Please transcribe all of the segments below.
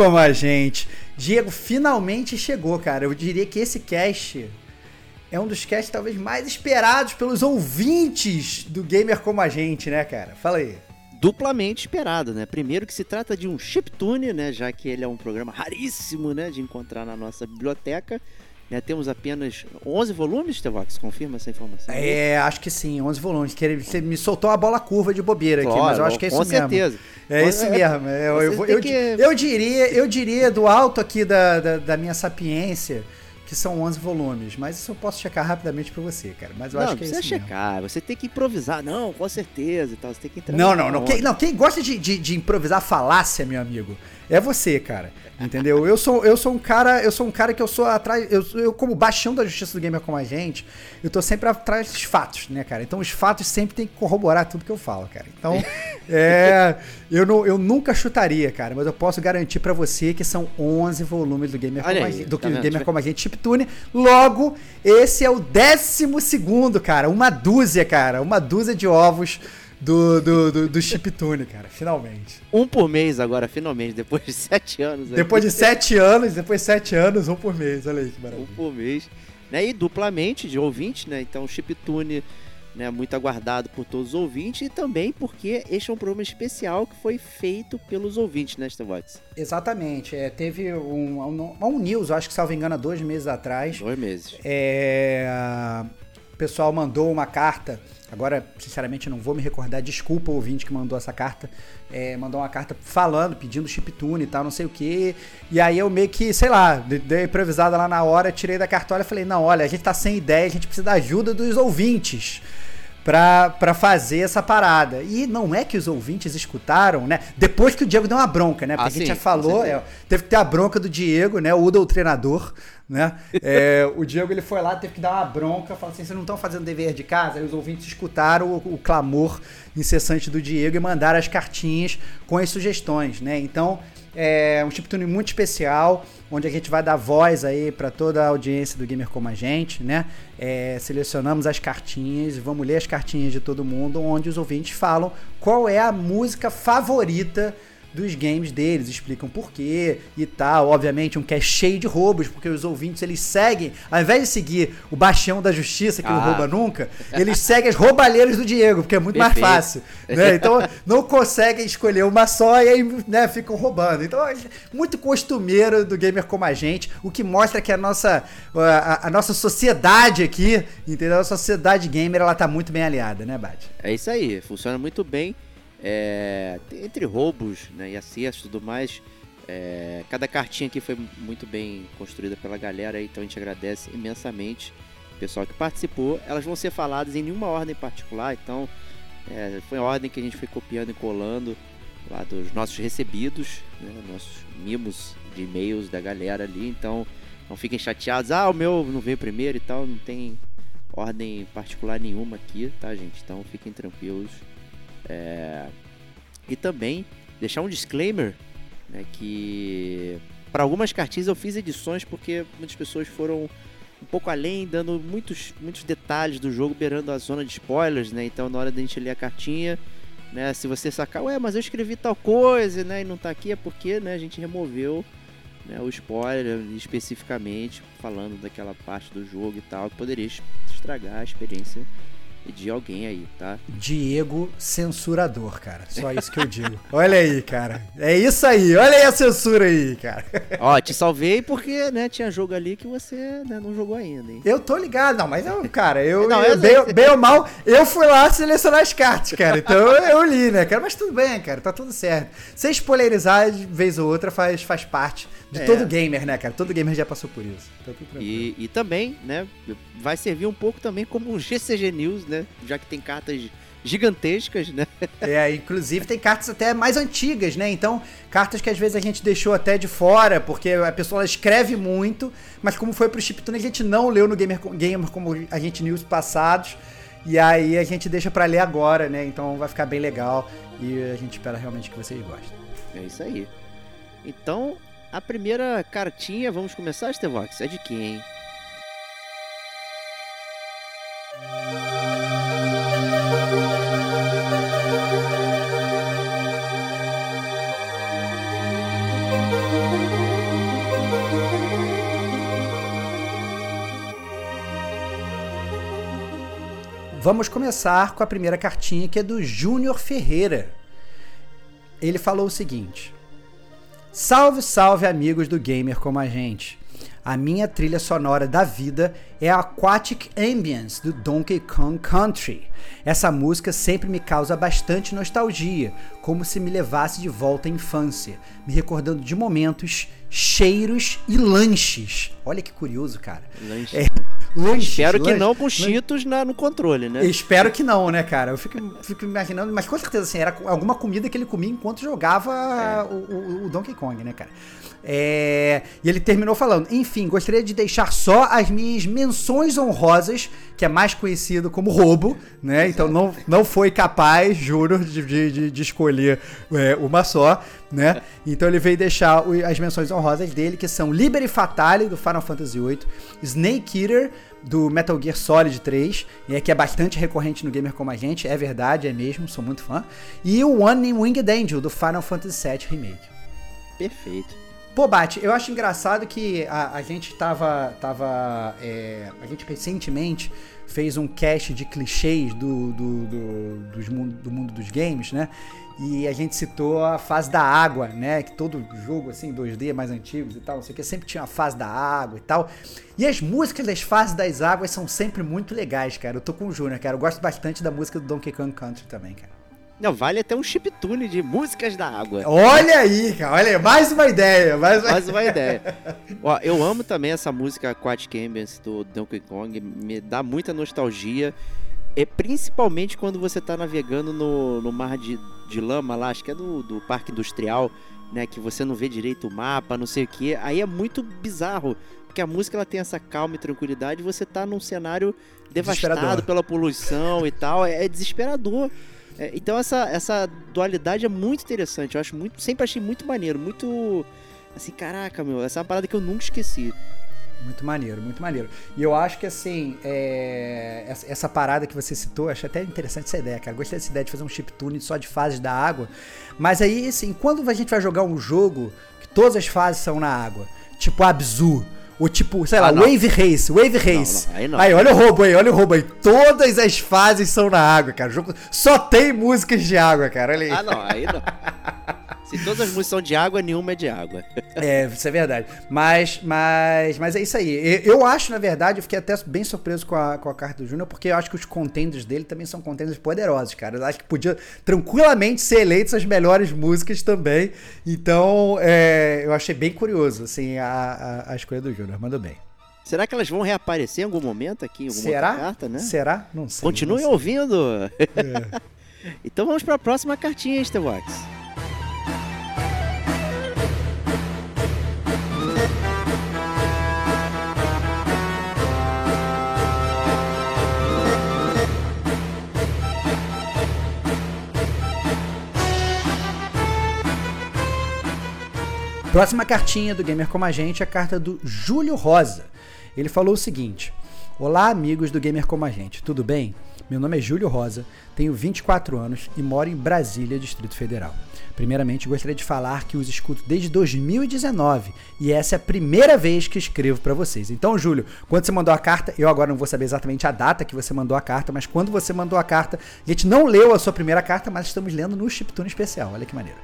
Como a gente. Diego finalmente chegou, cara. Eu diria que esse cast é um dos casts talvez mais esperados pelos ouvintes do Gamer como a gente, né, cara? Fala aí. Duplamente esperado, né? Primeiro que se trata de um chiptune, né? Já que ele é um programa raríssimo, né? De encontrar na nossa biblioteca. Né, temos apenas 11 volumes, Tevox? Confirma essa informação? É, acho que sim, 11 volumes. Que você me soltou a bola curva de bobeira claro, aqui, mas eu acho que é isso mesmo. Com certeza. É isso é, mesmo. Eu, eu, eu, que... eu, diria, eu diria do alto aqui da, da, da, minha sapiência que são 11 volumes, mas isso eu posso checar rapidamente para você, cara. Mas eu não, acho que é isso checar, mesmo. você tem que improvisar. Não, com certeza e tal, você tem que entrar Não, não, não. Quem, não, quem gosta de, de, de improvisar falácia, meu amigo, é você, cara. Entendeu? Eu sou, eu sou um cara, eu sou um cara que eu sou atrás, eu, eu como baixão da justiça do gamer como a gente, eu tô sempre atrás dos fatos, né, cara? Então os fatos sempre tem que corroborar tudo que eu falo, cara. Então, é, eu não, eu nunca chutaria, cara, mas eu posso garantir para você que são 11 volumes do gamer Olha como aí, a gente, do tá gamer como a gente Chiptune. Logo, esse é o décimo segundo, cara, uma dúzia, cara, uma dúzia de ovos do, do, do, do Chiptune, cara, finalmente. Um por mês agora, finalmente, depois de sete anos. Depois de sete anos, depois de sete anos, um por mês, olha aí que maravilha. Um por mês. Né, e duplamente de ouvintes, né? Então, Chiptune, né, muito aguardado por todos os ouvintes e também porque este é um programa especial que foi feito pelos ouvintes, né, Vox? Exatamente. É, teve um, um, um news, acho que salvo engano, há dois meses atrás. Dois meses. É, o pessoal mandou uma carta Agora, sinceramente, não vou me recordar. Desculpa o ouvinte que mandou essa carta. É, mandou uma carta falando, pedindo chiptune e tal, não sei o que. E aí eu meio que, sei lá, dei improvisada lá na hora, tirei da cartola e falei: não, olha, a gente tá sem ideia, a gente precisa da ajuda dos ouvintes para fazer essa parada. E não é que os ouvintes escutaram, né? Depois que o Diego deu uma bronca, né? Porque ah, a gente já falou, é, teve que ter a bronca do Diego, né? O doutrinador, né? É, o Diego ele foi lá, teve que dar uma bronca, falou assim: vocês não estão fazendo dever de casa? Aí os ouvintes escutaram o, o clamor incessante do Diego e mandaram as cartinhas com as sugestões, né? Então, é um chiptune muito especial, onde a gente vai dar voz aí para toda a audiência do Gamer Como a Gente, né? É, selecionamos as cartinhas, vamos ler as cartinhas de todo mundo, onde os ouvintes falam qual é a música favorita dos games deles, explicam por quê e tal. Obviamente, um cast cheio de roubos, porque os ouvintes eles seguem, ao invés de seguir o baixão da justiça, que ah. não rouba nunca, eles seguem as roubalheiras do Diego, porque é muito Perfeito. mais fácil. Né? Então, não conseguem escolher uma só e aí né, ficam roubando. Então, é muito costumeiro do gamer como a gente, o que mostra que a nossa, a, a nossa sociedade aqui, entendeu? A sociedade gamer, ela tá muito bem aliada, né, Bate? É isso aí, funciona muito bem. É, entre roubos né, e acertos e tudo mais, é, cada cartinha aqui foi muito bem construída pela galera, então a gente agradece imensamente o pessoal que participou. Elas vão ser faladas em nenhuma ordem particular, então é, foi a ordem que a gente foi copiando e colando lá dos nossos recebidos. né, nossos mimos de e-mails da galera ali, então não fiquem chateados, ah, o meu não veio primeiro e tal, não tem ordem particular nenhuma aqui, tá, gente? Então fiquem tranquilos. É... E também deixar um disclaimer, né, que para algumas cartinhas eu fiz edições porque muitas pessoas foram um pouco além, dando muitos, muitos detalhes do jogo, beirando a zona de spoilers, né? Então na hora da gente ler a cartinha, né, se você sacar, ué, mas eu escrevi tal coisa, né, e não tá aqui, é porque, né, a gente removeu né, o spoiler especificamente falando daquela parte do jogo e tal, que poderia estragar a experiência de alguém aí, tá? Diego censurador, cara. Só isso que eu digo. olha aí, cara. É isso aí. Olha aí a censura aí, cara. Ó, te salvei porque, né, tinha jogo ali que você né, não jogou ainda, hein? Eu tô ligado. Não, mas eu, cara, eu, não, eu bem, bem, ou mal, eu fui lá selecionar as cartas, cara. Então eu li, né, cara? Mas tudo bem, cara. Tá tudo certo. Ser spoilerizar de vez ou outra faz, faz parte de é. todo gamer, né, cara? Todo gamer já passou por isso. Tá e, e também, né, vai servir um pouco também como um GCG News, né? Já que tem cartas gigantescas, né? É, inclusive tem cartas até mais antigas, né? Então, cartas que às vezes a gente deixou até de fora, porque a pessoa escreve muito, mas como foi pro Chiptune, a gente não leu no Gamer, Gamer como a gente news passados, e aí a gente deixa para ler agora, né? Então vai ficar bem legal e a gente espera realmente que vocês gostem. É isso aí. Então, a primeira cartinha, vamos começar, Estevox? É de quem? Vamos começar com a primeira cartinha que é do Júnior Ferreira. Ele falou o seguinte: Salve, salve amigos do gamer como a gente. A minha trilha sonora da vida é a Aquatic Ambience do Donkey Kong Country. Essa música sempre me causa bastante nostalgia, como se me levasse de volta à infância, me recordando de momentos, cheiros e lanches. Olha que curioso, cara. Lanches. É, lanches Espero lanches, que não com cheetos na, no controle, né? Espero que não, né, cara? Eu fico, fico, imaginando, mas com certeza assim, era alguma comida que ele comia enquanto jogava é. o, o, o Donkey Kong, né, cara? É, e ele terminou falando: Enfim, gostaria de deixar só as minhas menções honrosas, que é mais conhecido como roubo, né? Então não, não foi capaz, juro, de, de, de escolher é, uma só, né? Então ele veio deixar as menções honrosas dele, que são Liberi Fatale, do Final Fantasy VIII, Snake Eater, do Metal Gear Solid 3, e é que é bastante recorrente no gamer como a gente, é verdade, é mesmo, sou muito fã, e o One Winged Angel, do Final Fantasy VII Remake. Perfeito. Pô, Bate, eu acho engraçado que a, a gente tava. tava é, a gente recentemente fez um cast de clichês do, do, do, mundo, do mundo dos games, né? E a gente citou a fase da água, né? Que todo jogo, assim, 2D mais antigos e tal, não sei o que, sempre tinha a fase da água e tal. E as músicas das fases das águas são sempre muito legais, cara. Eu tô com o Júnior, cara. Eu gosto bastante da música do Donkey Kong Country também, cara. Não, vale até um chiptune de músicas da água. Olha aí, cara. Olha aí, mais uma ideia. Mais uma, mais uma ideia. Ó, eu amo também essa música Aquatic Ambience do Donkey Kong. Me dá muita nostalgia. É principalmente quando você tá navegando no, no mar de, de lama lá, acho que é do, do Parque Industrial, né? Que você não vê direito o mapa, não sei o que. Aí é muito bizarro. Porque a música ela tem essa calma e tranquilidade. E você tá num cenário devastado pela poluição e tal. É, é desesperador. É, então essa, essa dualidade é muito interessante. Eu acho muito, sempre achei muito maneiro, muito assim, caraca, meu, essa é uma parada que eu nunca esqueci. Muito maneiro, muito maneiro. E eu acho que assim, é... essa, parada que você citou, achei até interessante essa ideia, cara. Gostei dessa ideia de fazer um chiptune só de fases da água. Mas aí, assim, quando a gente vai jogar um jogo que todas as fases são na água, tipo Abzu, o tipo, sei lá, ah, Wave Race, Wave Race. Não, não, aí, não. aí, olha o roubo aí, olha o roubo aí. Todas as fases são na água, cara. O jogo só tem músicas de água, cara. Olha aí. Ah, não, aí não. Se todas as músicas são de água, nenhuma é de água. É, isso é verdade. Mas, mas, mas é isso aí. Eu acho, na verdade, eu fiquei até bem surpreso com a, com a carta do Júnior, porque eu acho que os contenders dele também são contenders poderosos, cara. Eu acho que podia tranquilamente ser eleitos as melhores músicas também. Então, é, eu achei bem curioso, assim, a, a, a escolha do Júnior. Mandou bem. Será que elas vão reaparecer em algum momento aqui, em alguma Será? carta, né? Será? Não sei. Continuem ouvindo. É. então vamos para a próxima cartinha, Estevox. Próxima cartinha do Gamer Como a Gente é a carta do Júlio Rosa. Ele falou o seguinte: Olá, amigos do Gamer Como a Gente, tudo bem? Meu nome é Júlio Rosa, tenho 24 anos e moro em Brasília, Distrito Federal. Primeiramente, gostaria de falar que os escuto desde 2019 e essa é a primeira vez que escrevo para vocês. Então, Júlio, quando você mandou a carta, eu agora não vou saber exatamente a data que você mandou a carta, mas quando você mandou a carta, a gente não leu a sua primeira carta, mas estamos lendo no Chiptune especial. Olha que maneiro.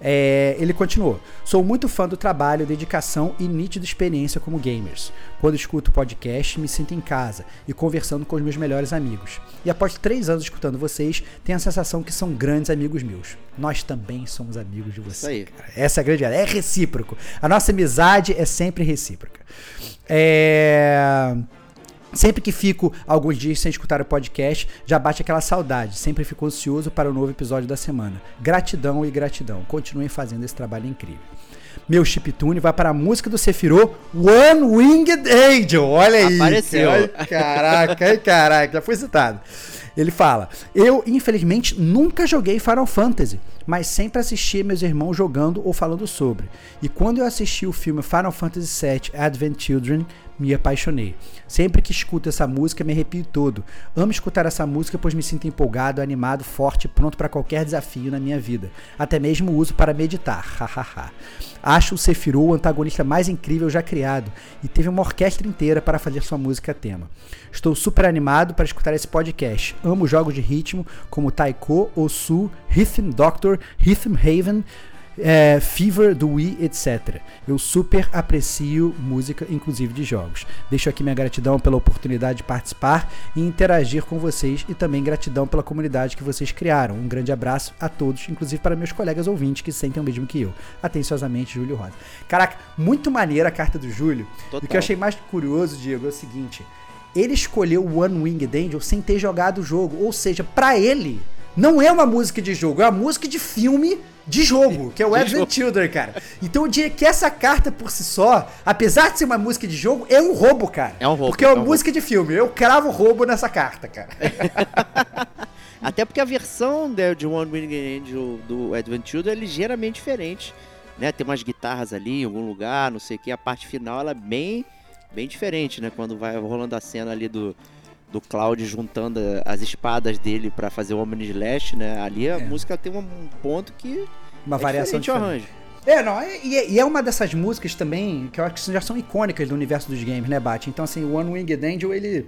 É, ele continuou: Sou muito fã do trabalho, dedicação e nítida experiência como gamers. Quando escuto podcast, me sinto em casa e conversando com os meus melhores amigos. E após três anos escutando vocês, tenho a sensação que são grandes amigos meus. Nós também somos amigos de vocês. Essa é a grande É recíproco. A nossa amizade é sempre recíproca. É. Sempre que fico alguns dias sem escutar o podcast, já bate aquela saudade. Sempre fico ansioso para o novo episódio da semana. Gratidão e gratidão. Continuem fazendo esse trabalho incrível. Meu chiptune vai para a música do Sephiroth, One Winged Angel. Olha aí. Apareceu. Ai, caraca, ai, caraca, já foi citado. Ele fala: Eu, infelizmente, nunca joguei Final Fantasy, mas sempre assisti meus irmãos jogando ou falando sobre. E quando eu assisti o filme Final Fantasy VII Advent Children, me apaixonei. Sempre que escuto essa música, me arrepio todo. Amo escutar essa música, pois me sinto empolgado, animado, forte, pronto para qualquer desafio na minha vida. Até mesmo uso para meditar. Hahaha. Acho o Sephiroth o antagonista mais incrível já criado e teve uma orquestra inteira para fazer sua música tema. Estou super animado para escutar esse podcast. Amo jogos de ritmo como Taiko, Osu, Rhythm Doctor, Rhythm Haven, é, Fever do Wii, etc. Eu super aprecio música, inclusive de jogos. Deixo aqui minha gratidão pela oportunidade de participar e interagir com vocês e também gratidão pela comunidade que vocês criaram. Um grande abraço a todos, inclusive para meus colegas ouvintes que sentem o mesmo que eu. Atenciosamente, Júlio Rosa. Caraca, muito maneira a carta do Júlio. Total. O que eu achei mais curioso, Diego, é o seguinte: ele escolheu o One Winged Angel sem ter jogado o jogo, ou seja, para ele não é uma música de jogo, é uma música de filme de jogo, que é o Advent Children, cara. Então eu diria que essa carta por si só, apesar de ser uma música de jogo, é um roubo, cara. É um roubo, Porque é uma é um música de filme. Eu cravo roubo nessa carta, cara. Até porque a versão de, de One Winged Angel do Advent Children é ligeiramente diferente. Né? Tem umas guitarras ali em algum lugar, não sei o que. A parte final ela é bem, bem diferente, né? Quando vai rolando a cena ali do, do Cloud juntando as espadas dele para fazer o Homem Slash, né? Ali a É. música tem um ponto que Uma é variação o diferente. arranjo. É, não, e, e- e é uma dessas músicas também que eu acho que já são icônicas do universo dos games, né, Bate? Então, assim, o One Winged Angel, ele.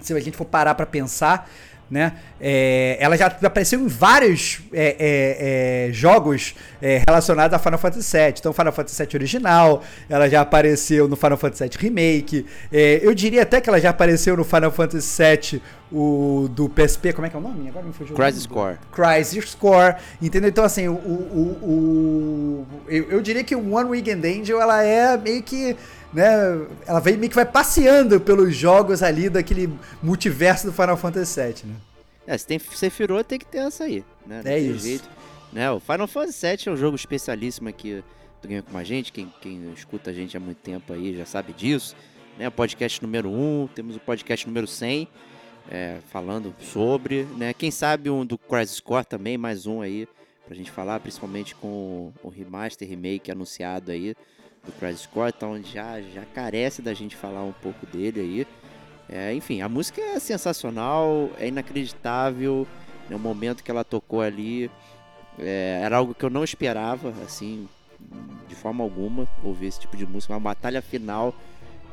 Se a gente for parar pra pensar, né? é, ela já apareceu em vários é, é, é, jogos é, relacionados a Final Fantasy VII. Então, Final Fantasy VII original, ela já apareceu no Final Fantasy VII Remake. é, eu diria até que ela já apareceu no Final Fantasy VII, o do PSP. Como é que é o nome? Agora me fugiu. Crisis Core. Crisis Score, entendeu? Então, assim, o, o, o- o- eu, eu diria que o One Weekend Angel, ela é meio que, né, ela vem, meio que vai passeando pelos jogos ali daquele multiverso do Final Fantasy VII, né? É, se tem Sephiroth, tem que ter essa aí, né? Não É isso. Jeito. Né? O Final Fantasy VII é um jogo especialíssimo aqui do Game com a gente. Quem, quem escuta a gente há muito tempo aí já sabe disso. Né? O podcast número 1, temos o podcast número 100, é, falando sobre. Né? Quem sabe um do Crisis Core também, mais um aí pra gente falar, principalmente com o remaster, remake anunciado aí do Crisis Core. Então já, já carece da gente falar um pouco dele aí. É, enfim, a música é sensacional, é inacreditável. No momento que ela tocou ali, é, era algo que eu não esperava, assim, de forma alguma, ouvir esse tipo de música. Uma batalha final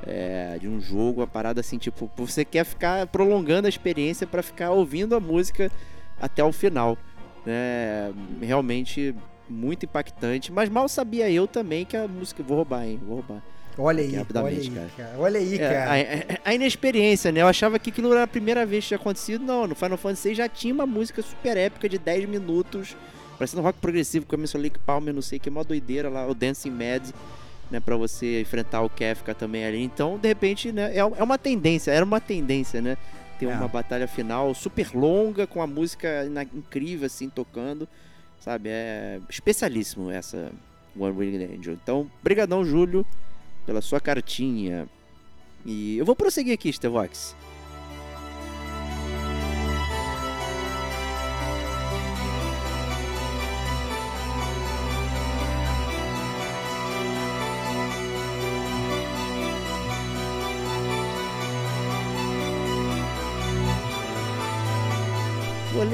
é, de um jogo, uma parada assim, tipo, você quer ficar prolongando a experiência para ficar ouvindo a música até o final. né? realmente muito impactante, mas mal sabia eu também que a música. Vou roubar, hein? Vou roubar. Olha aí, olha rapidamente, aí, cara. cara. Olha aí, É, cara. a, a- a inexperiência, né? Eu achava que aquilo era a primeira vez que tinha acontecido. Não, no Final Fantasy VI já tinha uma música super épica de 10 minutos, parecendo rock progressivo, começou Lake Palmer, não sei o que, mó doideira lá, o Dancing Mad, né? Pra você enfrentar o Kefka também ali. Então, de repente, né? É, é uma tendência, era uma tendência, né? Ter É. uma batalha final super longa, com a música incrível, assim, tocando. Sabe? É especialíssimo essa One Winged Angel. Então, brigadão, Júlio, pela sua cartinha. E eu vou prosseguir aqui, Stevox.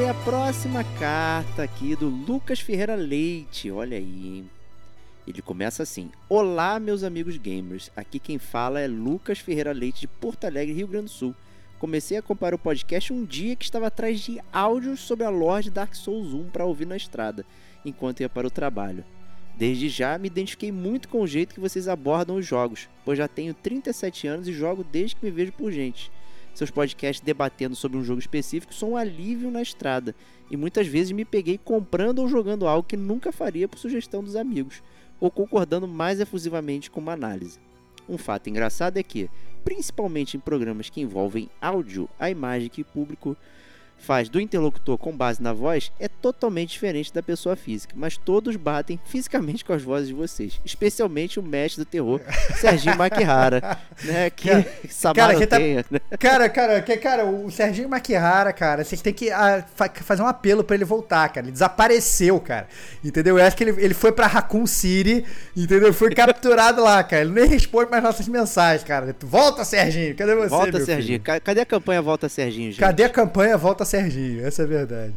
Ler a próxima carta aqui do Lucas Ferreira Leite. Olha aí, hein? Ele começa assim: Olá, meus amigos gamers. Aqui quem fala é Lucas Ferreira Leite de Porto Alegre, Rio Grande do Sul. Comecei a acompanhar o podcast um dia que estava atrás de áudios sobre a lore de Dark Souls 1 para ouvir na estrada, enquanto ia para o trabalho. Desde já me identifiquei muito com o jeito que vocês abordam os jogos, pois já tenho 37 anos e jogo desde que me vejo por gente. Seus podcasts debatendo sobre um jogo específico são um alívio na estrada, e muitas vezes me peguei comprando ou jogando algo que nunca faria por sugestão dos amigos, ou concordando mais efusivamente com uma análise. Um fato engraçado é que, principalmente em programas que envolvem áudio, a imagem que o público faz do interlocutor com base na voz é totalmente diferente da pessoa física, mas todos batem fisicamente com as vozes de vocês, especialmente o mestre do terror, Serginho Maquihara, né, que Cara, que tá- né? Cara, cara, que, cara, o Serginho Maquihara, cara, vocês têm que ah, fa- fazer um apelo pra ele voltar, cara. Ele desapareceu, cara. Entendeu? Eu acho que ele, ele foi pra Raccoon City, entendeu? Foi capturado lá, cara. Ele nem responde mais nossas mensagens, cara. Volta, Serginho. Cadê você, Volta, Serginho. filho? Ca- Cadê a campanha Volta, Serginho, gente? Cadê a campanha Volta, Serginho? Essa é a verdade.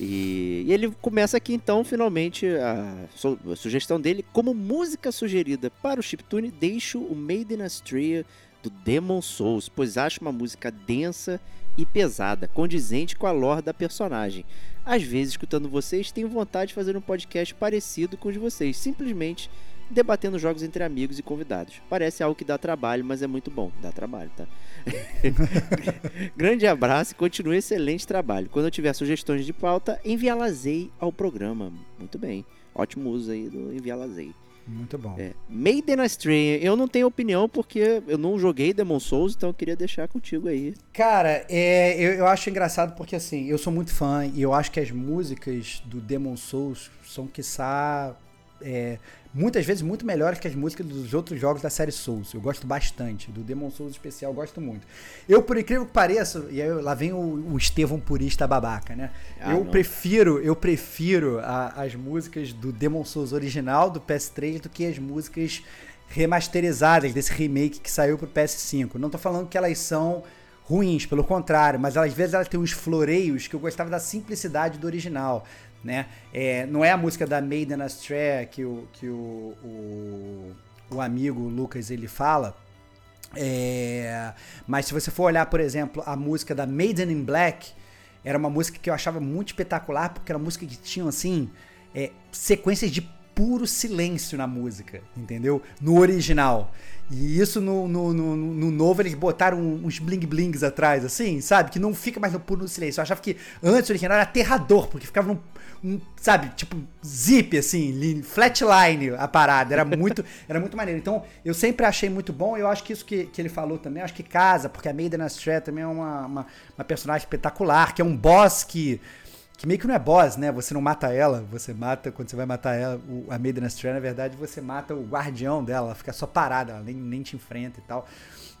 E, e ele começa aqui então, finalmente, a, su- a sugestão dele. Como música sugerida para o chiptune, deixo o Maiden Astrea do Demon Souls, pois acho uma música densa e pesada, condizente com a lore da personagem. Às vezes, escutando vocês, tenho vontade de fazer um podcast parecido com os de vocês, simplesmente debatendo jogos entre amigos e convidados. Parece algo que dá trabalho, mas é muito bom. Dá trabalho, tá? Grande abraço e continue excelente trabalho. Quando eu tiver sugestões de pauta, enviá-las aí ao programa. Muito bem. Ótimo uso aí do enviá-las aí. Muito bom. É. Maiden Astray, eu não tenho opinião porque eu não joguei Demon Souls, então eu queria deixar contigo aí. Cara, é, eu, eu acho engraçado porque assim, eu sou muito fã e eu acho que as músicas do Demon Souls são, quiçá, é, muitas vezes muito melhores que as músicas dos outros jogos da série Souls. Eu gosto bastante. Do Demon Souls especial, gosto muito. Eu, por incrível que pareça, e aí lá vem o, o Estevão purista babaca, né? Ah, eu não. prefiro, eu prefiro a- as músicas do Demon Souls original do PS3 do que as músicas remasterizadas desse remake que saiu pro PS5. Não tô falando que elas são ruins, pelo contrário, mas às vezes elas têm uns floreios que eu gostava da simplicidade do original, né? É, não é a música da Maiden Astray que o, que o, o, o amigo Lucas ele fala, é, mas se você for olhar, por exemplo, a música da Maiden in Black, era uma música que eu achava muito espetacular, porque era uma música que tinha, assim, é, sequências de puro silêncio na música, entendeu? No original. E isso no, no, no, no novo eles botaram uns bling blings atrás, assim, sabe? Que não fica mais no puro silêncio. Eu achava que antes o original era aterrador, porque ficava num, um, sabe, tipo, zip, assim, li- flatline a parada. Era muito, era muito maneiro. Então, eu sempre achei muito bom. Eu acho que isso que, que ele falou também, acho que casa, porque a Maiden Astray também é uma, uma, uma personagem espetacular, que é um boss que que meio que não é boss, né? Você não mata ela, você mata, quando você vai matar ela, o, a Maiden Astray, na verdade, você mata o guardião dela, ela fica só parada, ela nem, nem te enfrenta e tal.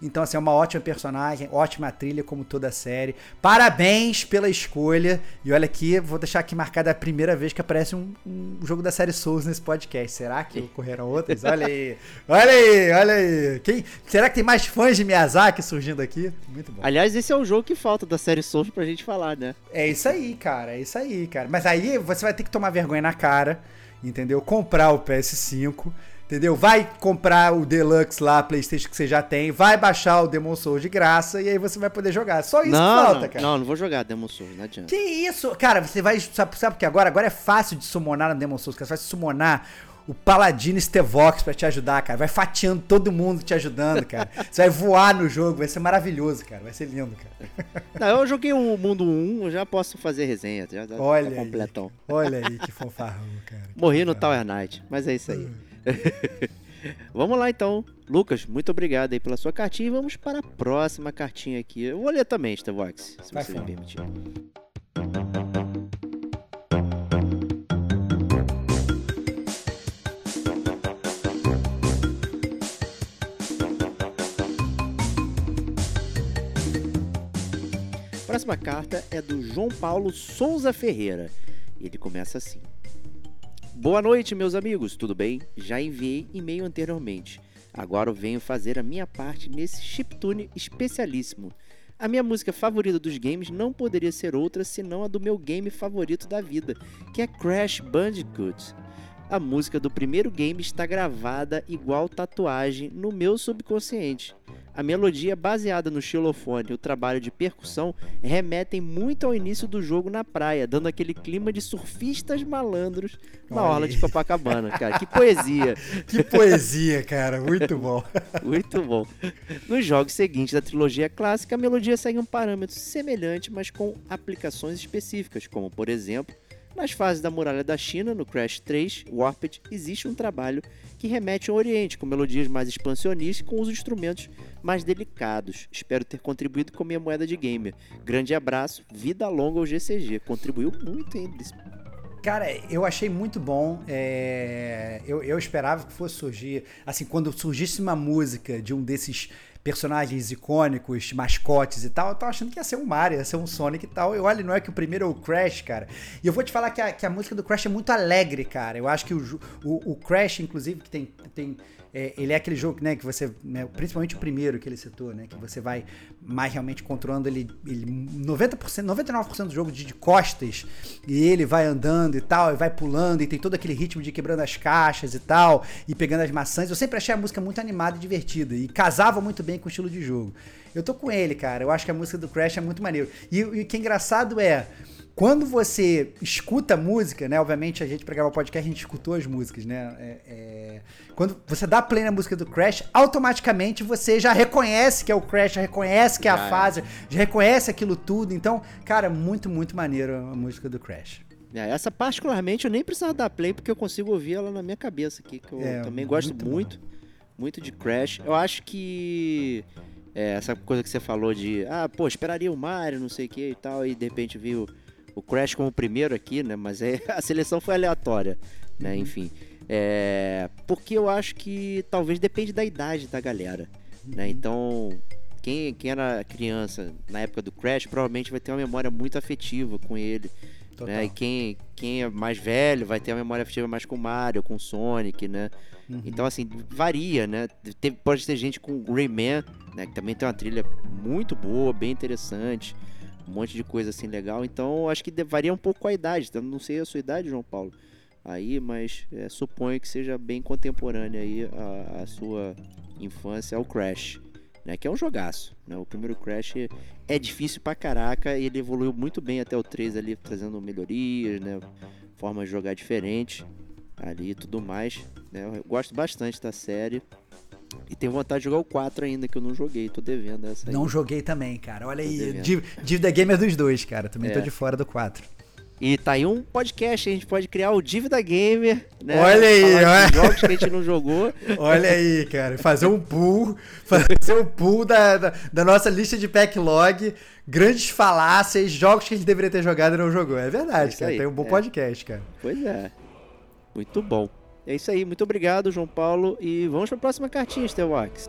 Então, assim, é uma ótima personagem, ótima trilha, como toda a série. Parabéns pela escolha. E olha aqui, vou deixar aqui marcada a primeira vez que aparece um, um jogo da série Souls nesse podcast. Será que ocorreram outras? Olha aí, olha aí, olha aí. Quem, será que tem mais fãs de Miyazaki surgindo aqui? Muito bom. Aliás, esse é o jogo que falta da série Souls pra gente falar, né? É isso aí, cara. É isso aí, cara. Mas aí você vai ter que tomar vergonha na cara, entendeu? Comprar o PS5, entendeu? Vai comprar o Deluxe lá, PlayStation que você já tem, vai baixar o Demon Souls de graça e aí você vai poder jogar. Só isso não, que falta, cara. não, não vou jogar Demon Souls, não adianta. Que isso? Cara, você vai. Sabe, sabe que agora? Agora é fácil de summonar no Demon Souls, cara. Você vai summonar o Paladino Stevox pra te ajudar, cara. Vai fatiando todo mundo te ajudando, cara. Você vai voar no jogo, vai ser maravilhoso, cara. Vai ser lindo, cara. Não, eu joguei o Mundo 1, eu já posso fazer resenha, já Olha tá aí. completão. Olha aí que fanfarrão, cara. Morri no. Tower Knight, mas é isso aí. vamos lá então. Lucas, muito obrigado aí pela sua cartinha e vamos para a próxima cartinha aqui. Eu vou ler também, Stevox, se Vai você me permitir. Próxima carta é do João Paulo Souza Ferreira. Ele começa assim: Boa noite, meus amigos, tudo bem? Já enviei e-mail anteriormente. Agora eu venho fazer a minha parte nesse chiptune especialíssimo. A minha música favorita dos games não poderia ser outra senão a do meu game favorito da vida, que é Crash Bandicoot. A música do primeiro game está gravada igual tatuagem no meu subconsciente. A melodia baseada no xilofone e o trabalho de percussão remetem muito ao início do jogo na praia, dando aquele clima de surfistas malandros na Olha orla de Copacabana, cara. Que poesia! Que poesia, cara. Muito bom. Muito bom. Nos jogos seguintes da trilogia clássica, a melodia segue um parâmetro semelhante, mas com aplicações específicas, como por exemplo, nas fases da Muralha da China, no Crash 3 Warped, existe um trabalho que remete ao Oriente, com melodias mais expansionistas e com os instrumentos mais delicados. Espero ter contribuído com minha moeda de gamer. Grande abraço, vida longa ao GCG. Contribuiu muito, hein? Cara, eu achei muito bom. é, Eu, eu esperava que fosse surgir. Assim, quando surgisse uma música de um desses personagens icônicos, mascotes e tal, eu tava achando que ia ser um Mario, ia ser um Sonic e tal. E olha, não é que o primeiro é o Crash, cara. E eu vou te falar que a, que a música do Crash é muito alegre, cara. Eu acho que o, o, o Crash, inclusive, que tem. tem é, ele é aquele jogo, né, que você. né, principalmente o primeiro que ele citou, né? Que você vai mais realmente controlando ele, ele 90%, 99% do jogo de, de costas. E ele vai andando e tal, e vai pulando, e tem todo aquele ritmo de quebrando as caixas e tal, e pegando as maçãs. Eu sempre achei a música muito animada e divertida. E casava muito bem com o estilo de jogo. Eu tô com ele, cara. Eu acho que a música do Crash é muito maneiro. E, e o que é engraçado é. Quando você escuta a música, né? Obviamente a gente pra gravar o podcast a gente escutou as músicas, né? É, é, Quando você dá play na música do Crash, automaticamente você já reconhece que é o Crash, já reconhece que é a é. fase, já reconhece aquilo tudo. Então, cara, muito, muito maneiro a música do Crash. É, essa particularmente eu nem precisava dar play porque eu consigo ouvir ela na minha cabeça aqui, que eu É, também gosto muito muito, muito de Crash. Eu acho que essa coisa que você falou de, ah, pô, esperaria o Mario, não sei o que e tal, e de repente viu o Crash como o primeiro aqui, né? Mas é, a seleção foi aleatória, né? Uhum. Enfim, é, porque eu acho que talvez depende da idade da galera, né? Uhum. Então quem, quem era criança na época do Crash provavelmente vai ter uma memória muito afetiva com ele. Total. Né? E quem, quem é mais velho vai ter uma memória afetiva mais com Mario, com Sonic, né? Uhum. Então, assim, varia, né? Tem- pode ter gente com Rayman, né? Que também tem uma trilha muito boa, bem interessante. Um monte de coisa assim legal. Então, acho que varia um pouco a idade. Não sei a sua idade, João Paulo. Aí, mas é, suponho que seja bem contemporânea aí a, a sua infância ao Crash. Né, que é um jogaço. Né? O primeiro Crash é difícil pra caraca e ele evoluiu muito bem até o 3 ali, trazendo melhorias, né? Formas de jogar diferente ali e tudo mais. Né? Eu gosto bastante da série. E tenho vontade de jogar o 4 ainda, que eu não joguei, tô devendo essa aí. Não joguei também, cara. Olha Tô aí, devendo. dí- dívida gamer dos dois, cara. Também tô É. de fora do 4. E tá aí um podcast, a gente pode criar o Dívida Gamer, né? Olha aí, olha. jogos que a gente não jogou. Olha aí, cara. Fazer um pool, fazer um pool da, da, da nossa lista de backlog, grandes falácias, jogos que a gente deveria ter jogado e não jogou. É verdade, Isso cara. aí, Tem um bom é. podcast, cara. Pois é. Muito bom. É isso aí, muito obrigado, João Paulo. E vamos pra próxima cartinha, Steelwax.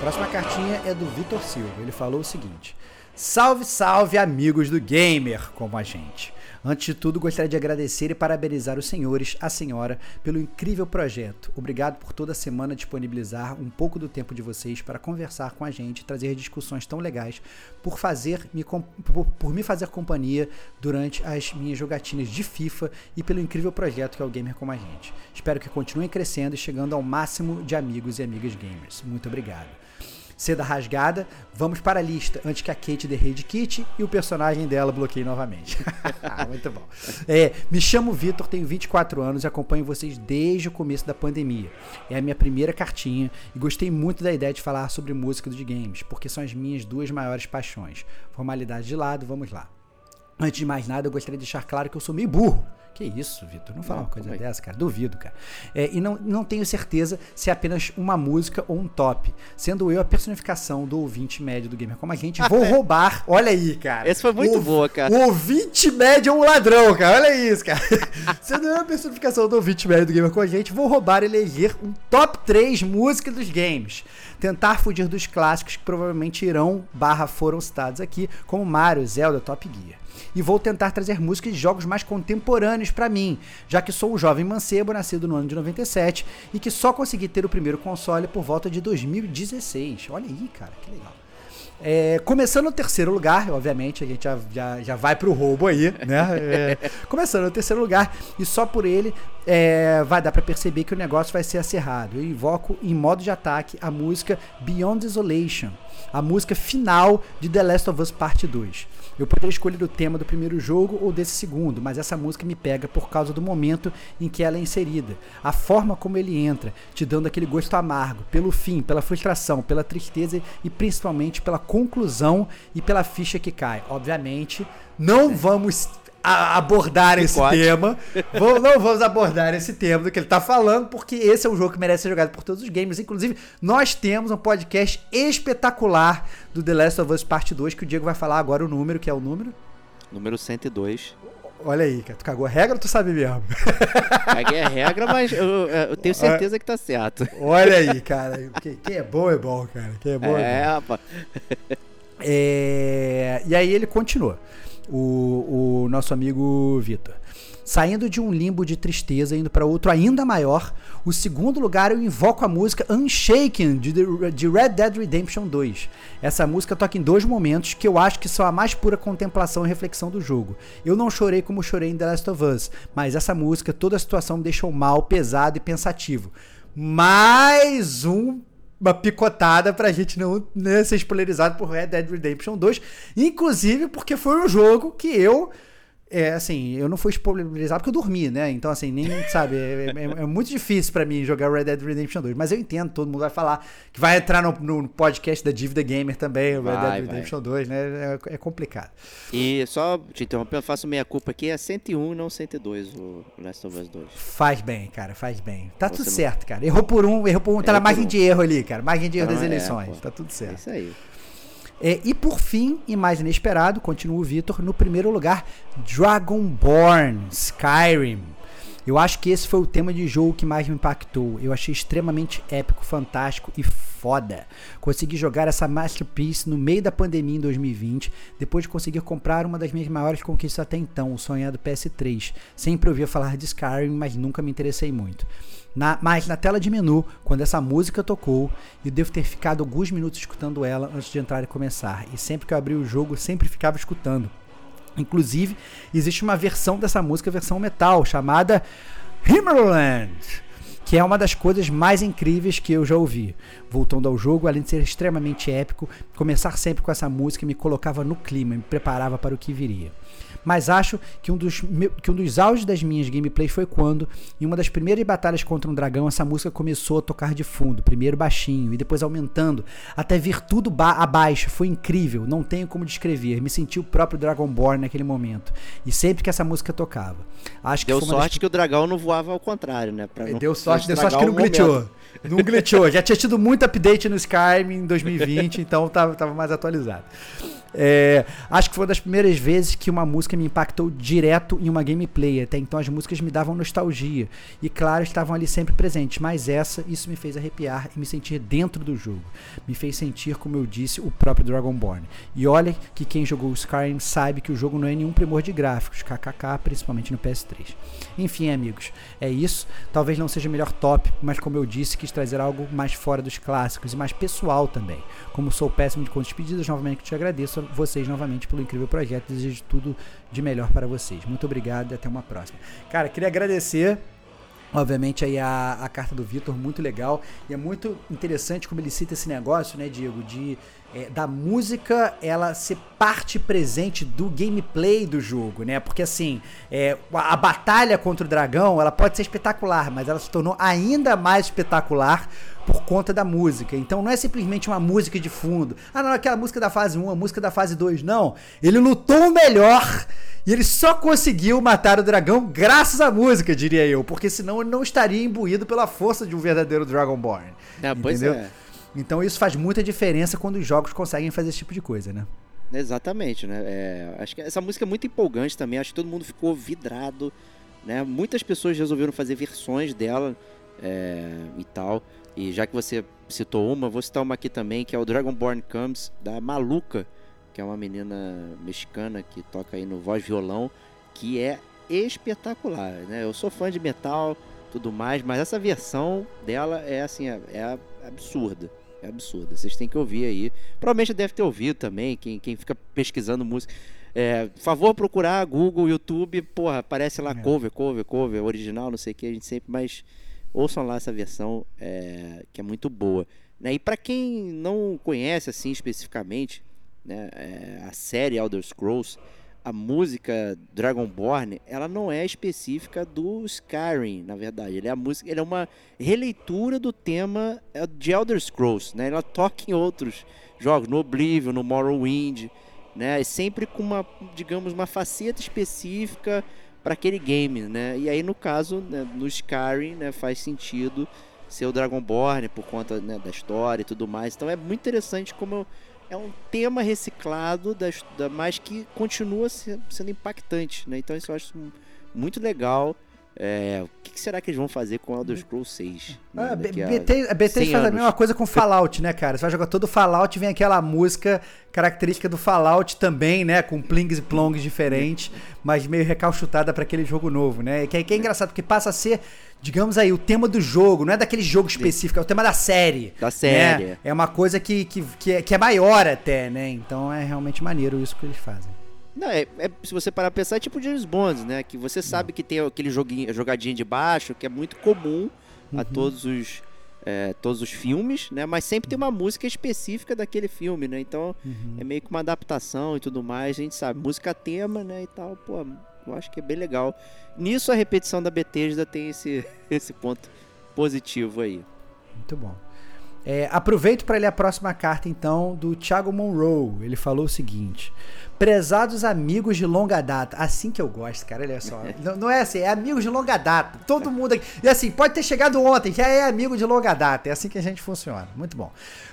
Próxima cartinha é do Vitor Silva. Ele falou o seguinte: Salve, salve, amigos do gamer como a gente. Antes de tudo, gostaria de agradecer e parabenizar os senhores, a senhora, pelo incrível projeto. Obrigado por toda semana disponibilizar um pouco do tempo de vocês para conversar com a gente trazer discussões tão legais, por, fazer me, por, por me fazer companhia durante as minhas jogatinas de FIFA e pelo incrível projeto que é o Gamer como a gente. Espero que continuem crescendo e chegando ao máximo de amigos e amigas gamers. Muito obrigado. Seda rasgada, vamos para a lista antes que a Kate dê raid kit e o personagem dela bloqueie novamente. Muito bom. É, me chamo Vitor, tenho 24 anos e acompanho vocês desde o começo da pandemia. É a minha primeira cartinha e gostei muito da ideia de falar sobre música dos games, porque são as minhas duas maiores paixões. Formalidade de lado, vamos lá. Antes de mais nada, eu gostaria de deixar claro que eu sou meio burro Que isso, Vitor? Não fala Não, uma coisa dessa, cara. Duvido, cara. É, e não, não tenho certeza se é apenas uma música ou um top. Sendo eu a personificação do ouvinte médio do Gamer Como a gente, vou roubar. Olha aí, cara. Esse foi muito O- boa, cara. O ouvinte médio é um ladrão, cara. Olha isso, cara. Sendo eu a personificação do ouvinte médio do Gamer com a gente, vou roubar e eleger um top 3 música dos games. Tentar fugir dos clássicos que provavelmente irão barra foram citados aqui, como Mario, Zelda, Top Gear. E vou tentar trazer músicas de jogos mais contemporâneos pra mim, já que sou um jovem mancebo nascido no ano de 97 e que só consegui ter o primeiro console por volta de 2016. Olha aí, cara, que legal. É, começando no terceiro lugar, obviamente, a gente já, já, já vai pro roubo aí, né? É, começando no terceiro lugar, e só por ele é, vai dar pra perceber que o negócio vai ser acerrado. Eu invoco em modo de ataque a música Beyond Desolation, a música final de The Last of Us Parte 2. Eu poderia escolher o tema do primeiro jogo ou desse segundo, mas essa música me pega por causa do momento em que ela é inserida. A forma como ele entra, te dando aquele gosto amargo, pelo fim, pela frustração, pela tristeza e principalmente pela conclusão e pela ficha que cai. Obviamente, não vamos a- abordar esse tema. Vou- não vamos abordar esse tema do que ele tá falando, porque esse é um jogo que merece ser jogado por todos os gamers. Inclusive, nós temos um podcast espetacular do The Last of Us Parte 2, que o Diego vai falar agora o número, que é o número. Número 102. Olha aí, cara. Tu cagou a regra ou tu sabe mesmo? Caguei a regra, mas eu, eu tenho certeza que tá certo. Olha aí, cara. Quem, quem é bom é bom, cara. Quem é bom é, bom. É, rapaz. É, E aí ele continua, o, o nosso amigo Vitor. Saindo de um limbo de tristeza, indo para outro ainda maior, o segundo lugar eu invoco a música Unshaken de, de Red Dead Redemption 2. Essa música toca em dois momentos que eu acho que são a mais pura contemplação e reflexão do jogo. Eu não chorei como chorei em The Last of Us, mas essa música, toda a situação me deixou mal, pesado e pensativo. Mais um uma picotada pra gente não né, ser spoilerizado por Red Dead Redemption 2. Inclusive porque foi um jogo que eu. É, assim, eu não fui spoilerizado porque eu dormi, né? Então, assim, nem, sabe, é, é- é muito difícil pra mim jogar Red Dead Redemption 2. Mas eu entendo, todo mundo vai falar que vai entrar no, no podcast da Dívida Gamer também, o Red Vai, Dead vai. Redemption 2, né? É, é complicado. E só te interrompendo, eu faço meia culpa aqui, é 101 não 102 o Last of Us 2. Faz bem, cara, faz bem. Tá Você tudo não- certo, cara. Errou por um, errou por um, tá na margem um. de erro ali, cara. Margem de erro das é, eleições. tá tudo É certo. isso aí. É, e por fim, e mais inesperado, continua o Vitor, no primeiro lugar, Dragonborn Skyrim. Eu acho que esse foi o tema de jogo que mais me impactou. Eu achei extremamente épico, fantástico e foda. Consegui jogar essa masterpiece no meio da pandemia em 2020, depois de conseguir comprar uma das minhas maiores conquistas até então, o sonhado PS3. Sempre ouvia falar de Skyrim, mas nunca me interessei muito. Na- mas na tela de menu, quando essa música tocou, eu devo ter ficado alguns minutos escutando ela antes de entrar e começar. E sempre que eu abri o jogo, sempre ficava escutando. Inclusive, existe uma versão dessa música, versão metal, chamada Himmerland, que é uma das coisas mais incríveis que eu já ouvi. Voltando ao jogo, além de ser extremamente épico, começar sempre com essa música me colocava no clima, me preparava para o que viria. Mas acho que um dos, que um dos auges das minhas gameplays foi quando, em uma das primeiras batalhas contra um dragão, essa música começou a tocar de fundo, primeiro baixinho e depois aumentando, até vir tudo ba- abaixo. Foi incrível, não tenho como descrever. Me senti o próprio Dragonborn naquele momento. E sempre que essa música tocava. Acho que Deu foi uma das sorte que o dragão não voava ao contrário, né? Pra não- Deu sorte, deu sorte que não glitchou. Não glitchou. Já tinha tido muito update no Skyrim em 2020, então tava, tava mais atualizado. É, acho que foi uma das primeiras vezes que uma música me impactou direto em uma gameplay. Até então as músicas me davam nostalgia. E claro, estavam ali sempre presentes. Mas essa, isso me fez arrepiar e me sentir dentro do jogo. Me fez sentir, como eu disse, o próprio Dragonborn. E olha que quem jogou Skyrim sabe que o jogo não é nenhum primor de gráficos, kkk, principalmente no PS3. Enfim, amigos, é isso. Talvez não seja o melhor top, mas como eu disse, quis trazer algo mais fora dos clássicos e mais pessoal também. Como sou péssimo de contas despedidas, novamente te agradeço vocês novamente pelo incrível projeto. Desejo tudo de melhor para vocês. Muito obrigado e até uma próxima. Cara, queria agradecer Obviamente aí a, a carta do Vitor, muito legal. E é muito interessante como ele cita esse negócio, né, Diego, de é, da música ela ser parte presente do gameplay do jogo, né? Porque assim, é, a, a batalha contra o dragão, ela pode ser espetacular, mas ela se tornou ainda mais espetacular por conta da música. Então não é simplesmente uma música de fundo. Ah, não, aquela música da fase 1, a música da fase 2. Não. Ele lutou melhor e ele só conseguiu matar o dragão graças à música, diria eu. Porque senão ele não estaria imbuído pela força de um verdadeiro Dragonborn. É, pois entendeu? é. Então isso faz muita diferença quando os jogos conseguem fazer esse tipo de coisa, né? Exatamente, né? É, acho que essa música é muito empolgante também. Acho que todo mundo ficou vidrado, né? Muitas pessoas resolveram fazer versões dela é, e tal. E já que você citou uma, vou citar uma aqui também, que é o Dragonborn Comes, da Maluca, que é uma menina mexicana que toca aí no voz violão, que é espetacular, né? Eu sou fã de metal, tudo mais, mas essa versão dela é assim, é, é absurda. É absurda. Vocês têm que ouvir aí. Provavelmente deve ter ouvido também, quem, quem fica pesquisando música. É, favor procurar Google, YouTube, porra, aparece lá é. cover, cover, cover, original, não sei o que, a gente sempre, mas ouçam lá essa versão é, que é muito boa. Né? E para quem não conhece assim especificamente né, é, a série Elder Scrolls, a música Dragonborn, ela não é específica do Skyrim, na verdade. Ele é, a música, ele é uma releitura do tema é, de Elder Scrolls, né? Ela toca em outros jogos, no Oblivion, no Morrowind, né? E sempre com uma, digamos, uma faceta específica para aquele game, né? E aí no caso, né, no Skyrim, né, faz sentido ser o Dragonborn por conta né, da história e tudo mais. Então é muito interessante como é um tema reciclado, da, da, mas que continua sendo impactante, né? Então isso eu acho muito legal. É, o que, será que eles vão fazer com Elder Scrolls 6? Né? Ah, a Bethesda faz a mesma coisa com Fallout, né, cara? Você vai jogar todo Fallout vem aquela música característica do Fallout também, né? Com plings e plongs diferentes, mas meio recalchutada para aquele jogo novo, né? Que, que é engraçado, porque passa a ser digamos aí, o tema do jogo, não é daquele jogo específico, é o tema da série. Da série. Né? É uma coisa que, que, que, é, que é maior até, né? Então é realmente maneiro isso que eles fazem. Não, é, é, se você parar pra pensar, é tipo James Bond, né? Que você sabe que tem aquele joguinho, jogadinha de baixo, que é muito comum uhum. a todos os, é, todos os filmes, né? Mas sempre tem uma música específica daquele filme, né? Então uhum. é meio que uma adaptação e tudo mais, a gente sabe. Música tema, né? E tal, pô, eu acho que é bem legal. Nisso a repetição da Bethesda tem esse, esse ponto positivo aí. Muito bom. É, aproveito para ler a próxima carta, então, do Thiago Monroe. Ele falou o seguinte: Prezados amigos de longa data. Assim que eu gosto, cara, olha só. não, não, é assim, é amigos de longa data. Todo mundo aqui. E assim, pode ter chegado ontem, já é amigo de longa data. É assim que a gente funciona. Muito bom.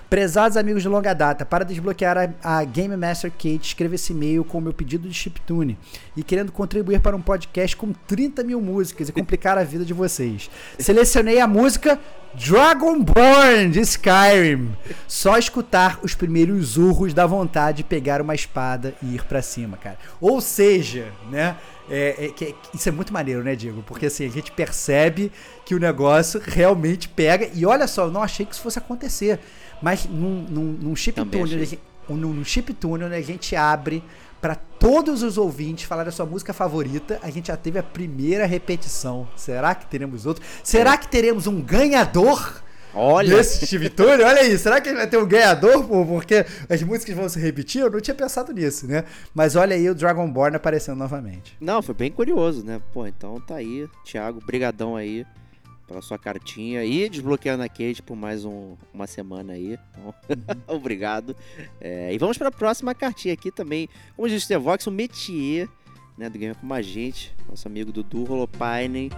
Prezados amigos de longa data, para desbloquear a, a Game Master Kate, escreva esse e-mail com o meu pedido de chiptune e querendo contribuir para um podcast com 30 mil músicas e complicar a vida de vocês. Selecionei a música Dragonborn de Skyrim. Só escutar os primeiros urros da vontade de pegar uma espada e ir para cima, cara. Ou seja, né? É, é, que, isso é muito maneiro, né, Diego? Porque assim, a gente percebe que o negócio realmente pega. E olha só, eu não achei que isso fosse acontecer. Mas num, num, num chip tuner, num chip tuner, a gente abre para todos os ouvintes falar a sua música favorita. A gente já teve a primeira repetição. Será que teremos outro? Será que teremos um ganhador? Olha! Desse chip tuner? Olha aí, será que vai ter um ganhador? Porque as músicas vão se repetir? Eu não tinha pensado nisso, né? Mas olha aí o Dragonborn aparecendo novamente. Não, foi bem curioso, né? Pô, então tá aí, Thiago, brigadão aí pela sua cartinha e desbloqueando a Kate por mais um, uma semana aí. Então, uhum. obrigado. É, e vamos para a próxima cartinha aqui também. Como disse o Vox, um métier né, do Game com a gente, nosso amigo Dudu Holopainen.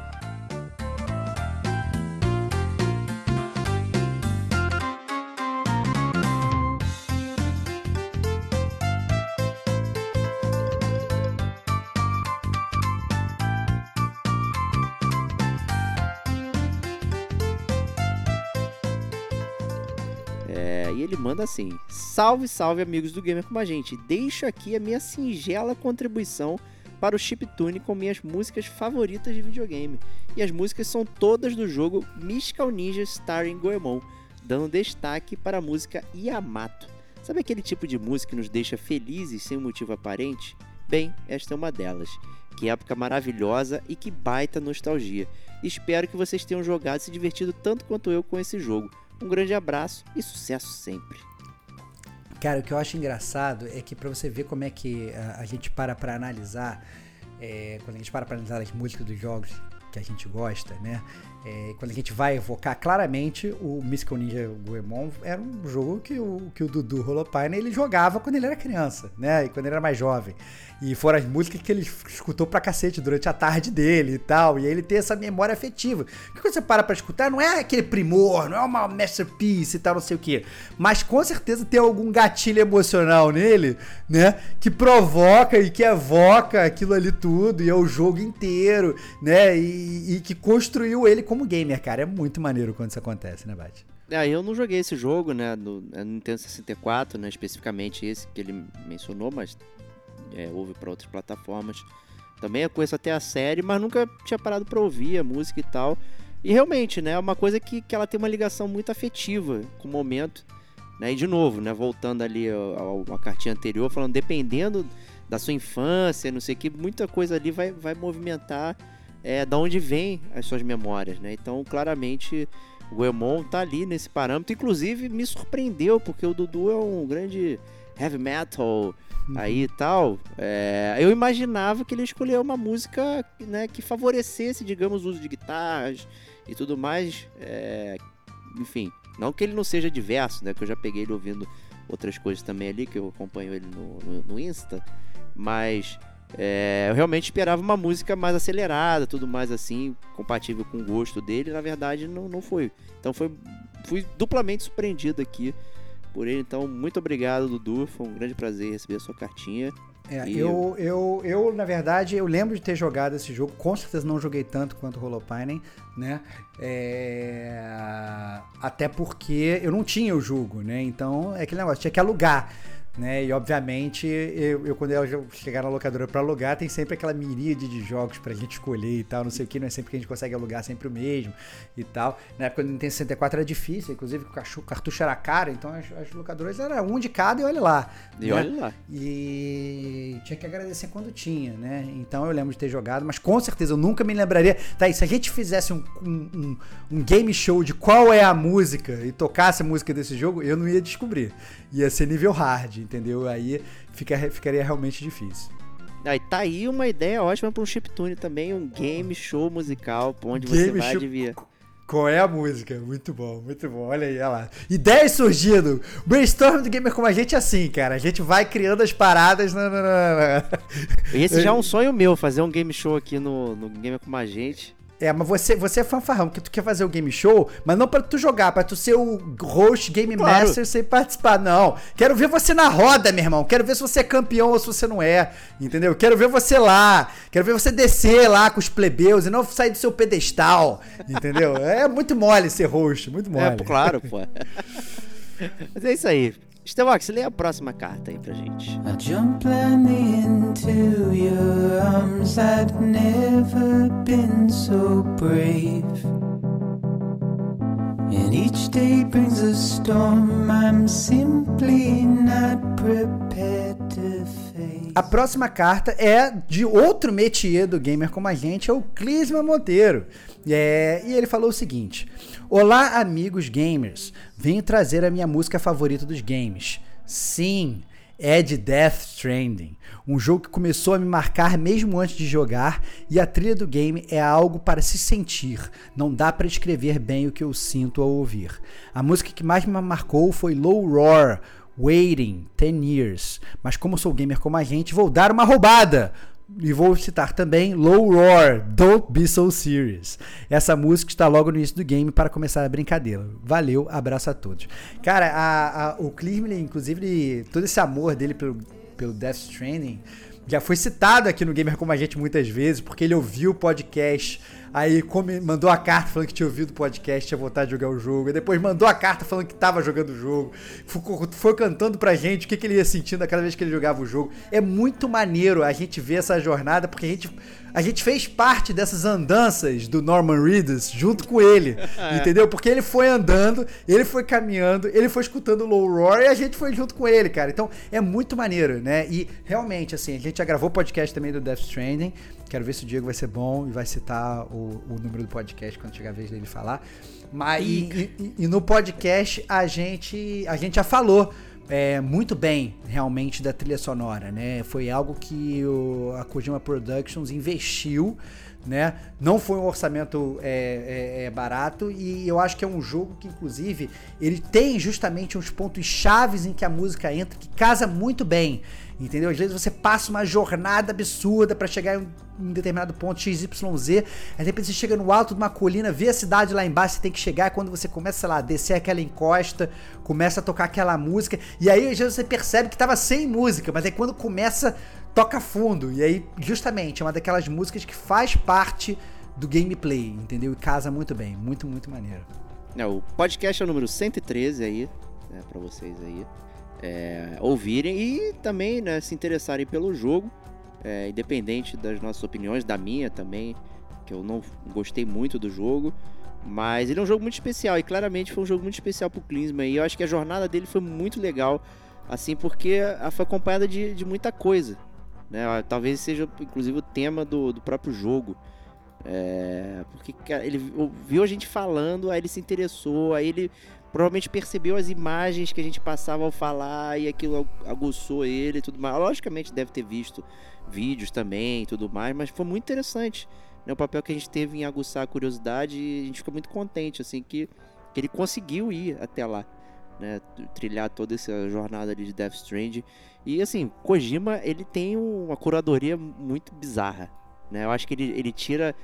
Manda assim: Salve, salve, amigos do Gamer com a gente. Deixo aqui a minha singela contribuição para o chiptune com minhas músicas favoritas de videogame. E as músicas são todas do jogo Mystical Ninja Starring Goemon, dando destaque para a música Yamato. Sabe aquele tipo de música que nos deixa felizes sem motivo aparente? Bem, esta é uma delas. Que época maravilhosa e que baita nostalgia. Espero que vocês tenham jogado e se divertido tanto quanto eu com esse jogo. Um grande abraço e sucesso sempre. Cara, o que eu acho engraçado é que para você ver como é que a, a gente para para analisar, é, quando a gente para para analisar as músicas dos jogos que a gente gosta, né? É, quando a gente vai evocar, claramente o Mystical Ninja Goemon era um jogo que o, que o Dudu Holopainen ele jogava quando ele era criança, né? E quando ele era mais jovem. E foram as músicas que ele escutou pra cacete durante a tarde dele e tal. E ele tem essa memória afetiva. Porque quando você para pra escutar, não é aquele primor, não é uma masterpiece e tal, não sei o quê. Mas com certeza tem algum gatilho emocional nele, né? Que provoca e que evoca aquilo ali tudo. E é o jogo inteiro, né? E, e que construiu ele como gamer, cara. É muito maneiro quando isso acontece, né, Bate? É, eu não joguei esse jogo, né, no, no Nintendo 64, né, especificamente esse que ele mencionou, mas é, ouve para outras plataformas. Também eu conheço até a série, mas nunca tinha parado para ouvir a música e tal. E realmente, né, é uma coisa que, que ela tem uma ligação muito afetiva com o momento. Né? E de novo, né, voltando ali a cartinha anterior, falando, dependendo da sua infância, não sei o que, muita coisa ali vai, vai movimentar é, da onde vem as suas memórias, né? Então, claramente, o Goemon tá ali nesse parâmetro. Inclusive, me surpreendeu, porque o Dudu é um grande heavy metal uhum. aí e tal, é, eu imaginava que ele escolheu uma música né, que favorecesse, digamos, o uso de guitarras e tudo mais. É, enfim, não que ele não seja diverso, né? Que eu já peguei ele ouvindo outras coisas também ali, que eu acompanho ele no, no, no Insta, mas é, eu realmente esperava uma música mais acelerada, tudo mais assim, compatível com o gosto dele. Na verdade, não, não foi. Então foi, fui duplamente surpreendido aqui por ele. Então, muito obrigado, Dudu. Foi um grande prazer receber a sua cartinha. É, eu, eu, eu, na verdade, eu lembro de ter jogado esse jogo. Com certeza não joguei tanto quanto o Holopainen, né? É... Até porque eu não tinha o jogo, né? Então, é aquele negócio, tinha que alugar né? E obviamente, eu, eu quando eu chegar na locadora para alugar, tem sempre aquela miríade de jogos pra gente escolher e tal, não sei o que, não é sempre que a gente consegue alugar sempre o mesmo e tal. Na época do Nintendo 64 era difícil, inclusive o cartucho era caro, então as, as locadoras era um de cada e olha lá. E né? olha lá. E tinha que agradecer quando tinha, né? Então eu lembro de ter jogado, mas com certeza eu nunca me lembraria. Tá aí, se a gente fizesse um, um, um game show de qual é a música e tocasse a música desse jogo, eu não ia descobrir. Ia ser nível hard entendeu? Aí fica, ficaria realmente difícil. Aí tá aí uma ideia ótima para um chiptune também, um game show musical, onde game você vai adivinhar. Qual é a música? Muito bom, muito bom. Olha aí, olha lá. Ideias surgindo. Brainstorm do Gamer como a gente é assim, cara. A gente vai criando as paradas. Na, na, na. Esse já é um sonho meu, fazer um game show aqui no, no Gamer como a gente. É, mas você, você é fanfarrão, porque tu quer fazer o game show, mas não para tu jogar, para tu ser o host, game claro. master sem participar, não. Quero ver você na roda, meu irmão. Quero ver se você é campeão ou se você não é, entendeu? Quero ver você lá. Quero ver você descer lá com os plebeus e não sair do seu pedestal, entendeu? é muito mole ser host, muito é, mole. É, claro, pô. mas é isso aí. Estevox, lê a próxima carta aí pra gente. I jump into your arms, I've never been so brave. And each day brings a storm I'm simply not prepared to face. A próxima carta é de outro métier do gamer como a gente, é o Clisma Monteiro. É, e ele falou o seguinte: Olá, amigos gamers. Venho trazer a minha música favorita dos games. Sim, é de Death Stranding, um jogo que começou a me marcar mesmo antes de jogar, e a trilha do game é algo para se sentir. Não dá para descrever bem o que eu sinto ao ouvir. A música que mais me marcou foi Low Roar, Waiting 10 Years. Mas como sou gamer como a gente, vou dar uma roubada. E vou citar também Low Roar, Don't Be So Serious. Essa música está logo no início do game para começar a brincadeira. Valeu, abraço a todos. Cara, a, a, o Clisman, inclusive, todo esse amor dele pelo, pelo Death Stranding já foi citado aqui no Gamer Como a Gente muitas vezes, porque ele ouviu o podcast Aí come, mandou a carta falando que tinha ouvido o podcast, tinha vontade de jogar o jogo. E depois mandou a carta falando que tava jogando o jogo. Foi, foi cantando pra gente o que, que ele ia sentindo a cada vez que ele jogava o jogo. É muito maneiro a gente ver essa jornada, porque a gente a gente fez parte dessas andanças do Norman Reedus junto com ele, é. entendeu? Porque ele foi andando, ele foi caminhando, ele foi escutando o Low Roar e a gente foi junto com ele, cara. Então é muito maneiro, né? E realmente, assim, a gente já gravou podcast também do Death Stranding. Quero ver se o Diego vai ser bom e vai citar o, o número do podcast quando chegar a vez dele falar. Mas e, e, e no podcast a gente, a gente já falou é, muito bem, realmente, da trilha sonora, né? Foi algo que o, a Kojima Productions investiu né? Não foi um orçamento é, é, é, barato e eu acho que é um jogo que, inclusive, ele tem justamente uns pontos chaves em que a música entra que casa muito bem. Entendeu? Às vezes você passa uma jornada absurda para chegar em um determinado ponto XYZ, aí de repente você chega no alto de uma colina, vê a cidade lá embaixo, você tem que chegar, quando você começa, sei lá, a descer aquela encosta, começa a tocar aquela música, e aí às vezes você percebe que tava sem música, mas aí quando começa, toca fundo, e aí justamente é uma daquelas músicas que faz parte do gameplay, entendeu? E casa muito bem, muito, muito maneiro. É, o podcast é o número 113 aí, né, pra vocês aí é, ouvirem e também né, se interessarem pelo jogo, é, independente das nossas opiniões, da minha também, que eu não gostei muito do jogo. Mas ele é um jogo muito especial e claramente foi um jogo muito especial pro Klinsmann. E eu acho que a jornada dele foi muito legal, assim, porque foi acompanhada de, de muita coisa. Né? Talvez seja, inclusive, o tema do, do próprio jogo. É, porque cara, ele viu a gente falando, aí ele se interessou, aí ele provavelmente percebeu as imagens que a gente passava ao falar e aquilo aguçou ele e tudo mais. Logicamente deve ter visto vídeos também e tudo mais, mas foi muito interessante né, o papel que a gente teve em aguçar a curiosidade e a gente fica muito contente assim que, que ele conseguiu ir até lá. Né, trilhar toda essa jornada de Death Strand e assim Kojima ele tem uma curadoria muito bizarra né eu acho que ele, ele tira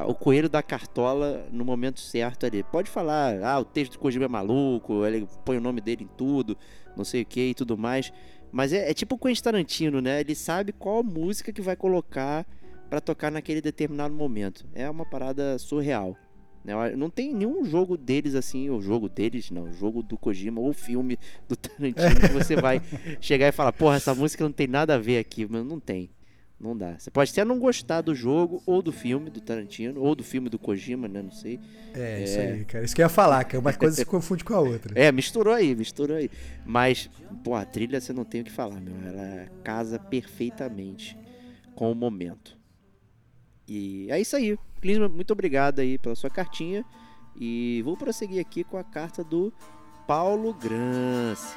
o coelho da cartola no momento certo ali. Pode falar, ah, o texto do Kojima é maluco, ele põe o nome dele em tudo, não sei o que e tudo mais. Mas é, é tipo o Quentin Tarantino, né? Ele sabe qual música que vai colocar para tocar naquele determinado momento. É uma parada surreal. Né? Não tem nenhum jogo deles assim, o jogo deles, não, o jogo do Kojima ou filme do Tarantino que você vai chegar e falar, porra, essa música não tem nada a ver aqui, mas não tem. Não dá. Você pode até não gostar do jogo, ou do filme do Tarantino, ou do filme do Kojima, né? Não sei. É, é... isso aí, cara. Isso que eu ia falar, que uma coisa se confunde com a outra. É, misturou aí, misturou aí. Mas, pô, a trilha você não tem o que falar, meu. Ela casa perfeitamente com o momento. E é isso aí. Clisma, muito obrigado aí pela sua cartinha. E vou prosseguir aqui com a carta do Paulo Grance.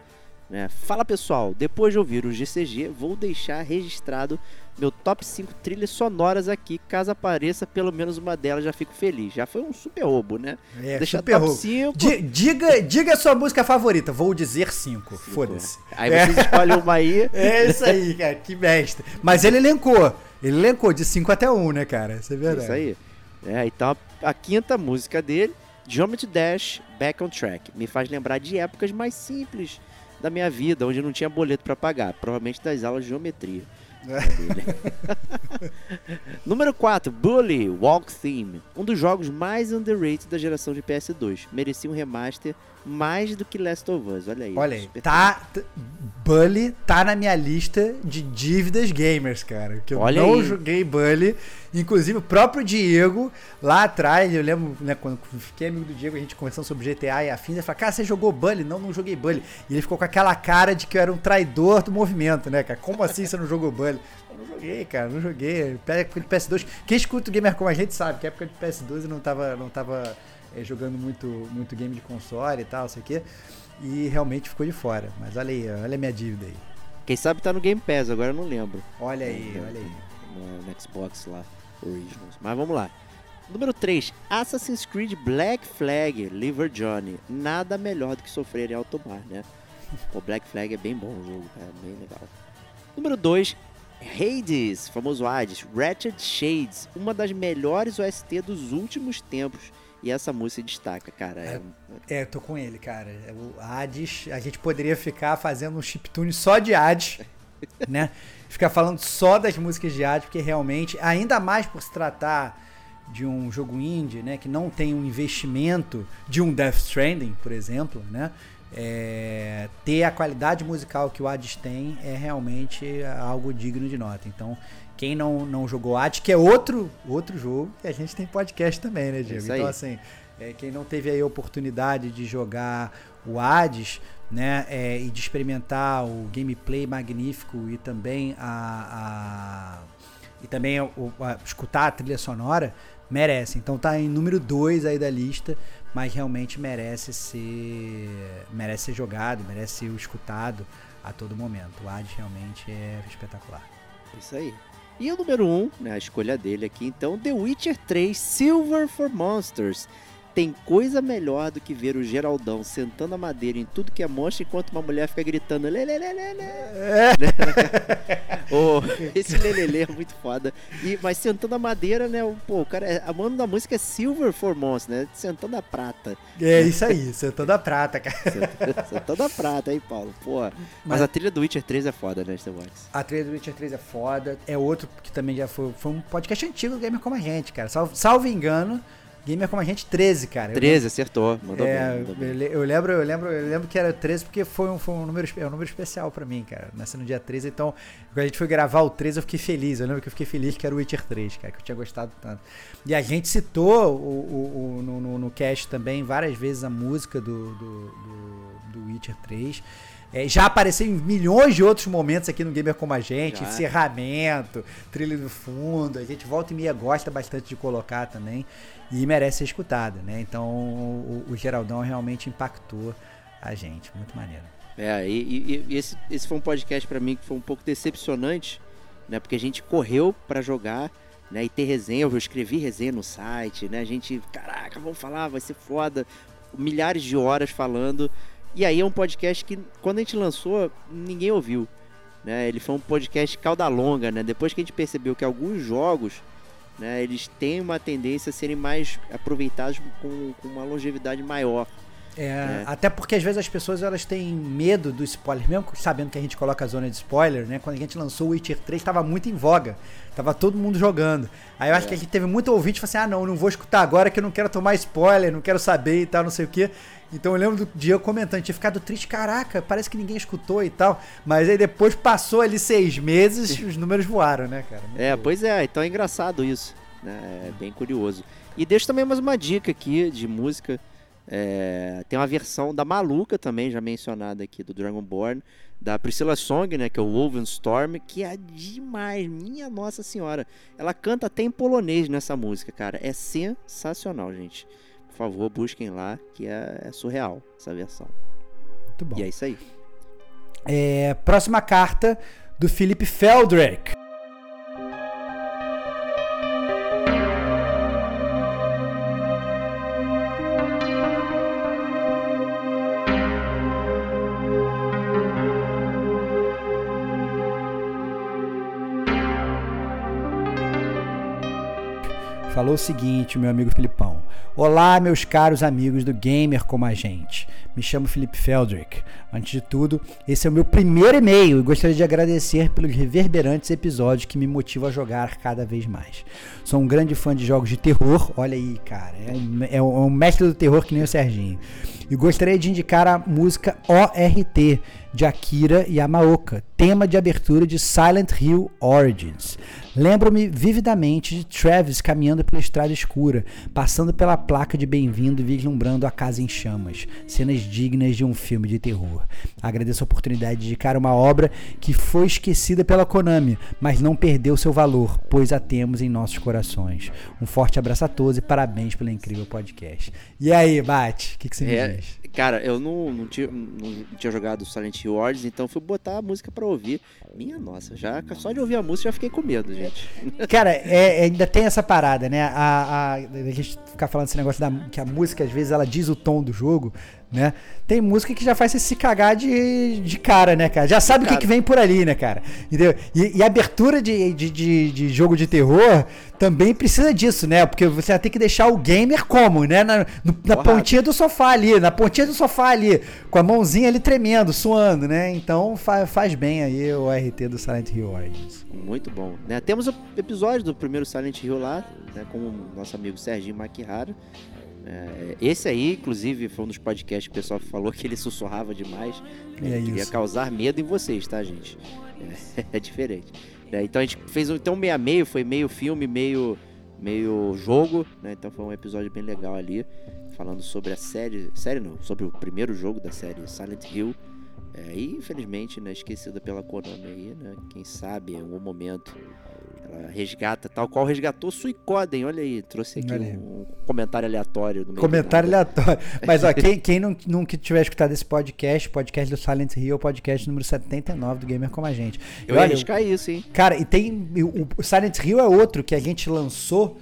Né? Fala pessoal, depois de ouvir o GCG, vou deixar registrado meu top 5 trilhas sonoras aqui. Caso apareça pelo menos uma delas, já fico feliz. Já foi um super roubo, né? É, Deixa super top 5. Diga, diga a sua música favorita, vou dizer 5. Foda-se. Aí é. você escolhe uma aí. É isso aí, cara, que mestre. Mas ele elencou. Ele elencou de 5 até 1, um, né, cara? Isso é verdade. Isso aí. É, então a, a quinta música dele Geometry Dash Back on Track me faz lembrar de épocas mais simples da minha vida, onde não tinha boleto para pagar, provavelmente das aulas de geometria. Número 4, Bully Walk Theme, um dos jogos mais underrated da geração de PS2. Merecia um remaster mais do que Last of Us, olha aí. Olha aí, tá, Bully tá na minha lista de dívidas gamers, cara, que eu olha não aí. joguei Bully, inclusive o próprio Diego, lá atrás, eu lembro, né, quando fiquei amigo do Diego, a gente conversando sobre GTA e afins, ele falou, cara, você jogou Bully? Não, não joguei Bully. E ele ficou com aquela cara de que eu era um traidor do movimento, né, cara, como assim você não jogou Bully? Eu não joguei, cara, não joguei. Época de PS2. Quem escuta o Gamer como a gente sabe que época de PS2 eu não tava, não tava é, jogando muito, muito game de console e tal, sei o quê. E realmente ficou de fora. Mas olha aí, olha a minha dívida aí. Quem sabe tá no Game Pass, agora eu não lembro. Olha aí, é, olha aí. No, no Xbox lá, Originals. Mas vamos lá. Número 3, Assassin's Creed Black Flag, Liver Johnny. Nada melhor do que sofrer em alto mar, né? O Black Flag é bem bom o jogo, cara, bem legal. Número 2, Hades, famoso Hades, Ratchet Shades, uma das melhores OST dos últimos tempos. E essa música destaca, cara. É, é, tô com ele, cara. É o Hades, a gente poderia ficar fazendo um chiptune só de Hades, né? Ficar falando só das músicas de Hades, porque realmente, ainda mais por se tratar de um jogo indie, né, que não tem um investimento de um Death Stranding, por exemplo, né? é, ter a qualidade musical que o Hades tem é realmente algo digno de nota. Então, quem não, não jogou Hades, que é outro, outro jogo, que a gente tem podcast também, né, Diego? Então, assim, É, quem não teve aí a oportunidade de jogar o Hades, né, é, e de experimentar o gameplay magnífico e também a, a e também o, a, escutar a trilha sonora, merece. Então tá em número 2 aí da lista, mas realmente merece ser merece ser jogado, merece ser escutado a todo momento. O Hades realmente é espetacular. Isso aí. E o número 1, um, né, a escolha dele aqui, então, The Witcher 3 Silver for Monsters. Tem coisa melhor do que ver o Geraldão sentando a madeira em tudo que é monstro enquanto uma mulher fica gritando lelelelele. É. oh, esse lelele é muito foda. E, mas sentando a madeira, né? Pô, o cara, é, a mano da música é Silver for Monsters, né? Sentando a prata. É isso aí, sentando a prata, cara. Sentando, a prata, hein, Paulo? Pô. Mas, mas, a trilha do Witcher 3 é foda, né, Star Wars? A trilha do Witcher 3 é foda. É outro que também já foi, foi um podcast antigo do Gamer Como a Gente, cara. Salvo, salvo engano. Gamer como a gente 13, cara. 13, acertou. Mandou é, bem, mandou bem. Eu lembro, eu lembro, eu lembro que era 13 porque foi um, foi um número, é um número especial para mim, cara. Nasci no dia 13, então quando a gente foi gravar o 13 eu fiquei feliz. Eu lembro que eu fiquei feliz que era o Witcher 3, cara, que eu tinha gostado tanto. E a gente citou o, o, o no, no, no, cast também várias vezes a música do, do, do, do Witcher 3. É, já apareceu em milhões de outros momentos aqui no Gamer Como a Gente, já. encerramento, trilha do fundo, a gente volta e meia gosta bastante de colocar também e merece ser escutada, né? Então o, o Geraldão realmente impactou a gente, muito maneiro. É, e, e, esse, esse foi um podcast para mim que foi um pouco decepcionante, né? Porque a gente correu para jogar, né? E ter resenha, eu escrevi resenha no site, né? A gente, caraca, vamos falar, vai ser foda, milhares de horas falando e aí é um podcast que, quando a gente lançou, ninguém ouviu. Né? Ele foi um podcast cauda longa, né? Depois que a gente percebeu que alguns jogos, né, eles têm uma tendência a serem mais aproveitados com, com uma longevidade maior. É, é, até porque às vezes as pessoas elas têm medo do spoiler, mesmo sabendo que a gente coloca a zona de spoiler, né? Quando a gente lançou o Witcher 3, estava muito em voga. Tava todo mundo jogando. Aí eu acho é. que a gente teve muito ouvinte que falou assim: ah, não, não vou escutar agora que eu não quero tomar spoiler, não quero saber e tal, não sei o quê. Então eu lembro do dia comentando, tinha ficado triste, caraca, parece que ninguém escutou e tal. Mas aí depois passou ali seis meses, os números voaram, né, cara? Muito é, pois é, então é engraçado isso. Né? É bem curioso. E deixo também mais uma dica aqui de música. É, tem uma versão da Maluca também, já mencionada aqui, do Dragonborn, da Priscilla Song, né, que é o Wolven Storm, que é demais, minha nossa senhora. Ela canta até em polonês nessa música, cara. É sensacional, gente por favor, busquem lá, que é, é surreal essa versão. Muito bom. E é isso aí. É, próxima carta do Felipe Feldreck. Falou o seguinte, meu amigo Filipão. Olá, meus caros amigos do Gamer como a gente. Me chamo Felipe Feldrick. Antes de tudo, esse é o meu primeiro e-mail e gostaria de agradecer pelos reverberantes episódios que me motivam a jogar cada vez mais. Sou um grande fã de jogos de terror, olha aí, cara, é um, é um mestre do terror que nem o Serginho. E gostaria de indicar a música ORT de Akira Yamaoka, tema de abertura de Silent Hill Origins. Lembro-me vividamente de Travis caminhando pela estrada escura, passando pela placa de bem-vindo e vislumbrando a casa em chamas. Cenas dignas de um filme de terror. Agradeço a oportunidade de indicar uma obra que foi esquecida pela Konami, mas não perdeu seu valor, pois a temos em nossos corações. Um forte abraço a todos e parabéns pelo incrível podcast. E aí, Bate, o que, que você é, me diz? Cara, eu não, não, tinha, não tinha jogado Silent Hill Origins, então fui botar a música pra ouvir. Minha nossa, já só de ouvir a música já fiquei com medo, gente. Cara, é, é, ainda tem essa parada, né? A, a, a gente ficar falando esse negócio da que a música, às vezes, ela diz o tom do jogo né? Tem música que já faz você se cagar de, de cara, né, cara? Já sabe o que, que vem por ali, né, cara? Entendeu? E, e abertura de, de, de, de, jogo de terror também precisa disso, né? Porque você vai ter que deixar o gamer como, né? Na, no, na pontinha do sofá ali, na pontinha do sofá ali, com a mãozinha ali tremendo, suando, né? Então fa, faz bem aí o RT do Silent Hill Origins. Muito bom. Né? Temos o episódio do primeiro Silent Hill lá, né, com o nosso amigo Serginho Maquihara. É, esse aí, inclusive, foi um dos podcasts que o pessoal falou que ele sussurrava demais. Né? É queria causar medo em vocês, tá, gente? É, é diferente. É, então a gente fez um, então meio a meio, foi meio filme, meio meio jogo, né? Então foi um episódio bem legal ali, falando sobre a série, série não, sobre o primeiro jogo da série Silent Hill. É, e infelizmente, né, esquecida pela Konami aí, né? Quem sabe em algum momento ela resgata, tal qual resgatou Suicoden, olha aí, trouxe aqui Olha um, comentário aleatório no meio do Comentário aleatório. Mas, ó, quem, quem não, nunca tiver escutado esse podcast, podcast do Silent Hill, podcast número 79 do Gamer Como a Gente. Eu E ia olha, arriscar isso, hein? Cara, e tem. O, o Silent Hill é outro que a gente lançou.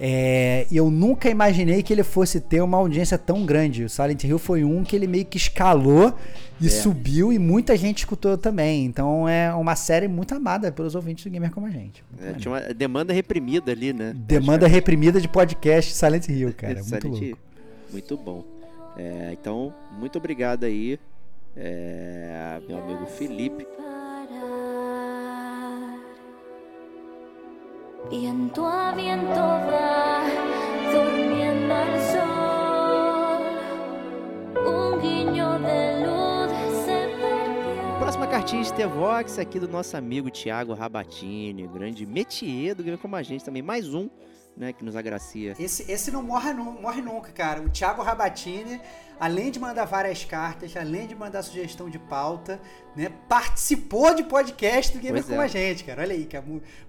É, e eu nunca imaginei que ele fosse ter uma audiência tão grande. O Silent Hill foi um que ele meio que escalou e É. subiu e muita gente escutou também. Então é uma série muito amada pelos ouvintes do Gamer Como a Gente. É, tinha uma demanda reprimida ali, né? Demanda reprimida de podcast Silent Hill, cara. Muito Silent louco. Hill. Muito bom. É, então, muito obrigado aí, é, meu amigo Felipe. Viento a viento va durmiendo sol. Un guiño de luz se perdió. Próxima Vox aqui do nosso amigo Thiago Rabatini, grande métier do Game Como a Gente também. Mais um, né, que nos agracia. Esse, esse não morre, morre nunca, cara. O Thiago Rabatini, além de mandar várias cartas, além de mandar sugestão de pauta, né, participou de podcast do Gamer Pois Como é. a Gente, cara. Olha aí, que a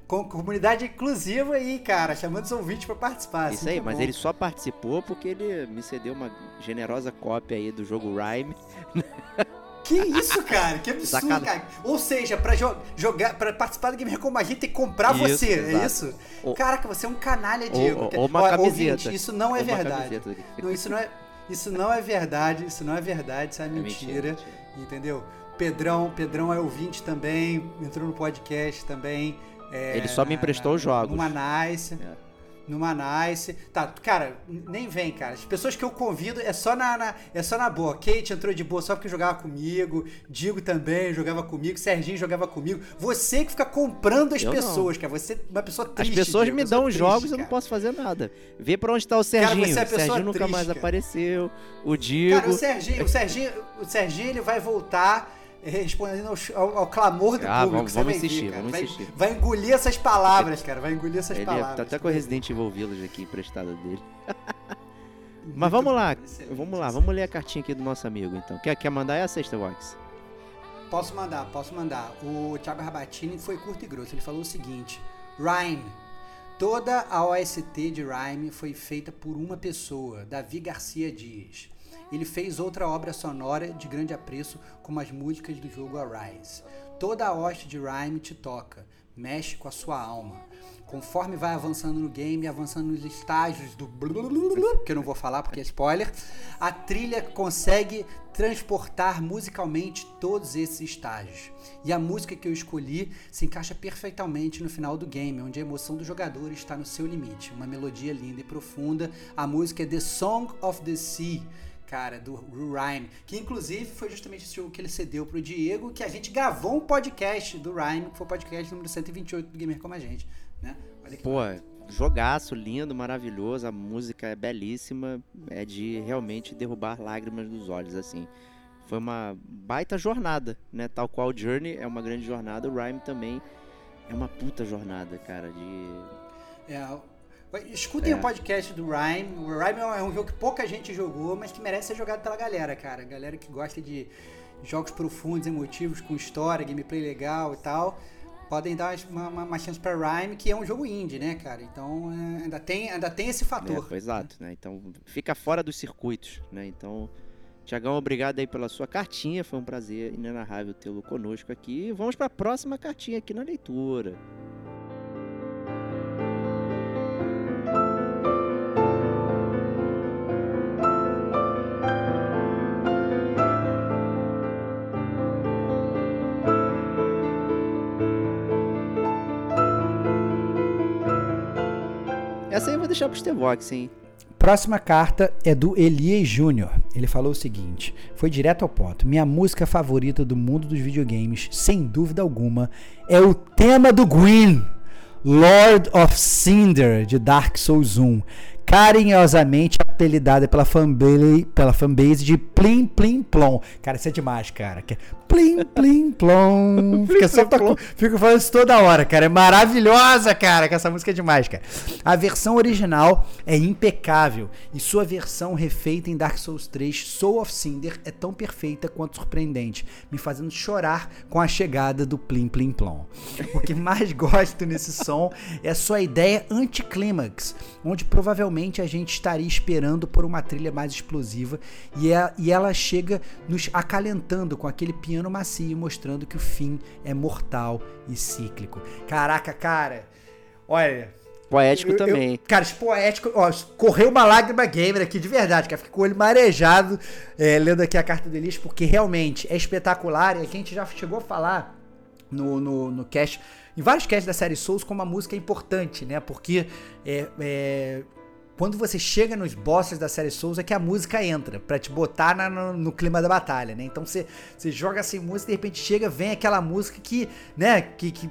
com comunidade inclusiva aí, cara, chamando os ouvintes pra participar. Isso assim aí, é mas bom. ele só participou porque ele me cedeu uma generosa cópia aí do jogo Rhyme. Que isso, cara? Que absurdo, Sacana- cara. Ou seja, pra jo- jogar, para participar do Gamer Como a Gente tem que comprar Isso, você, é exato. isso? Ou- Caraca, você é um canalha, Diego. ou- ou uma Ó, camiseta. ouvinte, isso não é Ou uma verdade. Não, isso não é, isso não é verdade, isso não é verdade, isso é É mentira, mentira, entendeu? Pedrão, Pedrão é ouvinte também, entrou no podcast também. é, Ele só me emprestou na- os jogos. Numa Nice. É. Numa Nice. Tá, cara, nem vem, cara. As pessoas que eu convido é só na, na- é só na boa. Kate entrou de boa só porque jogava comigo. Digo também jogava comigo. Serginho jogava comigo. Você que fica comprando as Eu não. pessoas, cara. Você é uma pessoa As triste. pessoas Diego, me dão os triste, jogos e eu não cara. posso fazer nada. Vê pra onde tá o Serginho. você é o Serginho pessoa nunca triste, mais cara. apareceu. O Digo. Cara, o Serginho, o Serginho, o Serginho ele vai voltar respondendo ao, ao- ao clamor do Ah, público. vamos- vamos insistir, vamos vai, insistir. Vai engolir essas palavras, cara. Vai engolir essas Ele palavras. tá até com o Resident Evil Village aqui emprestado dele. Mas vamos lá, excelente, vamos lá, excelente. vamos ler a cartinha aqui do nosso amigo então. Quer, quer mandar é a sexta, Vox? Posso mandar, posso mandar. O Thiago Rabatini foi curto e grosso. Ele falou o seguinte: Rhyme. Toda a OST de Rhyme foi feita por uma pessoa, Davi Garcia Dias. Ele fez outra obra sonora de grande apreço, como as músicas do jogo Arise. Toda a hoste de Rhyme te toca, mexe com a sua alma. Conforme vai avançando no game, avançando nos estágios do que eu não vou falar porque é spoiler, a trilha consegue transportar musicalmente todos esses estágios. E a música que eu escolhi se encaixa perfeitamente no final do game, onde a emoção do jogador está no seu limite. Uma melodia linda e profunda. A música é The Song of the Sea, cara, do Rhyme, que inclusive foi justamente esse jogo que ele cedeu pro Diego, que a gente gravou um podcast do Rhyme, que foi o podcast número 128 do Gamer Como a Gente, né? Olha que Pô, jogaço, lindo, maravilhoso, a música é belíssima, é de realmente derrubar lágrimas dos olhos, assim. Foi uma baita jornada, né? Tal qual o Journey é uma grande jornada, o Rhyme também é uma puta jornada, cara, de... É, escutem É. o podcast do Rhyme. O Rhyme é um- é um jogo que pouca gente jogou, mas que merece ser jogado pela galera, cara. Galera que gosta de jogos profundos, emotivos, com história, gameplay legal e tal. Podem dar uma, uma, uma chance pra Rhyme, que é um jogo indie, né, cara? Então é, ainda, tem, ainda tem esse É, fator. foi exato, né? Então fica fora dos circuitos, né? Então, Tiagão, obrigado aí pela sua cartinha. Foi um prazer inenarrável tê-lo conosco aqui. Vamos para a próxima cartinha aqui na leitura. Deixar pro Stevox, hein? Próxima carta é do Elias Júnior. Ele falou o seguinte: foi direto ao ponto. Minha música favorita do mundo dos videogames, sem dúvida alguma, é o tema do Gwyn, Lord of Cinder, de Dark Souls 1. Carinhosamente apelidada pela fanbase, pela fanbase de Plim Plim Plom. Cara, isso é demais, cara. Que é Plim Plim Plom. Fica toco- Fico falando isso toda hora, cara. É maravilhosa, cara, que essa música é demais, cara. A versão original é impecável e sua versão refeita em Dark Souls 3, Soul of Cinder, é tão perfeita quanto surpreendente, me fazendo chorar com a chegada do Plim Plim Plom. O que mais gosto nesse som é sua ideia anticlímax, onde provavelmente a gente estaria esperando por uma trilha mais explosiva e, é- e ela chega nos acalentando com aquele piano macio, mostrando que o fim é mortal e cíclico. Caraca, cara, olha. Poético eu- eu- também. cara, esse poético, ó, correu uma lágrima gamer aqui de verdade, cara. Fiquei com o olho marejado é, lendo aqui a carta do Elias, porque realmente é espetacular e a gente já chegou a falar no, no, no cast, em vários casts da série Souls, como a música é importante, né? Porque é, é, quando você chega nos bosses da série Souls é que a música entra, pra te botar na- no, no clima da batalha, né? Então você, joga sem música e de repente chega, vem aquela música que, né, que, que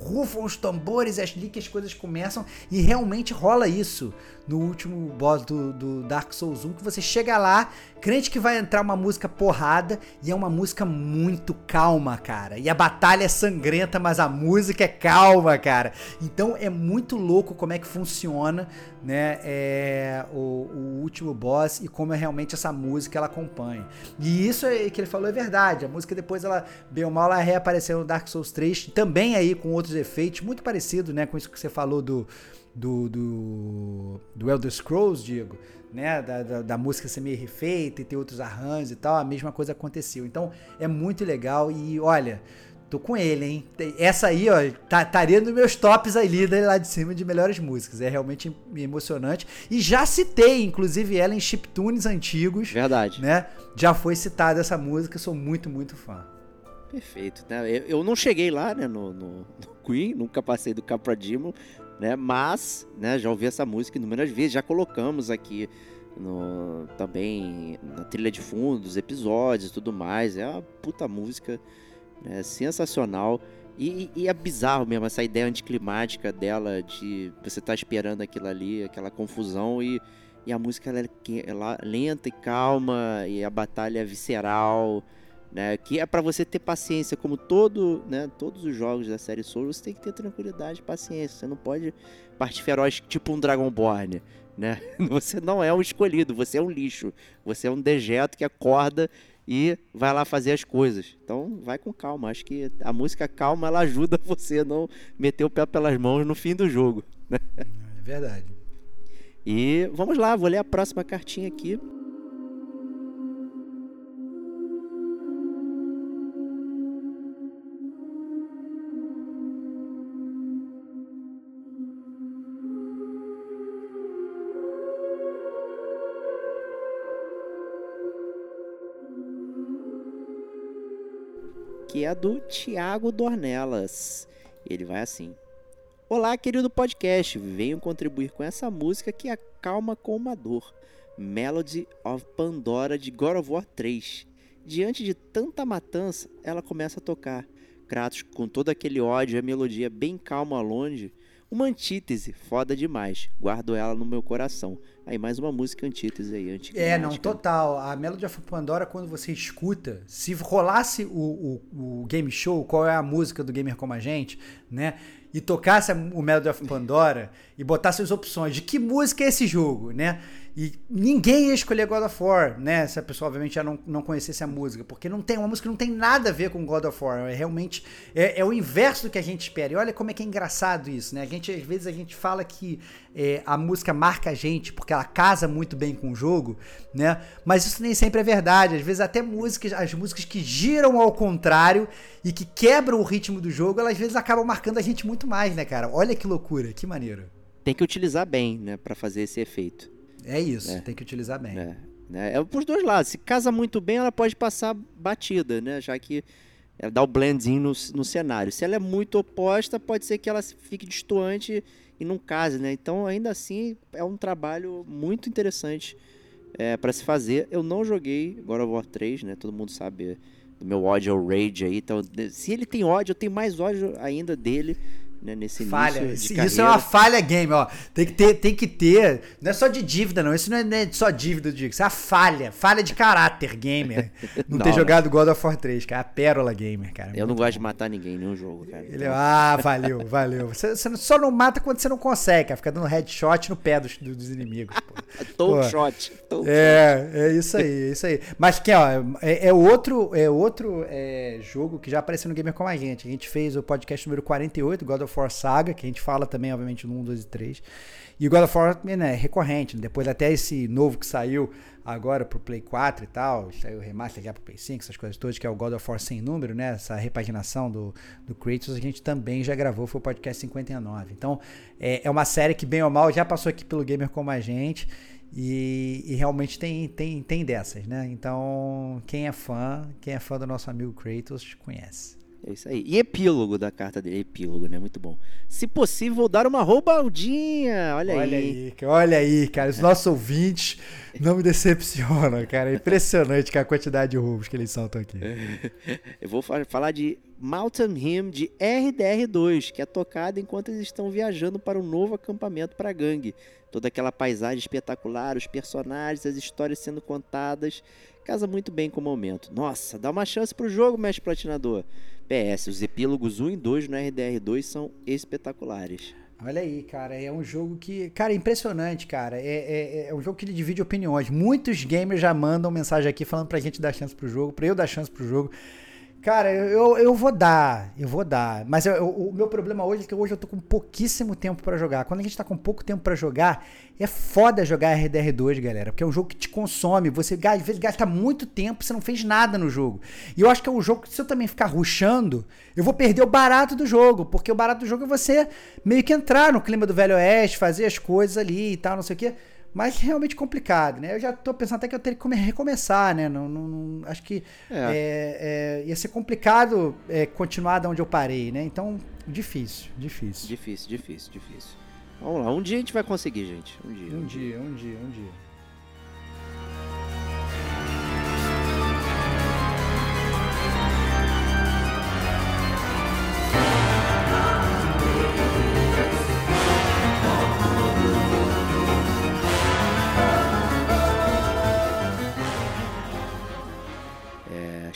rufam os tambores, ali que as coisas começam e realmente rola isso no último boss do, do Dark Souls 1, que você chega lá, crente que vai entrar uma música porrada e é uma música muito calma, cara. E a batalha é sangrenta, mas a música é calma, cara. Então é muito louco como é que funciona, né, é, o, o último boss e como é realmente essa música ela acompanha. E isso é, que ele falou é verdade. A música depois ela, bem ou mal, ela reapareceu no Dark Souls 3, também aí com outros efeitos, muito parecido, né, com isso que você falou do do, do, do Elder Scrolls, digo, né? Da, da, da música ser meio refeita e ter outros arranjos e tal, a mesma coisa aconteceu. Então é muito legal e olha, tô com ele, hein? Essa aí, ó, tá- estaria nos meus tops ali da- lá de cima de melhores músicas. É realmente emocionante. E já citei, inclusive, ela em chiptunes antigos, Verdade. né? Já foi citada essa música, sou muito, muito fã. Perfeito, né? Eu, não cheguei lá, né, no, no, no Queen, nunca passei do Capra Demon, né? Mas, né, já ouvi essa música inúmeras vezes, já colocamos aqui no, também na trilha de fundo dos episódios e tudo mais. É uma puta música, né, sensacional. E, e é bizarro mesmo essa ideia anticlimática dela de você estar esperando aquilo ali, aquela confusão e, e a música ela é ela é lenta e calma e a batalha é visceral né? Que é pra você ter paciência, como todo, né? Todos os jogos da série Souls, você tem que ter tranquilidade, paciência. Você não pode partir feroz tipo um Dragonborn, né? Você não é um escolhido, você é um lixo. Você é um dejeto que acorda e vai lá fazer as coisas. Então, vai com calma. Acho que a música calma ela ajuda você a não meter o pé pelas mãos no fim do jogo. É verdade. E vamos lá, vou ler a próxima cartinha aqui. Que é do Tiago Dornelas. Ele vai assim. Olá, querido podcast. Venho contribuir com essa música que acalma com uma dor. Melody of Pandora de God of War 3. Diante de tanta matança, ela começa a tocar. Kratos, com todo aquele ódio a melodia bem calma longe. Uma antítese, foda demais. Guardo ela no meu coração. Aí mais uma música antítese aí, antiga. É, não, total. A Melody of Pandora, quando você escuta, se rolasse o, o, o game show, qual é a música do Gamer Como a Gente, né? E tocasse o Melody of Pandora e botasse as opções de que música é esse jogo, né? E ninguém ia escolher God of War, né? Se a pessoa, obviamente, já não, não conhecesse a música. Porque não tem uma música que não tem nada a ver com God of War. É realmente. É, é o inverso do que a gente espera. E olha como é que é engraçado isso, né? A gente, às vezes, a gente fala que é, a música marca a gente porque ela casa muito bem com o jogo, né? Mas isso nem sempre é verdade. Às vezes, até músicas, as músicas que giram ao contrário e que quebram o ritmo do jogo, elas às vezes acabam marcando a gente muito mais, né, cara? Olha que loucura, que maneiro. Tem que utilizar bem, né, Pra fazer esse efeito. É isso, É. tem que utilizar bem. É, né? é pros dois lados. Se casa muito bem, ela pode passar batida, né? Já que ela dá o blendzinho no, no cenário. Se ela é muito oposta, pode ser que ela fique distoante e não case, né? Então, ainda assim, é um trabalho muito interessante é, para se fazer. Eu não joguei God of War 3, né? Todo mundo sabe do meu ódio ao Rage aí. Então, se ele tem ódio, eu tenho mais ódio ainda dele. Né, nesse Falha. início Isso, é uma falha game, ó. Tem que ter, tem que ter. Não é só de dívida, não. Isso não é, não é só dívida, digo. Isso é uma falha. Falha de caráter gamer. Não, ter Não. jogado God of War 3, cara. A pérola gamer, cara. Eu não gosto de matar ninguém em nenhum jogo, cara. Ele, ah, valeu, valeu. Você, você só não mata quando você não consegue, cara. Fica dando headshot no pé dos, dos inimigos. Pô. Toe shot. toe É, é isso aí, é isso aí. Mas que, ó, é, é outro, é outro é, jogo que já apareceu no Gamer com a gente. A gente fez o podcast número 48, God of War Saga, que a gente fala também, obviamente, no 1, 2 e 3. E o God of War né, é recorrente, né? depois até esse novo que saiu agora pro Play 4 e tal, saiu o remaster já pro Play 5, essas coisas todas, que é o God of War sem número, né? Essa repaginação do, do Kratos, a gente também já gravou, foi o podcast 59. Então, é, é uma série que, bem ou mal, já passou aqui pelo Gamer como a gente. E, e realmente tem, tem, tem dessas, né? Então, quem é fã, quem é fã do nosso amigo Kratos, conhece. É isso aí. E epílogo da carta dele. Epílogo, né? Muito bom. Se possível, dar uma roubaldinha. Olha, Olha aí. aí, olha aí, cara. Os nossos ouvintes não me decepcionam, cara. É impressionante com a quantidade de roubos que eles soltam aqui. Eu vou fa- falar de Mountain Hymn de RDR2, que é tocada enquanto eles estão viajando para um novo acampamento para a gangue. Toda aquela paisagem espetacular, os personagens, as histórias sendo contadas. Casa muito bem com o momento. Nossa, dá uma chance pro jogo, mestre platinador. PS, os epílogos 1 e 2 no RDR2 são espetaculares. Olha aí, cara, é um jogo que. Cara, é impressionante, cara. É, é, é um jogo que divide opiniões. Muitos gamers já mandam mensagem aqui falando pra gente dar chance pro jogo, pra eu dar chance pro jogo. Cara, eu, eu vou dar, eu vou dar. Mas eu- eu- o meu problema hoje é que hoje eu tô com pouquíssimo tempo pra jogar. Quando a gente tá com pouco tempo pra jogar, é foda jogar RDR2, galera. Porque é um jogo que te consome. Você às vezes gasta muito tempo, você não fez nada no jogo. E eu acho que é um jogo que se eu também ficar rushando, eu vou perder o barato do jogo. Porque o barato do jogo é você meio que entrar no clima do Velho Oeste, fazer as coisas ali e tal, não sei o quê. Mas realmente complicado, né? Eu já tô pensando até que eu teria que come- recomeçar, né? Não, não- não- acho que É. é, é, ia ser complicado é, continuar de onde eu parei, né? Então, difícil, difícil. Difícil, difícil, difícil. Vamos lá, um dia a gente vai conseguir, gente. Um dia. Um dia, um dia, um dia.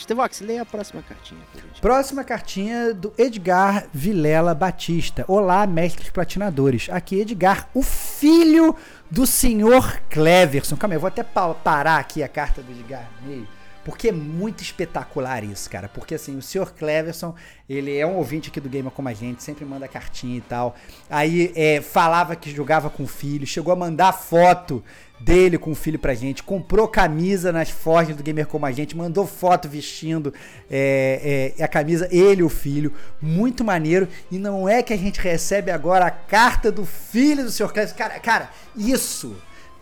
Estevox, leia a próxima cartinha. Próxima cartinha do Edgar Vilela Batista. Olá, mestres platinadores. Aqui Edgar, o filho do senhor Cleverson. Calma aí, eu vou até pa- parar aqui a carta do Edgar meio. Porque é muito espetacular isso, cara. Porque assim, o senhor Cleverson, ele é um ouvinte aqui do Gamer Como a Gente, sempre manda cartinha e tal. Aí é, falava que jogava com o filho, chegou a mandar foto dele com o filho pra gente, comprou camisa nas forjas do Gamer Como a Gente, mandou foto vestindo é, é, a camisa, ele e o filho, muito maneiro. E não é que a gente recebe agora a carta do filho do Sr. Cleverson. Cara, cara, isso,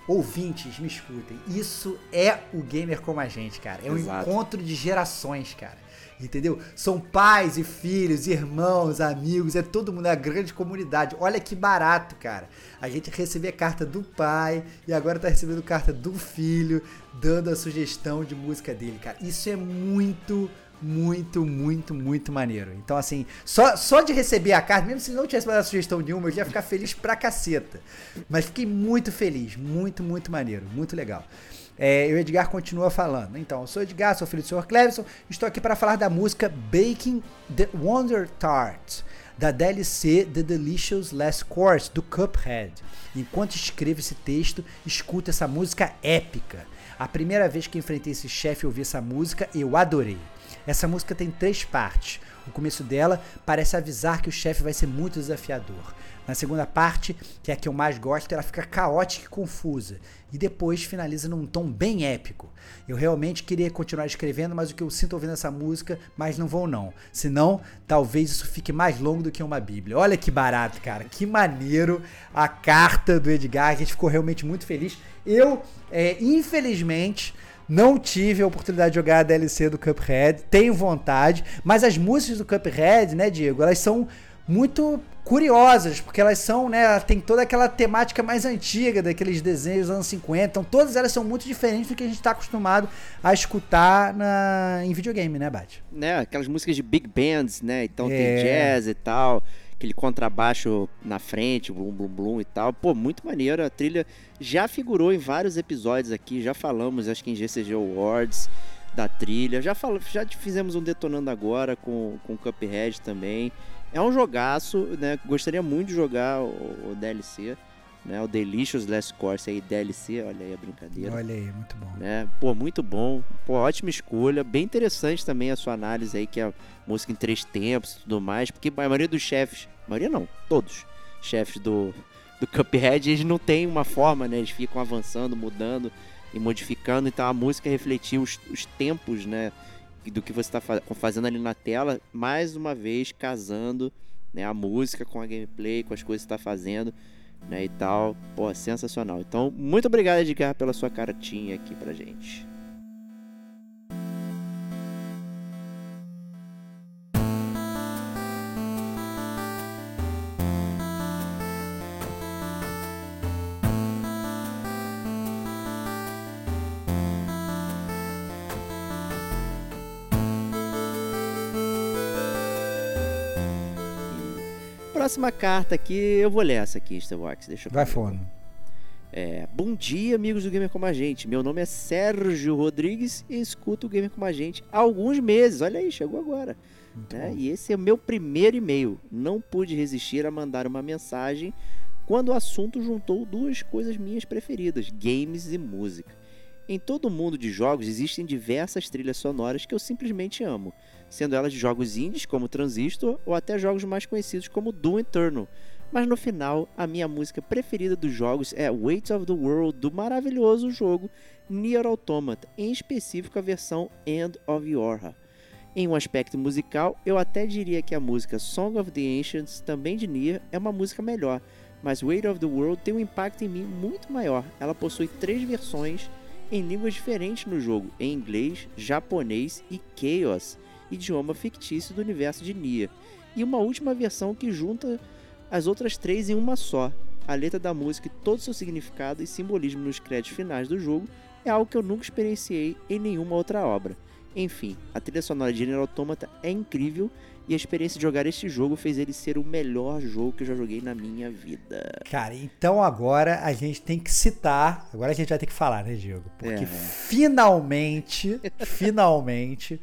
ouvintes, me escutem, isso é o Gamer Como a Gente, cara. É um Exato. encontro de gerações, cara. Entendeu? São pais e filhos, irmãos, amigos, é todo mundo, é a grande comunidade. Olha que barato, cara. A gente receber carta do pai e agora tá recebendo carta do filho, dando a sugestão de música dele, cara. Isso é muito, muito, muito, muito maneiro. Então, assim, só, só de receber a carta, mesmo se não tivesse mandado sugestão nenhuma, eu já ia ficar feliz pra caceta. Mas fiquei muito feliz, muito, muito maneiro, muito legal. É, o Edgar continua falando. Então, eu sou Edgar, sou filho do Sr. Cleverson. Estou aqui para falar da música Baking the Wonder Tart, da DLC The Delicious Last Course, do Cuphead. Enquanto escrevo esse texto, escuto essa música épica. A primeira vez que enfrentei esse chefe e ouvi essa música, eu adorei. Essa música tem três partes. O começo dela parece avisar que o chefe vai ser muito desafiador. Na segunda parte, que é a que eu mais gosto, ela fica caótica e confusa. E depois finaliza num tom bem épico. Eu realmente queria continuar escrevendo, mas o que eu sinto ouvindo essa música, mas não vou não. Senão, talvez isso fique mais longo do que uma bíblia. Olha que barato, cara. Que maneiro a carta do Edgar. A gente ficou realmente muito feliz. Eu, é, infelizmente, não tive a oportunidade de jogar a DLC do Cuphead, tenho vontade, mas as músicas do Cuphead, né, Diego, elas são muito curiosas, porque elas são, né, ela tem toda aquela temática mais antiga daqueles desenhos dos anos 50, então todas elas são muito diferentes do que a gente está acostumado a escutar na, em videogame, né, Bate? né, aquelas músicas de big bands, né? Então É. tem jazz e tal, aquele contrabaixo na frente, blum blum blum e tal. Pô, muito maneiro. A trilha já figurou em vários episódios aqui, já falamos, acho que em GCG Awards da trilha. Já, fal... já fizemos um Detonando Agora com, com Cuphead também. É um jogaço, né? Gostaria muito de jogar o, o DLC, né? O Delicious Last Course aí, DLC, olha aí a brincadeira. Olha aí, muito bom. Né? Pô, muito bom. Pô, ótima escolha. Bem interessante também a sua análise aí, que é a música em três tempos e tudo mais. Porque a maioria dos chefes, a maioria não, todos, chefes do, do Cuphead, eles não têm uma forma, né? Eles ficam avançando, mudando e modificando. Então a música refletia os, os tempos, né? Do que você está fazendo ali na tela, mais uma vez casando né, a música com a gameplay, com as coisas que você está fazendo né, e tal. Pô, sensacional. Então, muito obrigado, Edgar, pela sua cartinha aqui pra gente. Próxima carta aqui, eu vou ler essa aqui, Starwax. Deixa eu Vai fundo. É, bom dia, amigos do Gamer Como a Gente. Meu nome é Sérgio Rodrigues e escuto o Gamer Como a Gente há alguns meses. Olha aí, chegou agora. né? E esse é o meu primeiro e-mail. Não pude resistir a mandar uma mensagem quando o assunto juntou duas coisas minhas preferidas: games e música. Em todo o mundo de jogos existem diversas trilhas sonoras que eu simplesmente amo, sendo elas de jogos indies como Transistor ou até jogos mais conhecidos como Doom Eternal. Mas no final, a minha música preferida dos jogos é Weight of the World do maravilhoso jogo Nier Automata, em específico a versão End of Yorha. Em um aspecto musical, eu até diria que a música Song of the Ancients, também de Nier, é uma música melhor, mas Weight of the World tem um impacto em mim muito maior. Ela possui três versões em línguas diferentes no jogo, em inglês, japonês e Chaos, idioma fictício do universo de Nier, e uma última versão que junta as outras três em uma só. A letra da música e todo seu significado e simbolismo nos créditos finais do jogo é algo que eu nunca experienciei em nenhuma outra obra. Enfim, a trilha sonora de Nier Automata é incrível e a experiência de jogar este jogo fez ele ser o melhor jogo que eu já joguei na minha vida. Cara, então agora a gente tem que citar. Agora a gente vai ter que falar, né, Diego? Porque É. finalmente, finalmente,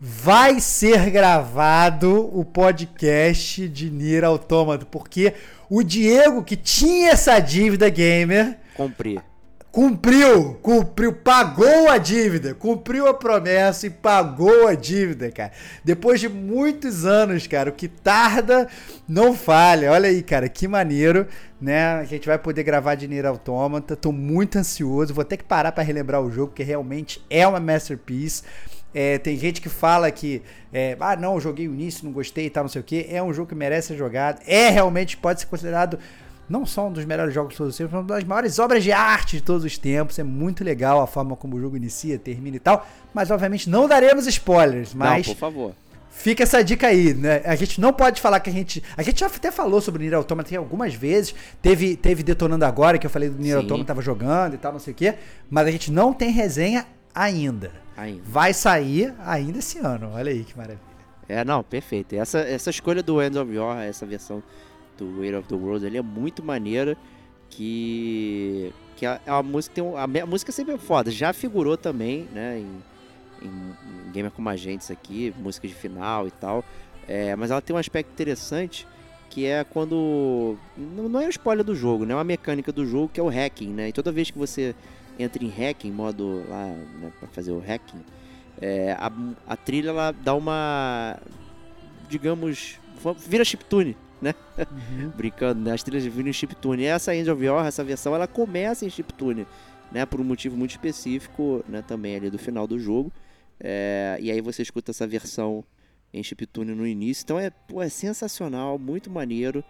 vai ser gravado o podcast de Nier Automata. Porque o Diego, que tinha essa dívida gamer, Comprei. Cumpriu, cumpriu, pagou a dívida, cumpriu a promessa e pagou a dívida, cara. Depois de muitos anos, cara, o que tarda não falha. Olha aí, cara, que maneiro, né? A gente vai poder gravar de Nier Automata. Tô muito ansioso, vou ter que parar pra relembrar o jogo, porque realmente é uma masterpiece. É, tem gente que fala que, é, ah, não, eu joguei o início, não gostei e tal, não sei o que. É um jogo que merece ser jogado. É realmente, pode ser considerado não só um dos melhores jogos de todos os tempos, mas uma das maiores obras de arte de todos os tempos. É muito legal a forma como o jogo inicia, termina e tal. Mas, obviamente, não daremos spoilers. Mas Não, por favor. fica essa dica aí, né? A gente não pode falar que a gente. A gente já até falou sobre o Nier Automata algumas vezes. Teve, teve Detonando Agora, que eu falei do Nier Sim. Automata, tava jogando e tal, não sei o quê. Mas a gente não tem resenha ainda. Ainda. Vai sair ainda esse ano. Olha aí que maravilha. É, não, perfeito. Essa, essa escolha do End of Your, essa versão do Weight of the World, ele é muito maneira. Que. Que a, a música tem um, a, a música sempre é foda. Já figurou também, né? Em, em, em Gamer como Agentes aqui, música de final e tal. É, mas ela tem um aspecto interessante que é quando. Não, não é um spoiler do jogo, né? É uma mecânica do jogo que é o hacking, né? E toda vez que você entra em hacking, modo lá, né, pra fazer o hacking, é, a, a trilha ela dá uma. Digamos. Vira chiptune, né? Brincando, né? As trilhas viram em chiptune. Essa End of War, essa versão, ela começa em chiptune, né? Por um motivo muito específico, né? Também ali do final do jogo. É, e aí você escuta essa versão em chiptune no início. Então é, pô, é sensacional, muito maneiro.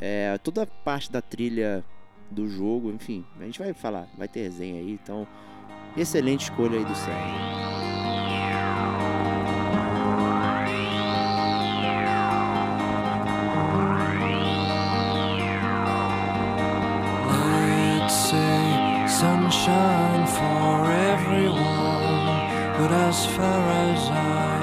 É, toda a parte da trilha do jogo, enfim, a gente vai falar, vai ter resenha aí. Então, excelente escolha aí do Sérgio. Sunshine for everyone, but as far as I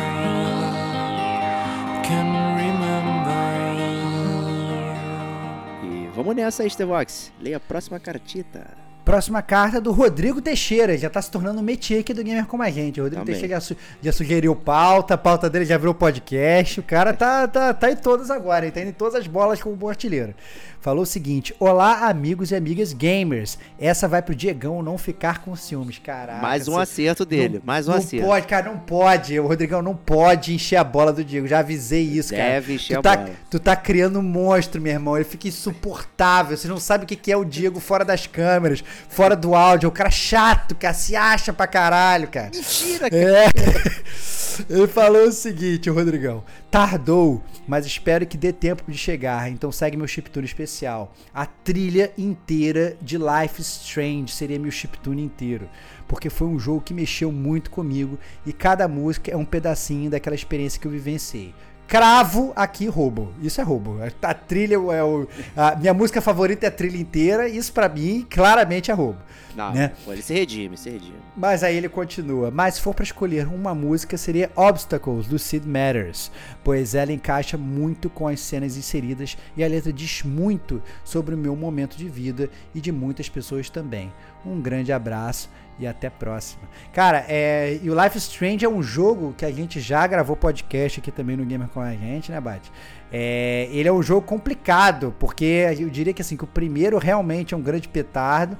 Vamos nessa aí, Stevox. Leia a próxima cartita. Próxima carta do Rodrigo Teixeira. Já tá se tornando um métier aqui do Gamer Como a Gente. O Rodrigo Também. Teixeira já, su- já sugeriu pauta, a pauta dele já virou podcast. O cara tá, tá, tá em todas agora, ele tá indo em todas as bolas como bom artilheiro. Falou o seguinte: Olá, amigos e amigas gamers. Essa vai pro Diegão não ficar com ciúmes. Caraca. mais um cê- acerto dele. não- mais um não acerto. pode, cara, não pode. O Rodrigão não pode encher a bola do Diego. Já avisei isso, cara. Deve encher tu a tá, bola. Tu tá criando um monstro, meu irmão. Ele fica insuportável. Você não sabe o que é o Diego fora das câmeras, fora do áudio. É o cara chato, cara. Se acha pra caralho, cara. Mentira, cara. É. Ele falou o seguinte, o Rodrigão. Tardou, mas espero que dê tempo de chegar. Então segue meu chiptune especial. A trilha inteira de Life Strange seria meu chiptune inteiro. Porque foi um jogo que mexeu muito comigo e cada música é um pedacinho daquela experiência que eu vivenciei. Cravo aqui roubo. Isso é roubo. A trilha é o. A minha música favorita é a trilha inteira. Isso pra mim claramente é roubo. Não, né? ele se redime, se redime. Mas aí ele continua. Mas se for pra escolher uma música, seria Obstacles, do Sid Matters, pois ela encaixa muito com as cenas inseridas e a letra diz muito sobre o meu momento de vida e de muitas pessoas também. Um grande abraço e até a próxima. Cara, é, e o Life Strange é um jogo que a gente já gravou podcast aqui também no Gamer com a gente, né, Bate? É, ele é um jogo complicado, porque eu diria que assim, que o primeiro realmente é um grande petardo.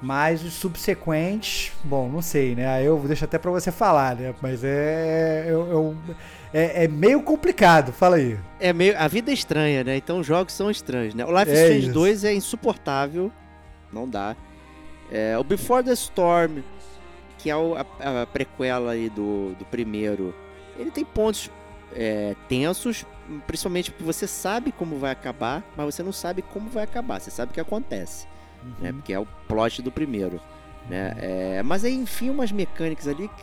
Mas os subsequentes, bom, não sei, né? Aí eu deixo até pra você falar, né? Mas é, eu- eu- é, é meio complicado, fala aí. É meio. A vida é estranha, né? Então os jogos são estranhos, né? O Life É Strange isso. 2 é insuportável. Não dá. É, o Before the Storm, que é o- a, a prequela aí do, do primeiro, ele tem pontos é, tensos, principalmente porque você sabe como vai acabar, mas você não sabe como vai acabar. Você sabe o que acontece, né? Porque é o plot do primeiro, né? É, mas aí enfim umas mecânicas ali que,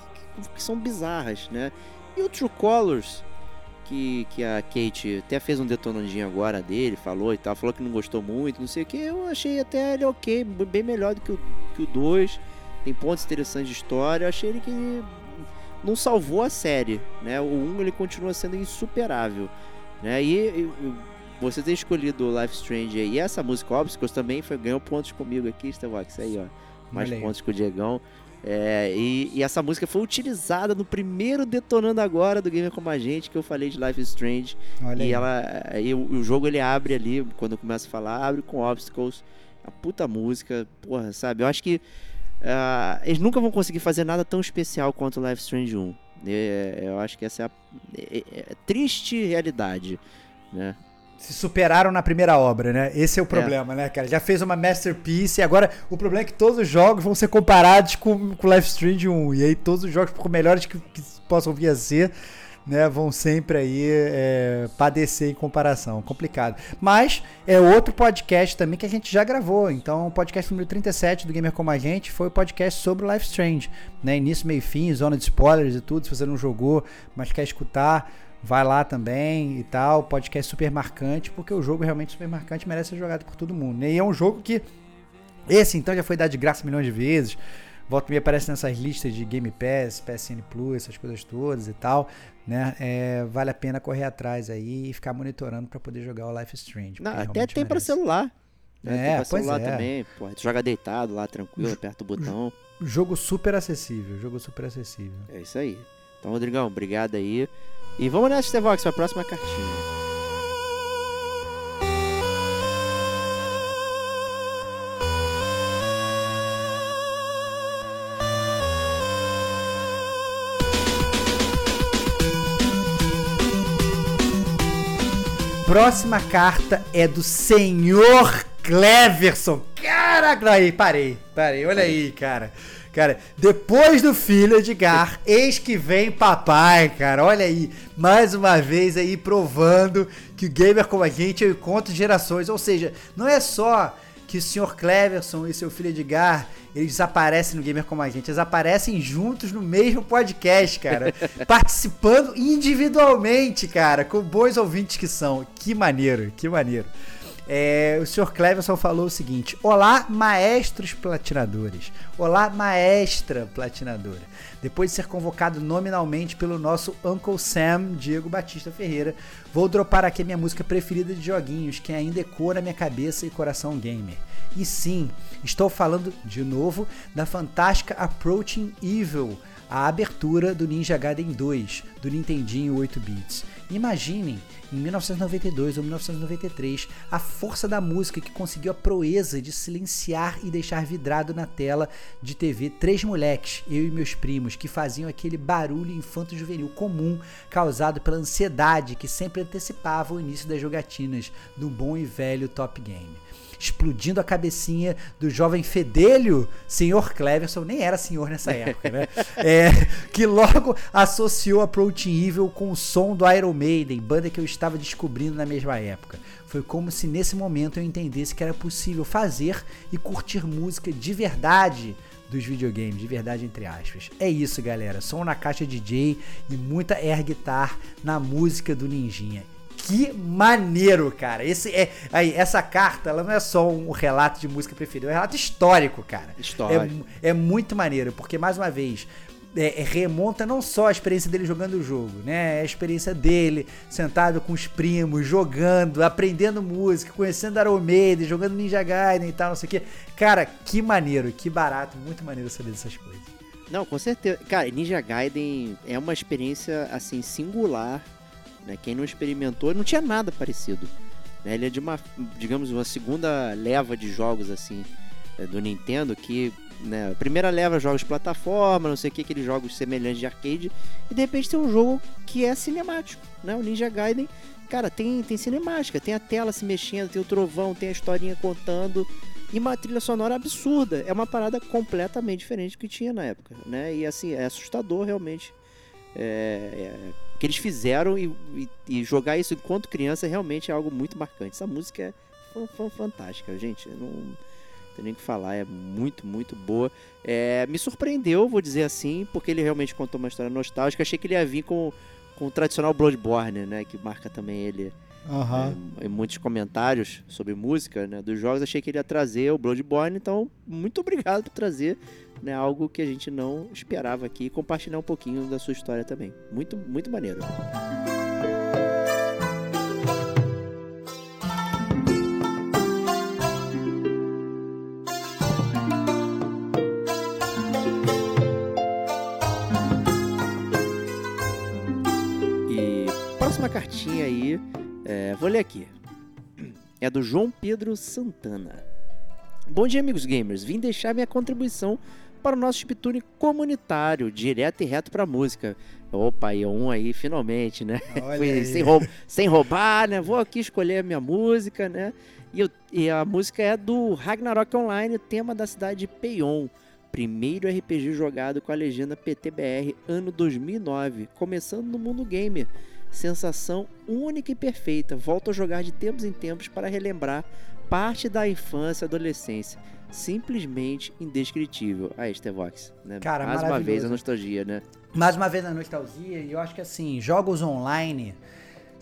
que- que são bizarras, né? E o True Colors, que, que a Kate até fez um detonandinho agora dele, falou e tal, falou que não gostou muito, não sei o que. Eu achei até ele ok, bem melhor do que o, que o 2. Tem pontos interessantes de história. Eu achei ele que não salvou a série, né? O 1 ele continua sendo insuperável, né? E, e- você ter escolhido o Life Strange aí, e essa música Obstacles também foi, ganhou pontos comigo aqui, Starbucks, aí ó, mais aí. pontos com o Diegão. É, e, e essa música foi utilizada no primeiro Detonando Agora do Gamer Como a Gente, que eu falei de Life is Strange. Olha e aí. ela, aí o, o jogo ele abre ali, quando eu começo a falar, abre com Obstacles. A puta música, porra, sabe? Eu acho que ah, eles nunca vão conseguir fazer nada tão especial quanto o Life is Strange 1. É, eu acho que essa é a é- é- é triste realidade, né? Se superaram na primeira obra, né? Esse é o problema, né, cara? Já fez uma masterpiece e agora o problema é que todos os jogos vão ser comparados com com Life Strange 1. E aí todos os jogos, por melhores que, que possam vir a ser, né, vão sempre aí é, padecer em comparação. Complicado. Mas é outro podcast também que a gente já gravou. Então, o podcast número 37 do Gamer Como a Gente foi o podcast sobre o Life Strange. Né? Início, meio fim, zona de spoilers e tudo. Se você não jogou, mas quer escutar, vai lá também e tal. Podcast super marcante, porque o jogo realmente super marcante merece ser jogado por todo mundo. né? E é um jogo que. Esse então já foi dado de graça milhões de vezes. Volta e meia aparece nessas listas de Game Pass, PSN Plus, essas coisas todas e tal, né? É, vale a pena correr atrás aí e ficar monitorando pra poder jogar o Life Strange. Não, até tem pra merece. celular. Né? É, tem pra pois celular é. também. Porra, tu joga deitado lá, tranquilo, aperta o botão. Jogo super acessível, jogo super acessível. É isso aí. Então, Rodrigão, obrigado aí. E vamos nessa, Stevox, pra próxima cartinha. Próxima carta é do Senhor Cleverson. Caraca, aí, parei, parei, olha aí, cara. Cara, depois do filho Edgar, eis que vem papai, cara. Olha aí, mais uma vez aí provando que o gamer como a gente é o encontro de gerações. Ou seja, não é só que o senhor Cleverson e seu filho Edgar, eles aparecem no Gamer Como a Gente, eles aparecem juntos no mesmo podcast, cara, participando individualmente, cara, com bons ouvintes que são. Que maneiro, que maneiro. É, o senhor Cleverson falou o seguinte: Olá, maestros platinadores. Olá, maestra platinadora. Depois de ser convocado nominalmente pelo nosso Uncle Sam, Diego Batista Ferreira, vou dropar aqui minha música preferida de joguinhos, que ainda ecoa na minha cabeça e coração gamer. E sim, estou falando de novo da fantástica Approaching Evil, a abertura do Ninja Gaiden 2, do Nintendinho 8 bits. Imaginem, em 1992 ou 1993, a força da música que conseguiu a proeza de silenciar e deixar vidrado na tela de TV três moleques, eu e meus primos, que faziam aquele barulho infanto-juvenil comum causado pela ansiedade que sempre antecipava o início das jogatinas do bom e velho Top Game explodindo a cabecinha do jovem fedelho, senhor Cleverson, nem era senhor nessa época, né? É, que logo associou a Protein Evil com o som do Iron Maiden, banda que eu estava descobrindo na mesma época. Foi como se nesse momento eu entendesse que era possível fazer e curtir música de verdade dos videogames, de verdade entre aspas. É isso, galera. Som na caixa DJ e muita air guitar na música do Ninjinha. Que maneiro, cara. Esse é aí essa carta, ela não é só um relato de música preferida, é um relato histórico, cara. Histórico. É, é muito maneiro, porque mais uma vez é, é, remonta não só a experiência dele jogando o jogo, né? É a experiência dele sentado com os primos, jogando, aprendendo música, conhecendo Iron Maiden, jogando Ninja Gaiden e tal, não sei o quê. Cara, que maneiro, que barato, muito maneiro saber dessas coisas. Não, com certeza. Cara, Ninja Gaiden é uma experiência, assim, singular. Né? Quem não experimentou, não tinha nada parecido. Né? Ele é de uma, digamos, uma segunda leva de jogos, assim, é, do Nintendo, que, né, a primeira leva jogos de plataforma, não sei o que, aqueles jogos semelhantes de arcade, e de repente tem um jogo que é cinemático, né? O Ninja Gaiden, cara, tem, tem cinemática, tem a tela se mexendo, tem o trovão, tem a historinha contando, e uma trilha sonora absurda. É uma parada completamente diferente do que tinha na época, né? E assim, é assustador realmente. É, é, o que eles fizeram e, e- e jogar isso enquanto criança realmente é algo muito marcante. Essa música é fan- fan- fantástica, gente. Eu não tem nem o que falar, é muito, muito boa. É, me surpreendeu, vou dizer assim, porque ele realmente contou uma história nostálgica. Achei que ele ia vir com, com o tradicional Bloodborne, né? Que marca também ele é, em muitos comentários sobre música né, dos jogos. Achei que ele ia trazer o Bloodborne, então muito obrigado por trazer né, algo que a gente não esperava aqui e compartilhar um pouquinho da sua história também. Muito, muito maneiro. E próxima cartinha aí, é, vou ler aqui. É do João Pedro Santana. Bom dia, amigos gamers. Vim deixar minha contribuição para o nosso Chiptune comunitário, direto e reto para música. Opa, e um aí, finalmente, né? Sem, rou- sem roubar, né? Vou aqui escolher a minha música, né? E, eu- e a música é do Ragnarok Online, o tema da cidade de Peion. Primeiro RPG jogado com a legenda PTBR, ano 2009, começando no mundo gamer. Sensação única e perfeita. Volto a jogar de tempos em tempos para relembrar parte da infância e adolescência. Simplesmente indescritível. Aí, Stevox, né? Cara, Mais uma vez a nostalgia, né? Mais uma vez na nostalgia, e eu acho que assim, jogos online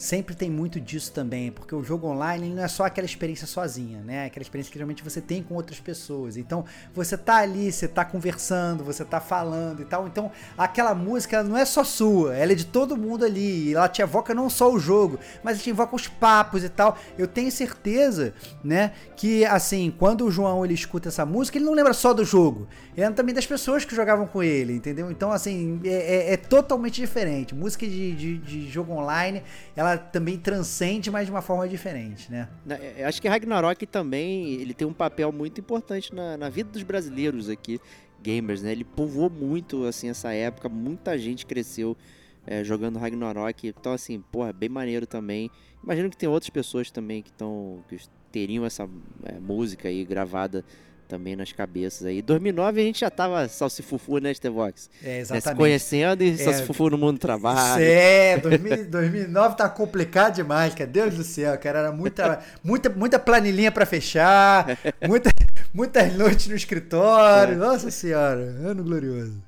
sempre tem muito disso também, porque o jogo online não é só aquela experiência sozinha, né? Aquela experiência que geralmente você tem com outras pessoas. Então, você tá ali, você tá conversando, você tá falando e tal. Então, aquela música não é só sua, ela é de todo mundo ali. E ela te evoca não só o jogo, mas te evoca os papos e tal. Eu tenho certeza, né, que assim, quando o João ele escuta essa música, ele não lembra só do jogo, ele lembra também das pessoas que jogavam com ele, entendeu? Então, assim, é, é- é totalmente diferente. Música de, de- de jogo online, ela também transcende, mas de uma forma diferente, né? Na- eu Acho que Ragnarok também ele tem um papel muito importante na, na vida dos brasileiros aqui, gamers, né? Ele povoou muito assim essa época, muita gente cresceu é, jogando Ragnarok, então assim, porra, bem maneiro também. Imagino que tem outras pessoas também que estão que teriam essa é, música aí gravada também nas cabeças aí. 2009 a gente já tava salsifufu, né, Stevox? É, Né, Se exatamente. conhecendo e É, salsifufu no mundo do trabalho. É, 2000 2009 tá complicado demais, cara. Deus do céu, cara. Era muita, muita, muita planilhinha pra fechar, muita, muitas noites no É. escritório. Nossa senhora, ano glorioso.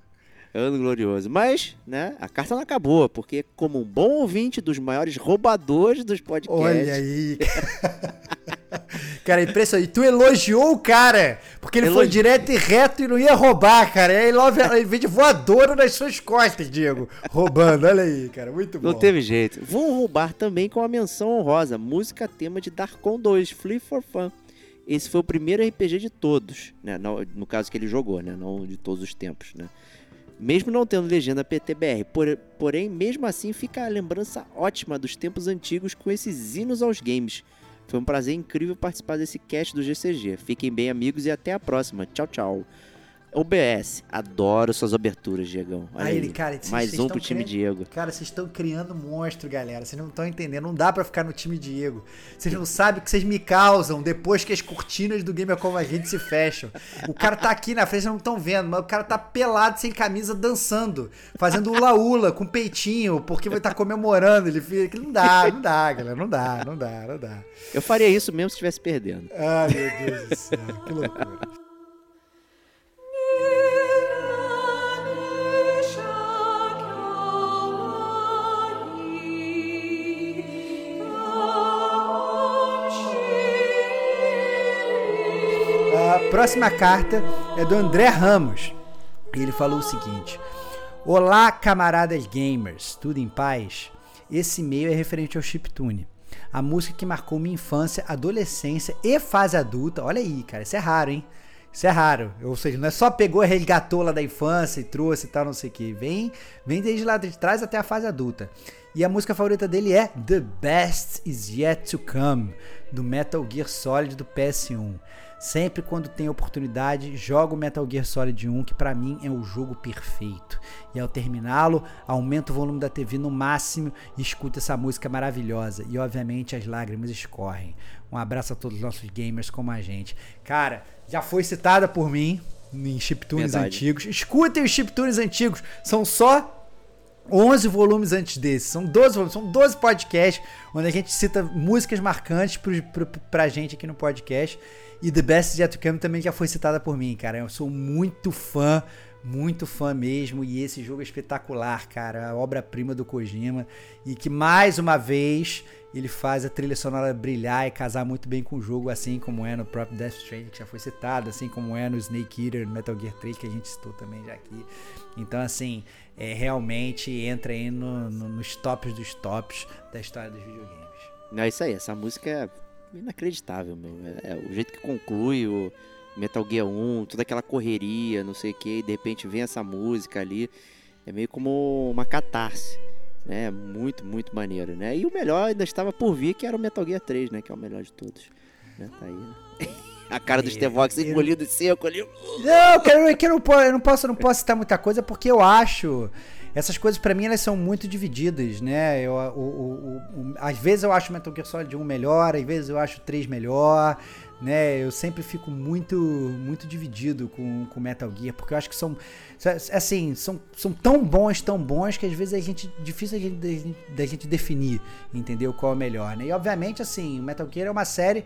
Ano glorioso. Mas, né, a carta não acabou, porque como um bom ouvinte dos maiores roubadores dos podcasts, Olha aí. Cara, impressionante. E tu elogiou o cara, porque ele foi Elogi- direto e reto e não ia roubar, cara. E aí logo ele veio de voadora nas suas costas, Diego. Roubando, olha aí, cara. Muito bom. Não teve jeito. Vou roubar também com a menção honrosa. Música tema de Darkon 2, Free for Fun. Esse foi o primeiro RPG de todos, né? No, no caso que ele jogou, né? Não de todos os tempos, né? Mesmo não tendo legenda PTBR. Por- porém, mesmo assim, fica a lembrança ótima dos tempos antigos com esses hinos aos games. Foi um prazer incrível participar desse cast do GCG. Fiquem bem, amigos, e até a próxima. Tchau, tchau. OBS, adoro suas aberturas, Diegão. Olha Aí ele, cara, mais um pro time? Diego. Cara, vocês estão criando monstro, galera. Vocês não estão entendendo. Não dá pra ficar no time Diego. Vocês não sabem o que vocês me causam depois que as cortinas do Gamer Como a Gente se fecham. O cara tá aqui na frente, vocês não estão vendo, mas o cara tá pelado, sem camisa, dançando. Fazendo ula-ula, com peitinho, porque vai estar comemorando. Ele fica. Não dá, não dá, galera. Não dá, não dá, não dá. Eu faria isso mesmo se estivesse perdendo. Ai, meu Deus do céu. Que loucura. Próxima carta é do André Ramos. E ele falou o seguinte: Olá, camaradas gamers, tudo em paz? Esse e-mail é referente ao chiptune. A música que marcou minha infância, adolescência e fase adulta. Olha aí, cara, isso é raro, hein? Isso é raro. Ou seja, não é só pegou e resgatou da infância e trouxe e tal, não sei o que. Vem, vem desde lá de trás até a fase adulta. E a música favorita dele é The Best Is Yet to Come, do Metal Gear Solid do PS1. Sempre quando tem oportunidade, jogo Metal Gear Solid 1, que pra mim é o jogo perfeito. E ao terminá-lo, aumento o volume da TV no máximo e escuto essa música maravilhosa. E obviamente as lágrimas escorrem. Um abraço a todos os nossos gamers como a gente. Cara, já foi citada por mim em chiptunes Verdade. antigos. Escutem os chiptunes antigos, são só 11 volumes antes desse. São 12 volumes, são 12 podcasts onde a gente cita músicas marcantes pro, pro, pra gente aqui no podcast. E The Best to Come também já foi citada por mim, cara. Eu sou muito fã, muito fã mesmo. E esse jogo é espetacular, cara. A obra-prima do Kojima. E que mais uma vez ele faz a trilha sonora brilhar e casar muito bem com o jogo, assim como é no próprio Death Stranding, que já foi citado, assim como é no Snake Eater, no Metal Gear 3, que a gente citou também já aqui. Então, assim, é, realmente entra aí no- no- nos tops dos tops da história dos videogames. É isso aí, essa música é inacreditável, meu. É, é o jeito que conclui o Metal Gear 1, toda aquela correria, não sei o que, e de repente vem essa música ali. É meio como uma catarse, né? Muito, muito maneiro, né? E o melhor ainda estava por vir, que era o Metal Gear 3, né? Que é o melhor de todos. Né? Tá aí, né? A cara do Stevox eu- engolido e seco ali. Não, cara, é que eu não, po- eu não posso, eu não posso citar muita coisa porque eu acho essas coisas pra mim elas são muito divididas, né? Eu, o, o- o- às vezes eu acho Metal Gear Solid 1 melhor, às vezes eu acho o 3 melhor, né? Eu sempre fico muito muito dividido com, com Metal Gear porque eu acho que são assim são, são tão bons, tão bons que às vezes a gente difícil a gente, da gente- definir, entendeu? Qual é o melhor, né? E obviamente assim, o Metal Gear é uma série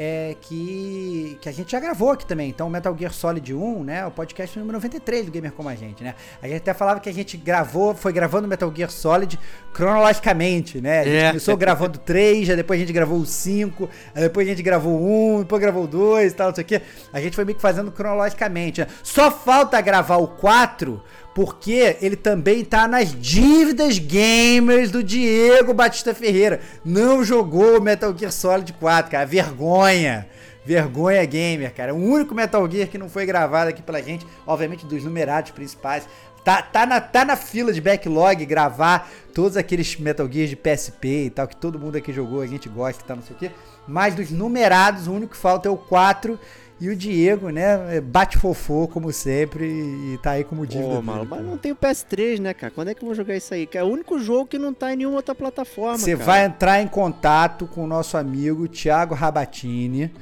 é, que, que a gente já gravou aqui também. Então, Metal Gear Solid 1, né? O podcast número 93 do Gamer Como a Gente, né? A gente até falava que a gente gravou, foi gravando Metal Gear Solid cronologicamente, né? A gente É. começou gravando 3, aí depois a gente gravou o 5, aí depois a gente gravou o 1, depois gravou o 2 e tal, não sei o quê. A gente foi meio que fazendo cronologicamente, né? Só falta gravar o 4 porque ele também tá nas dívidas gamers do Diego Batista Ferreira. Não jogou o Metal Gear Solid 4, cara. Vergonha. Vergonha gamer, cara. O único Metal Gear que não foi gravado aqui pela gente, obviamente dos numerados principais. Tá, tá, na, tá na fila de backlog gravar todos aqueles Metal Gears de PSP e tal, que todo mundo aqui jogou, a gente gosta e tal, não sei o quê. Mas dos numerados, o único que falta é o 4. E o Diego, né, bate fofô, como sempre, e tá aí como dívida. Pô, mano, mas não tem o PS3, né, cara? Quando é que eu vou jogar isso aí? Que é o único jogo que não tá em nenhuma outra plataforma, Você vai entrar em contato com o nosso amigo Thiago Rabatini,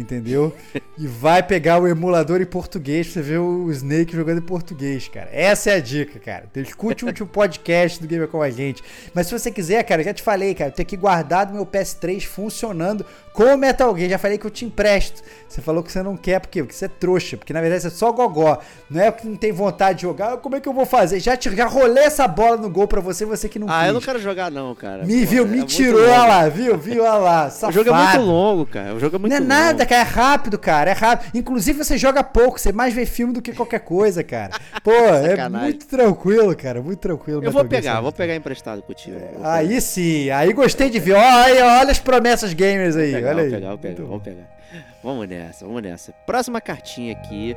entendeu? E vai pegar o emulador em português pra você ver o Snake jogando em português, cara. Essa é a dica, cara. Então escute o último podcast do Gamer com a gente. Mas se você quiser, cara, já te falei, cara, eu tenho aqui guardado meu PS3 funcionando com o Metal Gear. Já falei que eu te empresto. Você falou que você não quer, por quê? Porque você é trouxa, porque na verdade você é só gogó. Não é porque não tem vontade de jogar. Como é que eu vou fazer? Já, te, já rolei essa bola no gol pra você, você que não Ah, quis. eu não quero jogar não, cara. Me Pô, viu, é me tirou, longo. olha lá, viu? Viu, olha lá. O Safado. jogo é muito longo, cara. O jogo é muito Não é longo. nada, cara. É rápido, cara. É rápido. Inclusive, você joga pouco. Você mais vê filme do que qualquer coisa, cara. Pô, é muito tranquilo, cara. Muito tranquilo. Eu vou pegar, vou Solid. pegar emprestado contigo. Vou pegar. Aí sim. Aí gostei de ver. Olha, olha as promessas gamers aí. Vou pegar, olha aí. vou pegar, vou pegar, vou pegar. Vamos nessa, vamos nessa. Próxima cartinha aqui.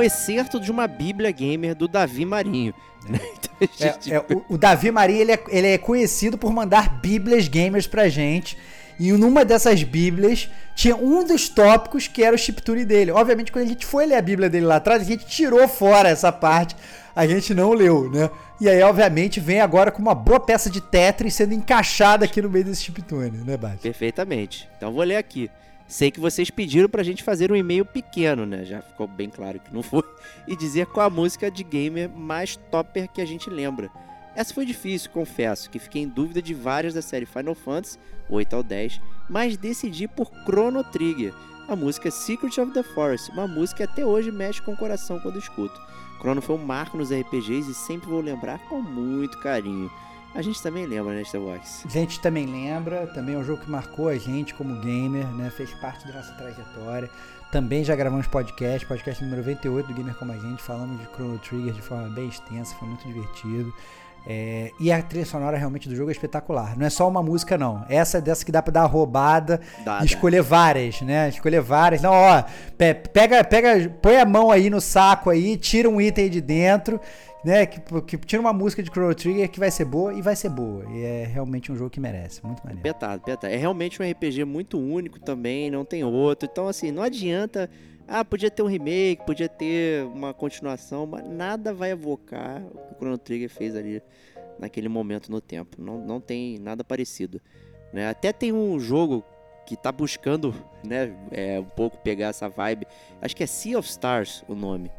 Um excerto de uma Bíblia Gamer do Davi Marinho. né? Então, a gente- É, é, o, o Davi Maria, ele é, ele é conhecido por mandar bíblias gamers pra gente. E numa dessas bíblias tinha um dos tópicos que era o chiptune dele. Obviamente, quando a gente foi ler a bíblia dele lá atrás, a gente tirou fora essa parte. A gente não leu, né? E aí, obviamente, vem agora com uma boa peça de Tetris sendo encaixada aqui no meio desse chiptune, né, Bate? Perfeitamente. Então vou ler aqui. Sei que vocês pediram pra gente fazer um e-mail pequeno, né? Já ficou bem claro que não foi. E dizer qual a música de gamer mais topper que a gente lembra. Essa foi difícil, confesso, que fiquei em dúvida de várias da série Final Fantasy, 8 ao 10, mas decidi por Chrono Trigger, a música Secret of the Forest, uma música que até hoje mexe com o coração quando escuto. Chrono foi um marco nos RPGs e sempre vou lembrar com muito carinho. A gente também lembra, né, Starbox? A gente também lembra, também é um jogo que marcou a gente como gamer, né? Fez parte da nossa trajetória. Também já gravamos podcast, podcast número 98 do Gamer Como a Gente, falamos de Chrono Trigger de forma bem extensa, foi muito divertido. É, e a trilha sonora realmente do jogo é espetacular. Não é só uma música, não. Essa é dessa que dá pra dar uma roubada Dá, e dá. escolher várias, né? Escolher várias. Não, ó, pe- pega, pega, põe a mão aí no saco aí, tira um item aí de dentro, né? Que, que tira uma música de Chrono Trigger que vai ser boa e vai ser boa. E é realmente um jogo que merece. Muito maneiro. Petado, petado. É realmente um RPG muito único também, não tem outro. Então, assim, não adianta. Ah, podia ter um remake, podia ter uma continuação, mas nada vai evocar o que o Chrono Trigger fez ali naquele momento no tempo. Não, não tem nada parecido. Né? Até tem um jogo que tá buscando, né, é, um pouco pegar essa vibe. Acho que é Sea of Stars o nome.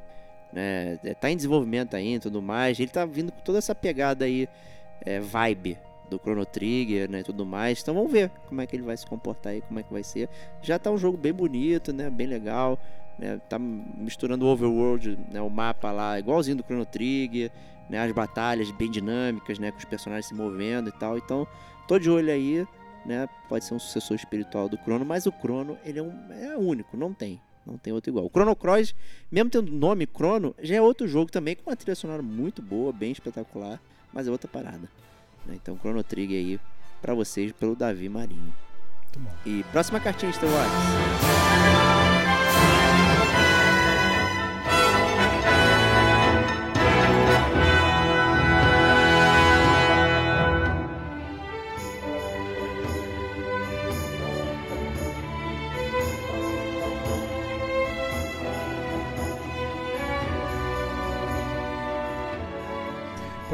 Né? É, Tá em desenvolvimento ainda e tudo mais. Ele tá vindo com toda essa pegada aí, é, vibe do Chrono Trigger, né, tudo mais. Então vamos ver como é que ele vai se comportar aí, como é que vai ser. Já tá um jogo bem bonito, né, bem legal, né, tá misturando o overworld, né, o mapa lá, igualzinho do Chrono Trigger, né, as batalhas bem dinâmicas, né, com os personagens se movendo e tal. Então, tô de olho aí, né, pode ser um sucessor espiritual do Chrono, mas o Chrono, ele é, um, é único, não tem. Não tem outro igual. O Chrono Cross, mesmo tendo nome Chrono, já é outro jogo também com uma trilha sonora muito boa, bem espetacular, mas é outra parada. né? Então, Chrono Trigger aí pra vocês pelo Davi Marinho. E próxima cartinha, Star Wars.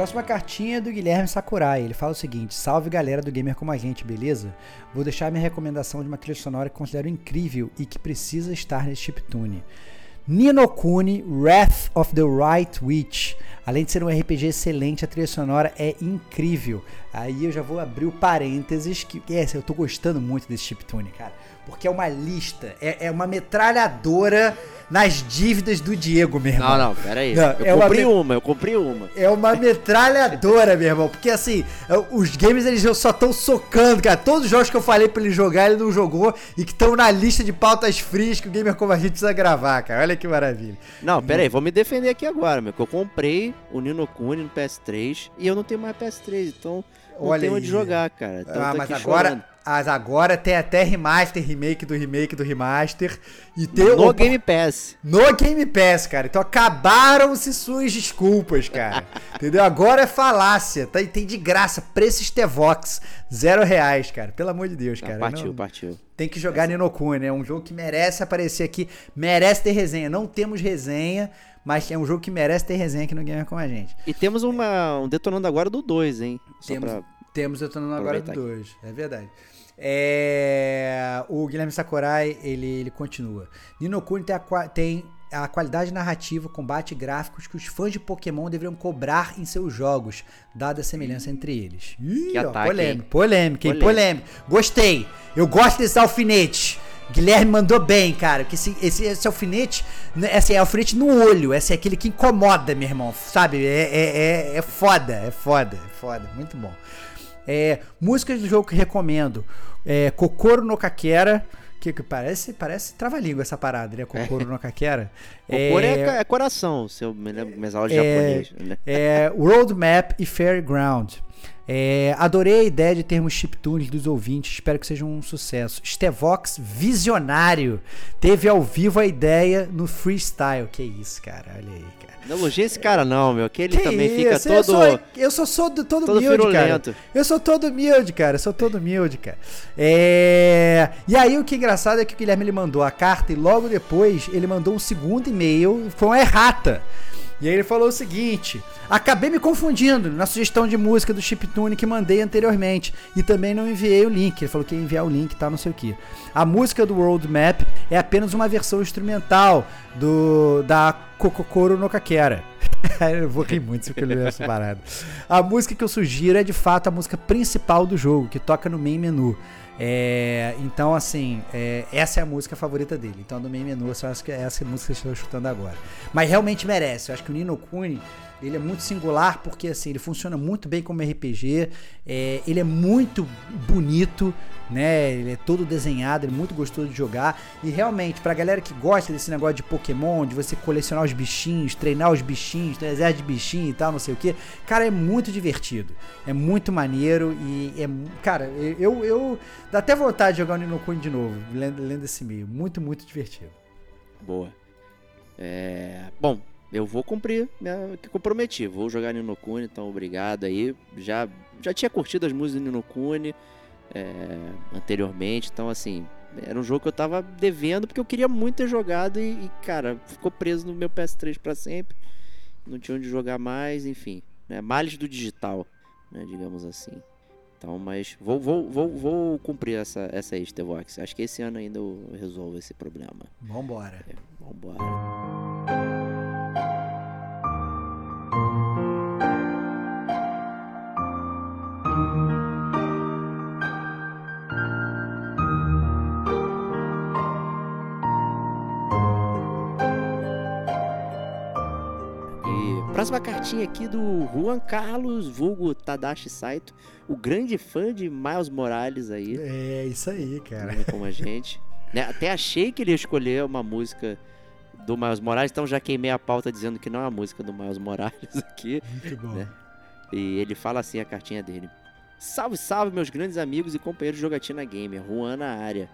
Próxima cartinha é do Guilherme Sakurai. Ele fala o seguinte: Salve galera do Gamer Como a Gente, beleza? Vou deixar minha recomendação de uma trilha sonora que considero incrível e que precisa estar nesse chiptune. Nino Kuni Wrath of the Right Witch. Além de ser um RPG excelente, a trilha sonora é incrível. Aí eu já vou abrir o parênteses que essa eu tô gostando muito desse chiptune, cara, porque é uma lista, é, é uma metralhadora nas dívidas do Diego, meu irmão. Não, não, pera aí. Não, eu é uma comprei me- uma, eu comprei uma. É uma metralhadora, meu irmão. Porque assim, os games eles só estão socando, cara. Todos os jogos que eu falei pra ele jogar, ele não jogou. E que estão na lista de pautas frias que o Gamer Como a gente precisa gravar, cara. Olha que maravilha. Não, pera aí, vou me defender aqui agora, meu. Que eu comprei o Nino Kuni no PS3 e eu não tenho mais PS3, então não Olha tenho aí. onde jogar, cara. Então ah, tô mas agora, chorando. As agora tem até remaster, remake do remake do remaster. E tem No o- Game Pass. no Game Pass, cara. Então acabaram-se suas desculpas, cara. Entendeu? Agora é falácia. Tá, e tem de graça. Preço Stevox. Zero reais, cara. Pelo amor de Deus, Não, cara. partiu, Não- partiu. tem que jogar Ninokuni, né? É um jogo que merece aparecer aqui. Merece ter resenha. Não temos resenha, mas é um jogo que merece ter resenha aqui no Gamer com a gente. E temos uma, um detonando agora do 2, hein? Só Temos, pra... temos no agora do aproveitar 2. É verdade. É, o Guilherme Sakurai, ele, ele continua. Ninokuni tem a, tem a qualidade narrativa, combate e gráficos que os fãs de Pokémon deveriam cobrar em seus jogos, dada a semelhança entre eles. Ih, Que ó, ataque, polêmico, hein? polêmico, hein? Polêmico. Gostei. Eu gosto desse alfinete. Guilherme mandou bem, cara. Que esse, esse, esse alfinete, né, assim, é alfinete no olho. Esse é aquele que incomoda, meu irmão. Sabe? É, é, é, é foda, é foda, é foda. Muito bom. É, músicas do jogo que recomendo. É, Kokoro no Kakera. Que, que parece, parece trava-língua essa parada, né? Kokoro no Kakera. Cocor é, é coração, se eu me lembro minhas aulas de japonês, né? É, Roadmap e Fairground. É, adorei a ideia de termos chiptunes dos ouvintes, espero que seja um sucesso. Stevox, visionário, teve ao vivo a ideia no freestyle. Que isso, cara, olha aí, cara. Não elogia esse cara não, meu, que ele Que também fica isso, eu todo... sou- Eu sou, sou do- todo, todo humilde, cara. Eu sou todo humilde, cara. Eu sou todo humilde, cara. É... E aí o que é engraçado é que o Guilherme ele mandou a carta e logo depois ele mandou um segundo e-mail, foi uma errata. E aí ele falou o seguinte: acabei me confundindo na sugestão de música do chiptune que mandei anteriormente e também não enviei o link. Ele falou que ia enviar o link, tá, não sei o que. A música do World Map é apenas uma versão instrumental do da Kokokoro no Kakera. eu vou rir muito se eu ler essa parada. A música que eu sugiro é de fato a música principal do jogo, que toca no main menu. É, então, assim, é, essa é a música favorita dele. Então, no main menu, eu acho que é essa música que vocês estão escutando agora. Mas realmente merece. Eu acho que o Nino Kuni, ele é muito singular porque, assim, ele funciona muito bem como RPG. é, ele é muito bonito, né? Ele é todo desenhado, ele é muito gostoso de jogar. E realmente, pra galera que gosta desse negócio de Pokémon, de você colecionar os bichinhos, treinar os bichinhos, ter exército de bichinho e tal, não sei o que, cara, é muito divertido. É muito maneiro e é. Cara, eu, eu. Dá até vontade de jogar o Nino Kuni de novo, lendo, lendo esse meio. Muito, muito divertido. Boa. É, Bom, eu vou cumprir minha... o que eu prometi. Vou jogar Nino Kuni, então obrigado aí. Já, já tinha curtido as músicas do Nino Kuni é, anteriormente, então assim, era um jogo que eu tava devendo porque eu queria muito ter jogado e, e, cara, ficou preso no meu PS3 pra sempre. Não tinha onde jogar mais, enfim. Né? Males do digital, né? digamos assim. Então, mas vou, vou, vou, vou cumprir essa, essa aí, Stevox. Acho que esse ano ainda eu resolvo esse problema. Vambora. É, vambora. Próxima cartinha aqui do Juan Carlos, vulgo Tadashi Saito, o grande fã de Miles Morales aí É isso aí, cara. como a gente. Né, Até achei que ele ia escolher uma música do Miles Morales, então já queimei a pauta dizendo que não é a música do Miles Morales aqui. Muito bom. Né? E ele fala assim a cartinha dele. Salve, salve, meus grandes amigos e companheiros de jogatina gamer, Juan na área.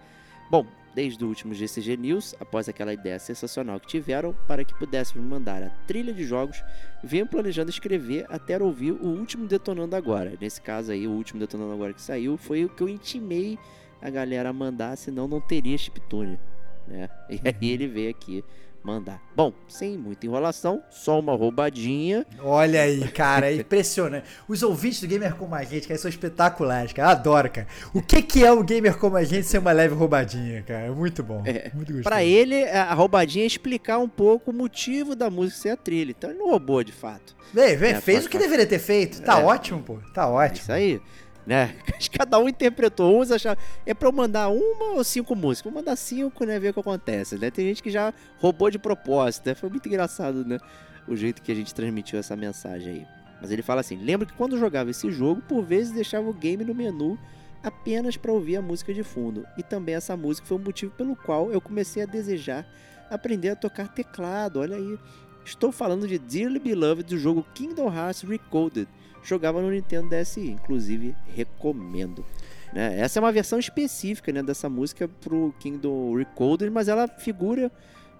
Bom, desde o último GCG News, após aquela ideia sensacional que tiveram para que pudéssemos mandar a trilha de jogos, venho planejando escrever até ouvir o último Detonando Agora. Nesse caso aí, o último Detonando Agora que saiu foi o que eu intimei a galera a mandar, senão não teria chiptune, né? E aí ele veio aqui mandar. Bom, sem muita enrolação, só uma roubadinha. Olha aí, cara, é impressionante. Os ouvintes do Gamer Como a Gente, cara, são espetaculares, cara. Eu adoro, cara. O que, que é o Gamer Como a Gente ser uma leve roubadinha, cara? É muito bom. É, muito gostoso. Pra ele, a roubadinha é explicar um pouco o motivo da música ser a trilha. Então ele não roubou de fato. Vem, vem, É, fez pra- o que deveria ter feito. Tá É. ótimo, pô. Tá É ótimo. isso aí. Né? Cada um interpretou. Uns acharam. É pra eu mandar uma ou cinco músicas? Vou mandar cinco, né? Ver o que acontece. Né? Tem gente que já roubou de propósito. Né? Foi muito engraçado, né? O jeito que a gente transmitiu essa mensagem aí. Mas ele fala assim: lembro que quando jogava esse jogo, por vezes deixava o game no menu apenas para ouvir a música de fundo. E também essa música foi o motivo pelo qual eu comecei a desejar aprender a tocar teclado. Olha aí. Estou falando de Dearly Beloved do jogo Kingdom Hearts Recoded. Jogava no Nintendo DSi, inclusive recomendo. Né? Essa é uma versão específica né, dessa música pro Kingdom Recoded, mas ela figura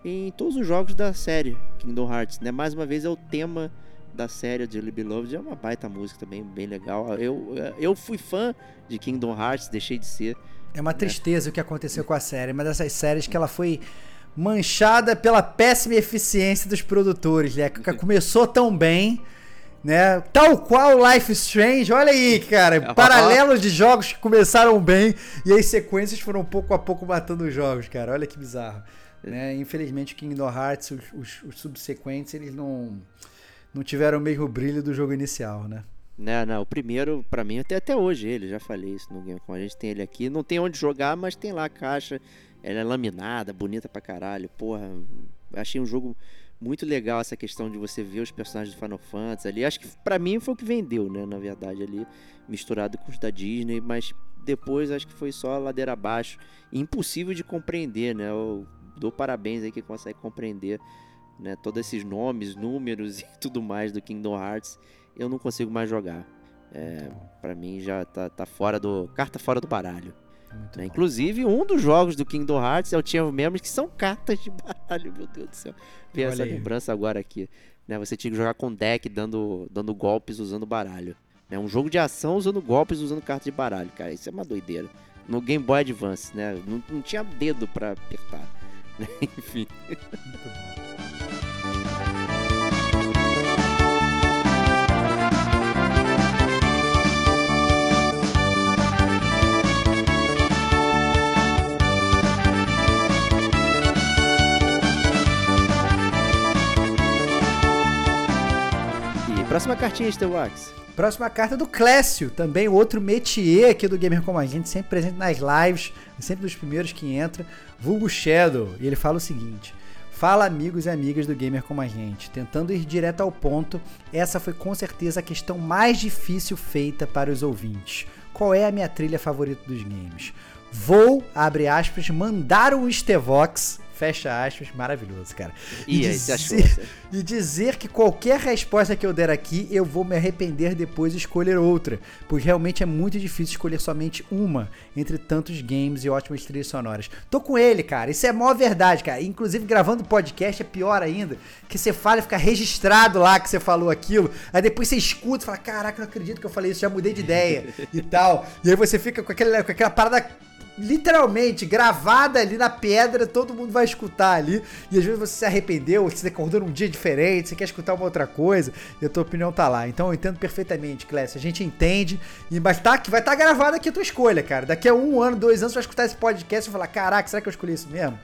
em todos os jogos da série Kingdom Hearts. Né? Mais uma vez é o tema da série de Beloved, é uma baita música também, bem legal. Eu, eu fui fã de Kingdom Hearts, deixei de ser. É uma tristeza o que aconteceu com a série, uma dessas séries que ela foi manchada pela péssima eficiência dos produtores, né? Começou tão bem, né? Tal qual Life Strange, olha aí, cara, paralelos de jogos que começaram bem e as sequências foram pouco a pouco matando os jogos, cara. Olha que bizarro. Né? Infelizmente, Kingdom Hearts, os, os, os subsequentes, eles não, não tiveram o mesmo brilho do jogo inicial, né? Não, não, o primeiro, pra mim, até, até hoje ele, já falei isso no Game com a gente tem ele aqui. Não tem onde jogar, mas tem lá a caixa. Ela é laminada, bonita pra caralho. Porra, achei um jogo muito legal essa questão de você ver os personagens do Final Fantasy ali. Acho que pra mim foi o que vendeu, né? Na verdade, ali, misturado com os da Disney, mas depois acho que foi só ladeira abaixo. Impossível de compreender, né? Eu dou parabéns aí que consegue compreender né, todos esses nomes, números e tudo mais do Kingdom Hearts eu não consigo mais jogar. É, para mim já tá, tá fora do. carta fora do baralho. Né? Inclusive, um dos jogos do Kingdom Hearts é o Chain of Memories, que são cartas de baralho, meu Deus do céu. Vê essa lembrança agora aqui. Né? Você tinha que jogar com deck dando, dando golpes usando baralho. É né? um jogo de ação usando golpes usando cartas de baralho, cara. Isso é uma doideira. No Game Boy Advance, né? Não, não tinha dedo para apertar. Né? Enfim. Próxima cartinha, Steelwax. Próxima carta do Clécio, também outro métier aqui do Gamer Como a Gente, sempre presente nas lives, sempre dos primeiros que entra, vulgo Shadow. E ele fala o seguinte: Fala amigos e amigas do Gamer Como a Gente. Tentando ir direto ao ponto, essa foi com certeza a questão mais difícil feita para os ouvintes. Qual é a minha trilha favorita dos games? Vou, abre aspas, mandar um Stevox Fecha aspas, maravilhoso, cara. E, e, dizer, e dizer que qualquer resposta que eu der aqui, eu vou me arrepender depois de escolher outra. Pois realmente é muito difícil escolher somente uma entre tantos games e ótimas trilhas sonoras. Tô com ele, cara. Isso é maior verdade, cara. Inclusive, gravando podcast é pior ainda. Que você fala e fica registrado lá que você falou aquilo. Aí depois você escuta e fala: Caraca, não acredito que eu falei isso, já mudei de ideia e tal. E aí você fica com, aquele, com aquela parada literalmente gravada ali na pedra, todo mundo vai escutar ali. E às vezes você se arrependeu, você acordou num dia diferente, você quer escutar uma outra coisa, e a tua opinião tá lá. Então eu entendo perfeitamente, Clécio. A gente entende, e, mas tá, vai estar tá gravada aqui a tua escolha, cara. Daqui a um ano, dois anos, você vai escutar esse podcast e falar: caraca, será que eu escolhi isso mesmo?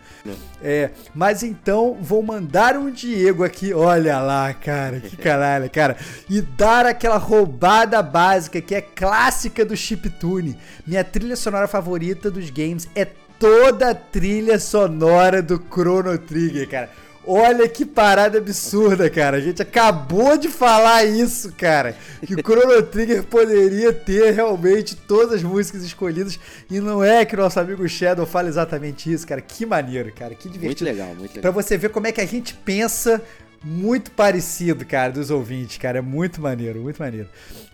É, mas então vou mandar um Diego aqui, olha lá, cara, que caralho, cara, e dar aquela roubada básica que é clássica do chiptune. Minha trilha sonora favorita do dos games é toda a trilha sonora do Chrono Trigger, cara. Olha que parada absurda, cara. A gente acabou de falar isso, cara. Que o Chrono Trigger poderia ter realmente todas as músicas escolhidas. E não é que o nosso amigo Shadow fala exatamente isso, cara. Que maneiro, cara. Que divertido. Muito legal, muito legal. Pra você ver como é que a gente pensa muito parecido, cara, dos ouvintes, cara. É muito maneiro, muito maneiro.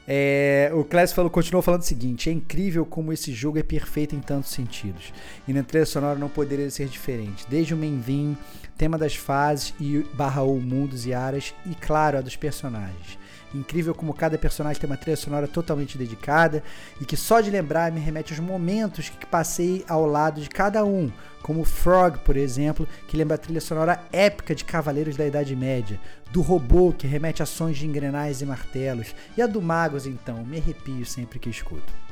É, o Class falou, continuou falando o seguinte: é incrível como esse jogo é perfeito em tantos sentidos. E na trilha sonora não poderia ser diferente. Desde o theme, tema das fases e barra ou mundos e áreas, e claro, a dos personagens. Incrível como cada personagem tem uma trilha sonora totalmente dedicada e que só de lembrar me remete aos momentos que passei ao lado de cada um, como Frog, por exemplo, que lembra a trilha sonora épica de Cavaleiros da Idade Média, do robô que remete a sons de engrenagens e martelos, e a do Magos, então, me arrepio sempre que escuto.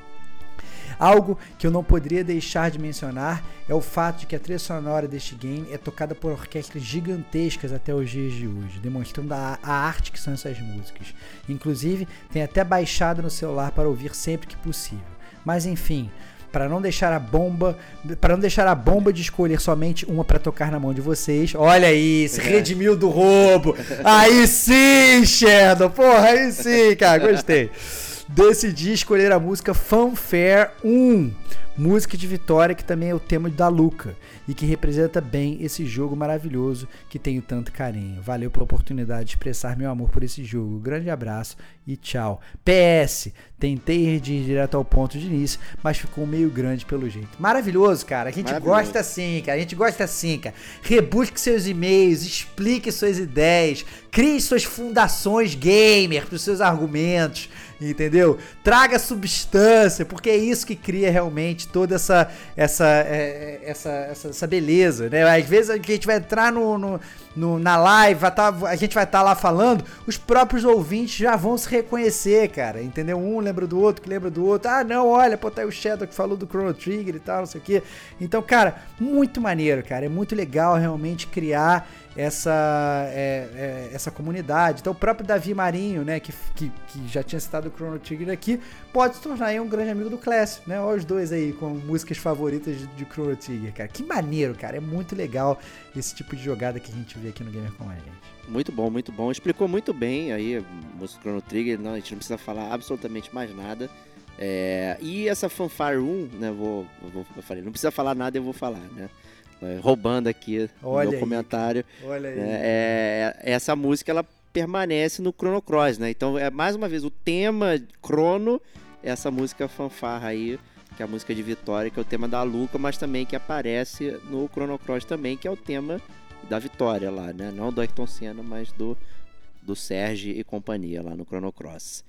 Algo que eu não poderia deixar de mencionar é o fato de que a trilha sonora deste game é tocada por orquestras gigantescas até os dias de hoje, demonstrando a, a arte que são essas músicas. Inclusive, tem até baixado no celular para ouvir sempre que possível. Mas enfim, para não deixar a bomba, para não deixar a bomba de escolher somente uma para tocar na mão de vocês. Olha aí, se redimiu do roubo. Aí sim, Shadow. Porra, aí sim, cara, gostei decidi escolher a música Fanfare 1, música de Vitória, que também é o tema da Luca e que representa bem esse jogo maravilhoso que tenho tanto carinho. Valeu pela oportunidade de expressar meu amor por esse jogo. Grande abraço e tchau. PS, tentei ir direto ao ponto de início, mas ficou meio grande pelo jeito. Maravilhoso, cara. A gente gosta assim, cara. A gente gosta assim, cara. Rebusque seus e-mails, explique suas ideias, crie suas fundações gamer para os seus argumentos, entendeu? Traga substância, porque é isso que cria realmente toda essa essa é, é, essa, essa, essa beleza, né? Às vezes a gente vai entrar no, no, no- na live, vai tá- a gente vai estar lá falando, os próprios ouvintes já vão se reconhecer, cara, entendeu? Um lembra do outro, que lembra do outro. Ah, não, olha, pô, tá aí o Shadow que falou do Chrono Trigger e tal, não sei o quê. Então, cara, muito maneiro, cara. É muito legal realmente criar essa, é, é, essa comunidade. Então, o próprio Davi Marinho, né, que, que, que já tinha citado o Chrono Trigger aqui, pode se tornar aí um grande amigo do Class, né? Olha os dois aí com músicas favoritas de, de Chrono Trigger, cara. Que maneiro, cara. É muito legal esse tipo de jogada que a gente vê aqui no Gamer com a gente. Muito bom, muito bom. Explicou muito bem aí, a música Chrono Trigger, não, a gente não precisa falar absolutamente mais nada. É, e essa Fanfare 1, né, vou, vou- eu falei, não precisa falar nada, eu vou falar, né? É, roubando aqui Olha o meu aí, comentário. Olha aí. né, é, essa música, ela permanece no Chrono Cross, né? Então, é mais uma vez, o tema Chrono, é essa música fanfarra aí, que é a música de Vitória, que é o tema da Luca, mas também que aparece no Chrono Cross também, que é o tema da Vitória lá, né? Não do Ayrton Senna, mas do, do Sérgio e companhia lá no Chrono Cross.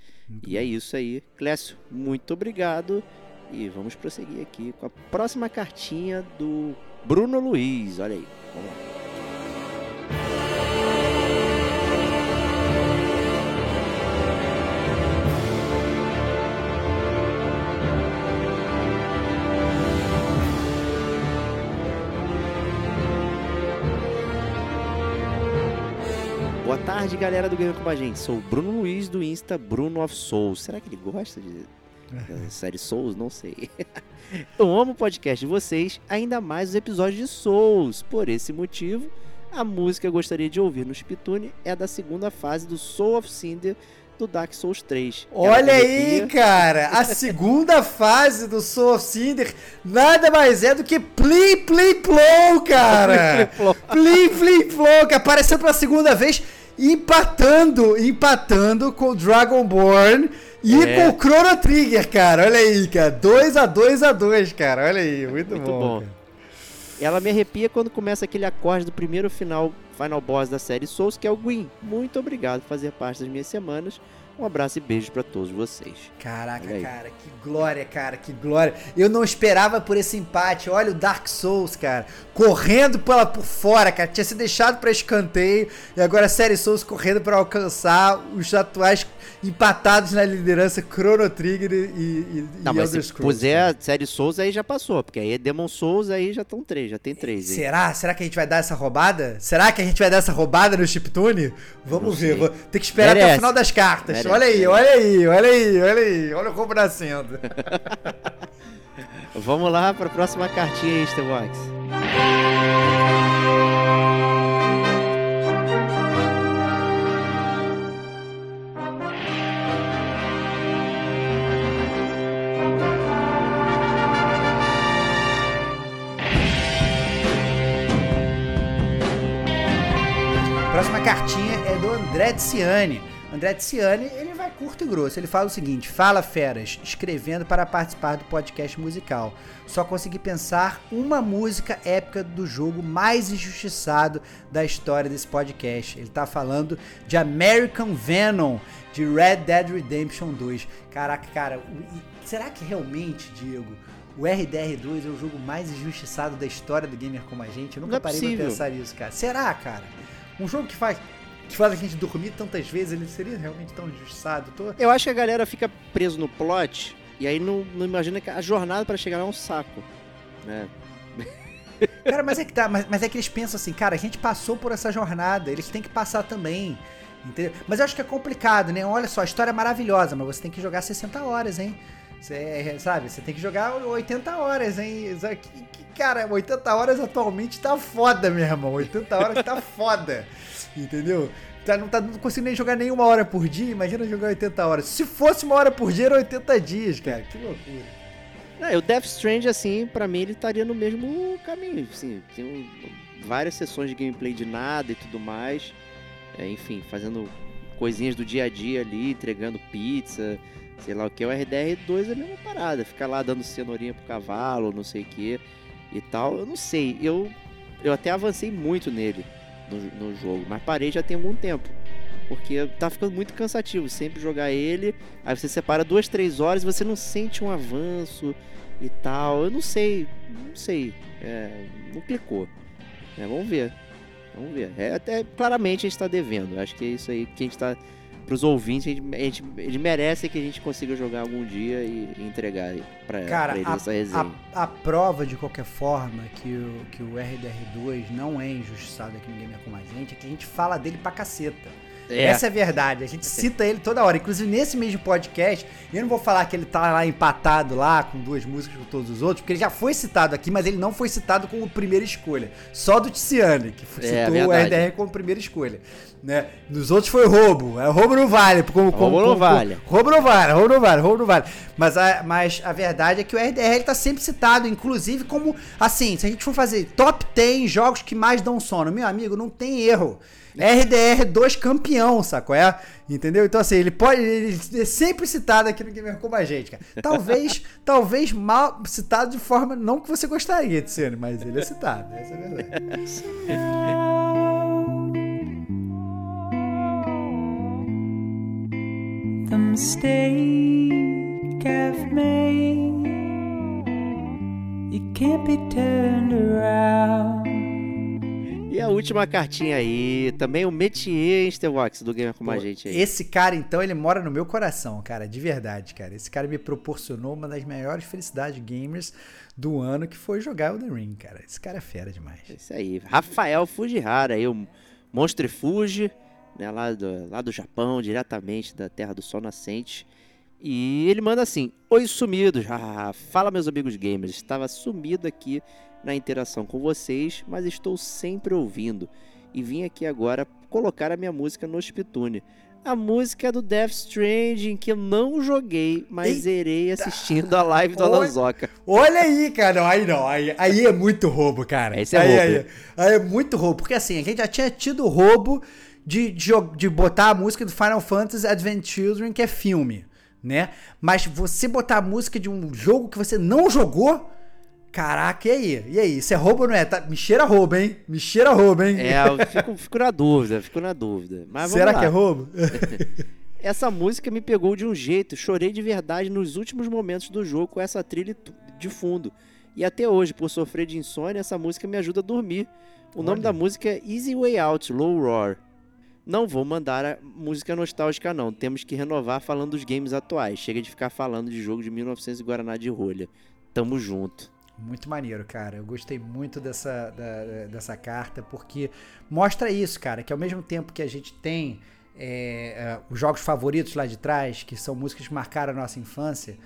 e é isso aí. Clécio, muito obrigado. E vamos prosseguir aqui com a próxima cartinha do Bruno Luiz. Olha aí. Vamos lá. Boa tarde, galera do Game com a gente. Sou o Bruno Luiz do Insta Bruno of Souls. Será que ele gosta de da série Souls? Não sei. Eu amo o podcast de vocês, ainda mais os episódios de Souls. Por esse motivo, a música que eu gostaria de ouvir no Spitune é da segunda fase do Soul of Cinder do Dark Souls 3. Ela Olha aí, cara, a segunda fase do Soul of Cinder nada mais é do que Plim Plim Plow, cara. Plim Plim Plow, que apareceu pela segunda vez, empatando, empatando com o Dragonborn e É. com o Chrono Trigger, cara. Olha aí, cara, 2 a 2 a 2, cara. Olha aí, muito, Muito bom. bom. Ela me arrepia quando começa aquele acorde do primeiro final, final boss da série Souls, que é o Gwyn. Muito obrigado por fazer parte das minhas semanas. Um abraço e beijo pra todos vocês. Caraca, cara, que glória, cara, que glória. Eu não esperava por esse empate. Olha o Dark Souls, cara, correndo pela por fora, cara. Tinha sido deixado pra escanteio e agora a série Souls correndo pra alcançar os atuais empatados na liderança Chrono Trigger e, e, Não, e mas Elder se Scrolls. puser cara. a série Souls, aí já passou. Porque aí é Demon Souls, aí já estão três, já tem três. Será? Será que a gente vai dar essa roubada? Será que a gente vai dar essa roubada no Chiptune? Vamos ver. Vou ter que esperar até Merece. o final das cartas. Merece, olha aí, olha aí, olha aí, olha aí. Olha o roubo nascendo. Vamos lá pra próxima cartinha aí, Stevox. Próxima cartinha é do André Ciani. André Ciani, ele vai curto e grosso. Ele fala o seguinte: Fala feras, escrevendo para participar do podcast musical. Só consegui pensar uma música épica do jogo mais injustiçado da história desse podcast. Ele tá falando de American Venom de Red Dead Redemption 2. Caraca, cara, será que realmente, Diego, o RDR2 é o jogo mais injustiçado da história do gamer como a gente? Eu nunca é parei pra pensar nisso, cara. Será, cara? Um jogo que faz que faz a gente dormir tantas vezes, ele seria realmente tão injustiçado? Tô... Eu acho que a galera fica preso no plot e aí não, não imagina que a jornada pra chegar lá é um saco. Né? Cara, mas é que tá, mas, mas é que eles pensam assim, cara, a gente passou por essa jornada, eles têm que passar também. Entendeu? Mas eu acho que é complicado, né? Olha só, a história é maravilhosa, mas você tem que jogar 60 horas, hein? Você, sabe, você tem que jogar 80 horas, hein? Que- Cara, 80 horas atualmente tá foda, meu irmão. 80 horas tá foda. Entendeu? Tá, não, tá, não consigo nem jogar nenhuma hora por dia, imagina jogar 80 horas. Se fosse uma hora por dia, era 80 dias, cara. Que loucura. É, o Death Strange, assim, pra mim ele estaria no mesmo caminho. Assim, tem várias sessões de gameplay de nada e tudo mais. É, enfim, fazendo coisinhas do dia a dia ali, entregando pizza, sei lá o que. O RDR2 é a mesma parada, ficar lá dando cenourinha pro cavalo, não sei o que e tal. Eu não sei, eu, eu até avancei muito nele no, no jogo, mas parei já tem algum tempo. Porque tá ficando muito cansativo sempre jogar ele. Aí você separa duas, três horas e você não sente um avanço e tal. Eu não sei, não sei. É, não clicou. É, vamos ver. Vamos ver. É, até claramente a gente tá devendo. Acho que é isso aí que a gente tá. Pros ouvintes, a gente, a gente, eles merecem que a gente consiga jogar algum dia e, e entregar pra, Cara, pra eles essa a, resenha. a, a prova, de qualquer forma, que o, que o RDR2 não é injustiçado aqui no Gamer Como a Gente, é que a gente fala dele pra caceta. É, Essa é a verdade. A gente cita ele toda hora. Inclusive, nesse mesmo podcast, eu não vou falar que ele tá lá empatado lá com duas músicas com todos os outros, porque ele já foi citado aqui, mas ele não foi citado como primeira escolha. Só do Tiziane, que foi- É, citou o verdade. RDR como primeira escolha. Né? Nos outros foi roubo. É, roubo não vale. Como, como, Roubo não como- vale. Roubo não vale, roubo não vale, roubo não vale. Mas a, mas a verdade é que o RDR ele tá sempre citado, inclusive como, assim, se a gente for fazer top 10 jogos que mais dão sono, meu amigo, não tem erro. RDR 2 campeão, sacou? É? Entendeu? Então, assim, ele pode. Ele é sempre citado aqui no Gamer como a gente, cara. Talvez, talvez mal citado de forma não que você gostaria de ser, mas ele é citado. Essa é a verdade. mistake I've made. You can't be turned around. E a última cartinha aí, também o Metier Instavox do Gamer com a gente aí. Esse cara, então, ele mora no meu coração, cara, de verdade, cara. Esse cara me proporcionou uma das maiores felicidades gamers do ano, que foi jogar Elden Ring, cara. Esse cara é fera demais. Isso aí. Rafael Fujihara aí, o Monstro Fuji, né, lá do, lá do Japão, diretamente da Terra do Sol Nascente. E ele manda assim: Oi, sumidos. Ah, fala, meus amigos gamers. Estava sumido aqui na interação com vocês, mas estou sempre ouvindo. E vim aqui agora colocar a minha música no Spitune. A música é do Death Stranding, que eu não joguei, mas Eita! zerei assistindo a live do Alanzoca. Olha aí, cara. Aí não. Aí, aí é muito roubo, cara. Esse é aí, roubo. Aí, aí é muito roubo. Porque assim, a gente já tinha tido roubo de, de, de botar a música do Final Fantasy Advent Children, que é filme, né? Mas você botar a música de um jogo que você não jogou. Caraca, e aí? E aí? Isso é roubo ou não é? Tá, me cheira roubo, hein? Me cheira roubo, hein? É, eu fico, fico na dúvida, fico na dúvida. Mas Será lá. que é roubo? Essa música me pegou de um jeito, chorei de verdade nos últimos momentos do jogo com essa trilha de fundo. E até hoje, por sofrer de insônia, essa música me ajuda a dormir. O nome Olha. da música é Easy Way Out, Low Roar. Não vou mandar música nostálgica não, temos que renovar falando dos games atuais. Chega de ficar falando de jogo de 1900 e Guaraná de rolha. Tamo junto. Muito maneiro, cara. Eu gostei muito dessa, da- dessa carta, porque mostra isso, cara, que ao mesmo tempo que a gente tem é, é, os jogos favoritos lá de trás, que são músicas que marcaram a nossa infância,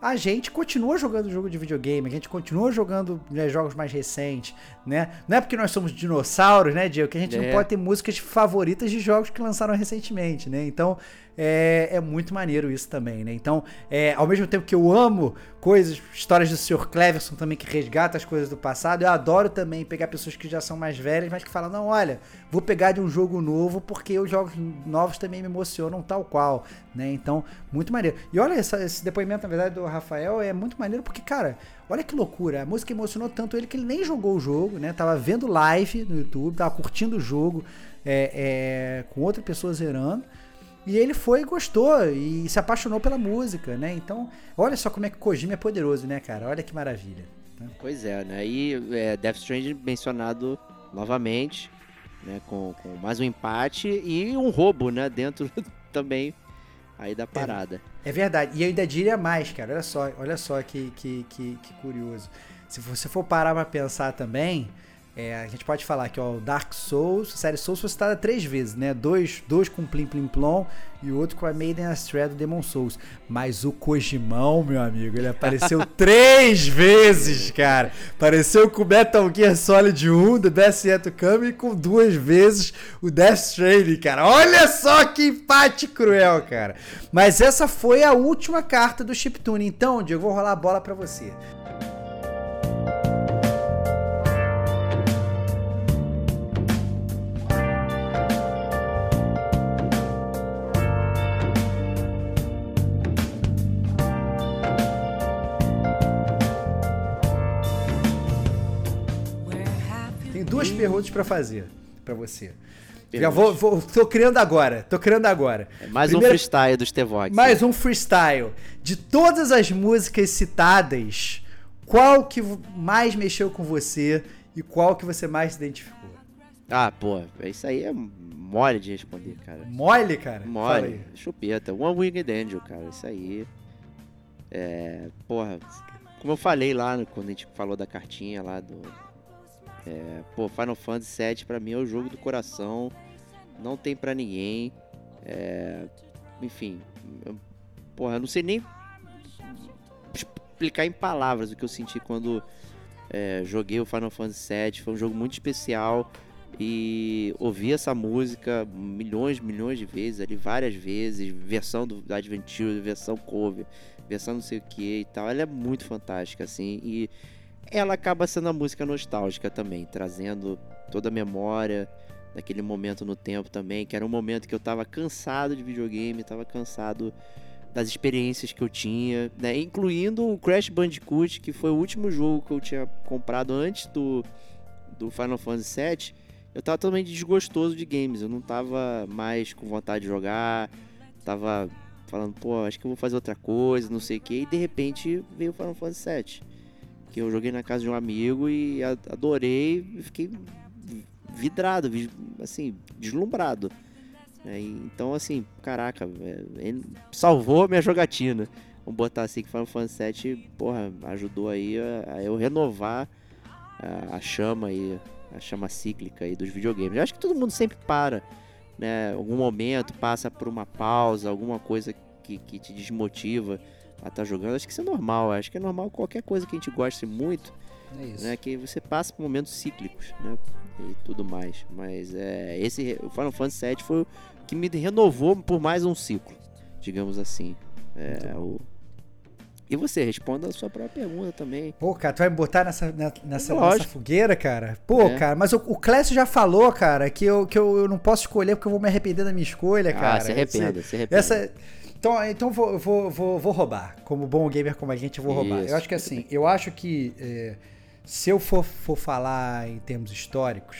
a gente continua jogando jogo de videogame, a gente continua jogando né, jogos mais recentes, né? Não é porque nós somos dinossauros, né, Diego, que a gente não É. pode ter músicas favoritas de jogos que lançaram recentemente, né? Então, é, é muito maneiro isso também, né? Então, é, ao mesmo tempo que eu amo coisas, histórias do Sr. Cleverson também que resgata as coisas do passado, eu adoro também pegar pessoas que já são mais velhas, mas que falam, não, olha, vou pegar de um jogo novo porque os jogos novos também me emocionam tal qual, né? Então, muito maneiro. E olha, essa- esse depoimento, na verdade, do Rafael é muito maneiro porque, cara, olha que loucura, a música emocionou tanto ele que ele nem jogou o jogo, né? Tava vendo live no YouTube, tava curtindo o jogo é, é, com outra pessoa zerando. E ele foi e gostou e se apaixonou pela música, né? Então, olha só como é que Kojima é poderoso, né, cara? Olha que maravilha. Pois é, né? E é, Death Stranding mencionado novamente, né? Com, com mais um empate e um roubo, né? Dentro também aí da parada. É verdade. E eu ainda diria mais, cara. Olha só, olha só que, que, que, que curioso. Se você for parar pra pensar também, É, a gente pode falar que ó, o Dark Souls, a série Souls foi citada três vezes, né? Dois, dois com Plim Plim Plom e o outro com a Maiden Astrea do Demon Souls. Mas o Kojimão, meu amigo, ele apareceu três vezes, cara. Apareceu com o Metal Gear Solid 1 do Death Yet to Come e com duas vezes o Death Stranding, cara. Olha só que empate cruel, cara. Mas essa foi a última carta do Chiptune. Então, Diego, eu vou rolar a bola pra você. Perguntas pra fazer pra você. Já vou, vou- tô criando agora, tô criando agora. É mais um freestyle dos T-Vox. Mais um freestyle. De todas as músicas citadas, qual que mais mexeu com você e qual que você mais se identificou? Ah, pô, isso aí é mole de responder, cara. Mole, cara? Mole, chupeta. One Winged Angel, cara, isso aí. É, porra, como eu falei lá quando a gente falou da cartinha lá do. É, pô, Final Fantasy VII pra mim é o jogo do coração. Não tem pra ninguém. É, enfim, eu, porra, eu não sei nem explicar em palavras o que eu senti quando é, joguei o Final Fantasy VII. Foi um jogo muito especial. E ouvi essa música milhões, milhões de vezes, ali várias vezes, versão do Adventure, versão cover, versão não sei o que e tal. Ela é muito fantástica, assim, e ela acaba sendo a música nostálgica também, trazendo toda a memória daquele momento no tempo também, que era um momento que eu tava cansado de videogame, tava cansado das experiências que eu tinha, né? Incluindo o Crash Bandicoot, que foi o último jogo que eu tinha comprado antes do, do Final Fantasy VII. Eu tava totalmente desgostoso de games, eu não tava mais com vontade de jogar, tava falando, pô, acho que eu vou fazer outra coisa, não sei o que, e de repente veio o Final Fantasy VII, que eu joguei na casa de um amigo e adorei, fiquei vidrado, vi- assim, deslumbrado. É, e- então, assim, caraca, é, salvou minha jogatina. Vamos botar assim que Final Fantasy VII, porra, ajudou aí a, eu renovar a, a chama aí, a chama cíclica aí dos videogames. Eu acho que todo mundo sempre para, né? Algum momento passa por uma pausa, alguma coisa que, que te desmotiva a estar jogando. Acho que isso é normal. Acho que é normal qualquer coisa que a gente goste muito, É isso. né? Que você passa por momentos cíclicos, né? E tudo mais. Mas é, esse o Final Fantasy VII foi o que me renovou por mais um ciclo, digamos assim. É, o... E você, responda a sua própria pergunta também. Pô, cara, tu vai me botar nessa, ne- nessa, nessa fogueira, cara? Pô, É. cara, mas o, o Clécio já falou, cara, que, eu, que eu, eu não posso escolher porque eu vou me arrepender da minha escolha, cara. ah, se arrependa, Esse- se arrependa. Essa, então, então vou, vou, vou, vou roubar. Como bom gamer como a gente, eu vou roubar. Isso. Eu acho que assim, eu acho que é, se eu for, for falar em termos históricos,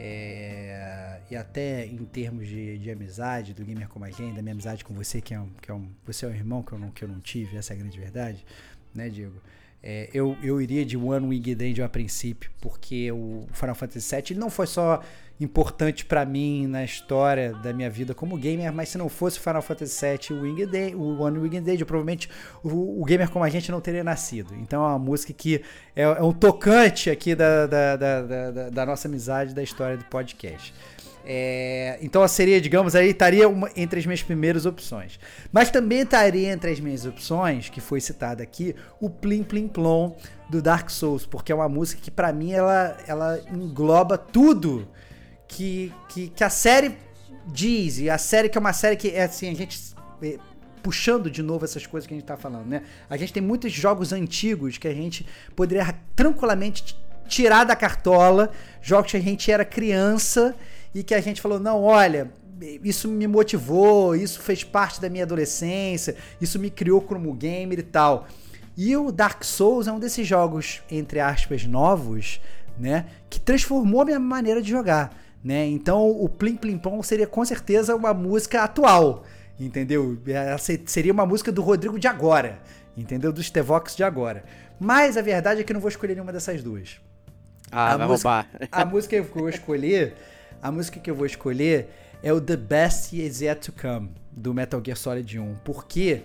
é, e até em termos de, de amizade, do gamer como a gente, da minha amizade com você, que é um, que é um você é um irmão que eu não, que eu não tive, essa é a grande verdade, né, Diego? É, eu, eu iria de One Winged Angel a princípio, porque o Final Fantasy VII ele não foi só importante pra mim na história da minha vida como gamer, mas se não fosse o Final Fantasy VII, o, Winged Angel, o One Winged Angel, provavelmente o, o gamer como a gente não teria nascido. Então é uma música que é, é um tocante aqui da, da, da, da, nossa amizade, da história do podcast. É, então seria, digamos, aí estaria uma- entre as minhas primeiras opções. Mas também estaria entre as minhas opções, que foi citada aqui, o Plim Plim Plom do Dark Souls, porque é uma música que pra mim ela, ela engloba tudo que, que, que a série diz. E a série que é uma série que é assim, a gente. é, puxando de novo essas coisas que a gente tá falando, né? A gente tem muitos jogos antigos que a gente poderia tranquilamente tirar da cartola, jogos que a gente era criança e que a gente falou, não, olha, isso me motivou, isso fez parte da minha adolescência, isso me criou como gamer e tal. E o Dark Souls é um desses jogos, entre aspas, novos, né? Que transformou a minha maneira de jogar, né? Então o Plim Plim Plom seria com certeza uma música atual, entendeu? Se- seria uma música do Rodrigo de agora, entendeu? Dos Tevox de agora. Mas a verdade é que eu não vou escolher nenhuma dessas duas. Ah, a vai música- roubar. A música que eu vou escolher, a música que eu vou escolher é o The Best Is Yet to Come do Metal Gear Solid 1, porque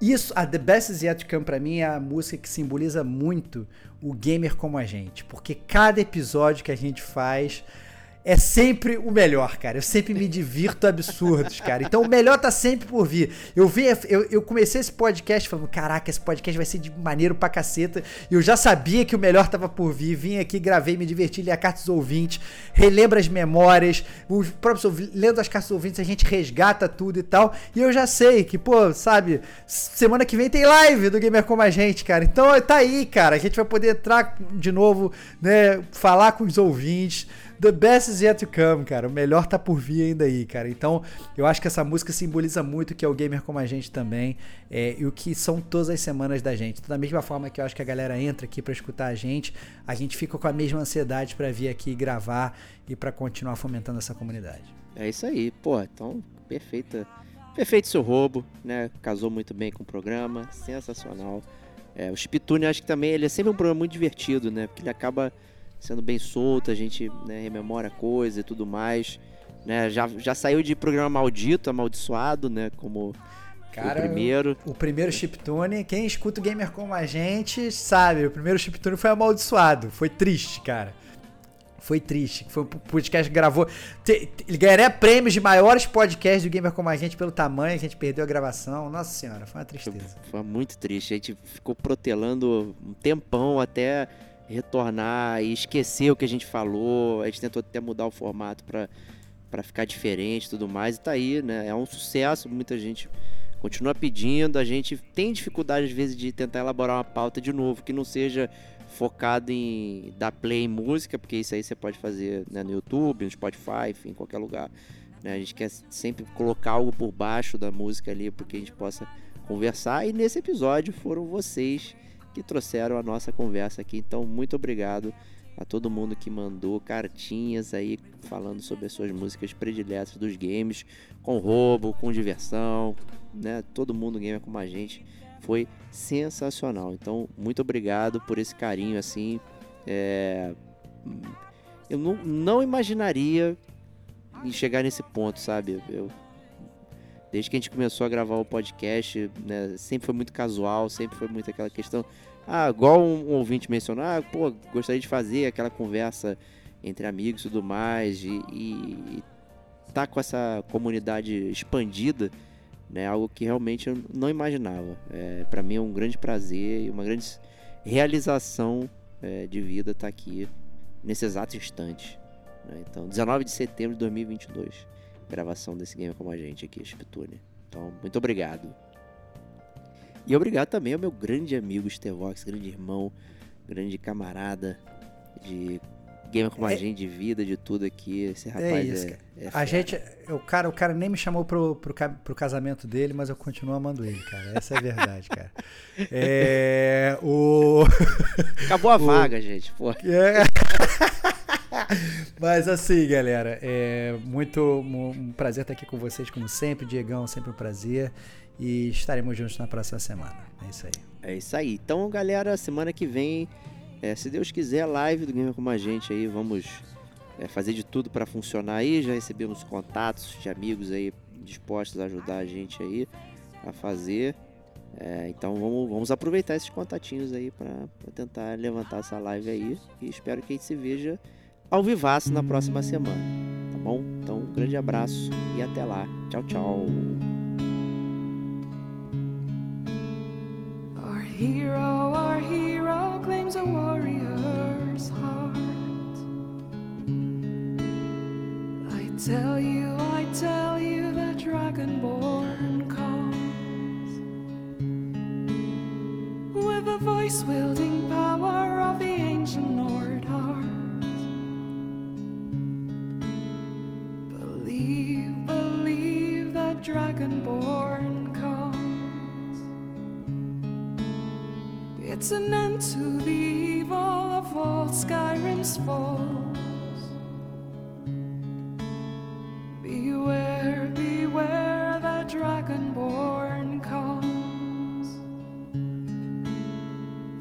Isso, a The Best Is Yet to Come pra mim é a música que simboliza muito o gamer como a gente, porque cada episódio que a gente faz é sempre o melhor, cara. Eu sempre me divirto absurdos, cara. Então o melhor tá sempre por vir. Eu vi, eu, eu comecei esse podcast falando, caraca, esse podcast vai ser de maneiro pra caceta. E eu já sabia que o melhor tava por vir. Vim aqui, gravei, me diverti, li a carta dos ouvintes, relembra as memórias, os próprios ouvi- lendo as cartas dos ouvintes, a gente resgata tudo e tal. E eu já sei que, pô, sabe, semana que vem tem live do Gamer Como a Gente, cara. Então tá aí, cara. A gente vai poder entrar de novo, né, falar com os ouvintes. The best is yet to come, cara. O melhor tá por vir ainda aí, cara. Então, eu acho que essa música simboliza muito o que é o gamer como a gente também. é, e o que são todas as semanas da gente. Então, da mesma forma que eu acho que a galera entra aqui pra escutar a gente, a gente fica com a mesma ansiedade pra vir aqui gravar e pra continuar fomentando essa comunidade. É isso aí, pô, então, perfeita. Perfeito seu roubo, né? Casou muito bem com o programa, sensacional. É, o Chiptune, acho que também ele é sempre um programa muito divertido, né? Porque ele acaba sendo bem solto, a gente né, rememora coisa e tudo mais. Né? Já, já saiu de programa maldito, amaldiçoado, né? Como Cara, o primeiro. O primeiro chiptune, quem escuta o gamer como a gente sabe, o primeiro chiptune foi amaldiçoado, foi triste, cara. Foi triste. Foi um podcast que gravou. te- te- Ele ganharia prêmios de maiores podcasts do Gamer Como a Gente pelo tamanho, a gente perdeu a gravação. Nossa senhora, foi uma Foi, tristeza. foi muito triste. A gente ficou protelando um tempão até retornar e esquecer o que a gente falou. A gente tentou até mudar o formato para ficar diferente e tudo mais. E tá aí, né? É um sucesso. Muita gente continua pedindo. A gente tem dificuldade, às vezes, de tentar elaborar uma pauta de novo que não seja focado em dar play em música, porque isso aí você pode fazer né, no YouTube, no Spotify, enfim, em qualquer lugar. né? A gente quer sempre colocar algo por baixo da música ali, porque a gente possa conversar. E nesse episódio foram vocês que trouxeram a nossa conversa aqui. Então, muito obrigado a todo mundo que mandou cartinhas aí falando sobre as suas músicas prediletas dos games, com roubo, com diversão, né? Todo mundo gamer como a gente. Foi sensacional. Então, muito obrigado por esse carinho assim. É, Eu não, não imaginaria chegar nesse ponto, sabe? Eu, desde que a gente começou a gravar o podcast, né, sempre foi muito casual, sempre foi muito aquela questão. Ah, igual um, um ouvinte mencionou, ah, pô, gostaria de fazer aquela conversa entre amigos e tudo mais, e, e tá com essa comunidade expandida, né, algo que realmente eu não imaginava. É, para mim é um grande prazer e uma grande realização é, de vida estar aqui nesse exato instante. né? Então, 19 de setembro de 2022, gravação desse game como a gente aqui, Chiptune. Então, muito obrigado. E obrigado também ao meu grande amigo Stevox, grande irmão, grande camarada de gamer como a É- gente, de vida, de tudo aqui. Esse rapaz É é, isso, cara. é A gente, o cara, o cara nem me chamou pro, pro, pro casamento dele, mas eu continuo amando ele, cara. Essa é a verdade, cara. É, o Acabou a o- vaga, gente. Pô. É. Mas assim, galera, é muito mu- um prazer estar aqui com vocês, como sempre. Diegão, sempre um prazer. E estaremos juntos na próxima semana. É isso aí. É isso aí. Então, galera, semana que vem, é, se Deus quiser, live do Gamer Como a Gente aí. Vamos é, fazer de tudo para funcionar aí. Já recebemos contatos de amigos aí dispostos a ajudar a gente aí a fazer. É, então vamos, vamos aproveitar esses contatinhos aí para tentar levantar essa live aí. E espero que a gente se veja ao vivaço na próxima semana. Tá bom? Então, um grande abraço e até lá. Tchau, tchau. Our hero, our hero claims a warrior's heart. I tell you, I tell you, the dragonborn comes with the voice wielding power of the ancient Nord dragonborn comes. It's an end to the evil of all Skyrim's foes. Beware, beware, the dragonborn comes.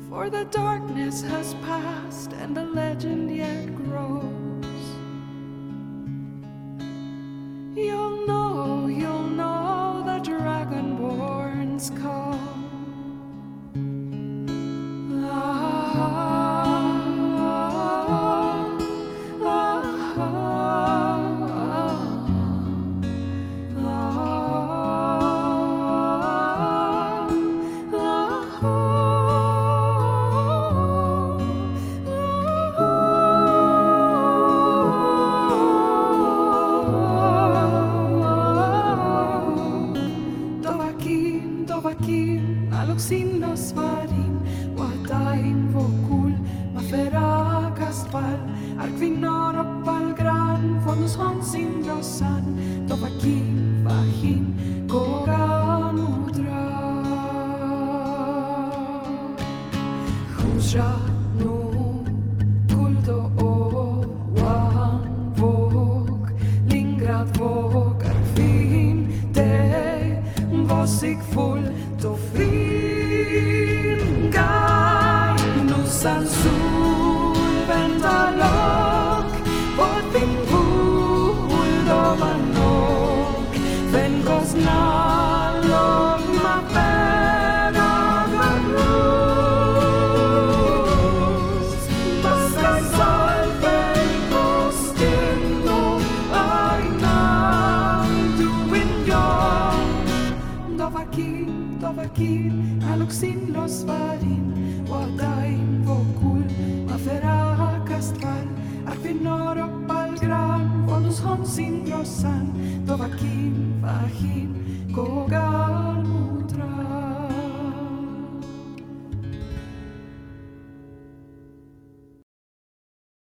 For the darkness has passed and the legend yet grows. You'll know, call. Vahim, Vahim.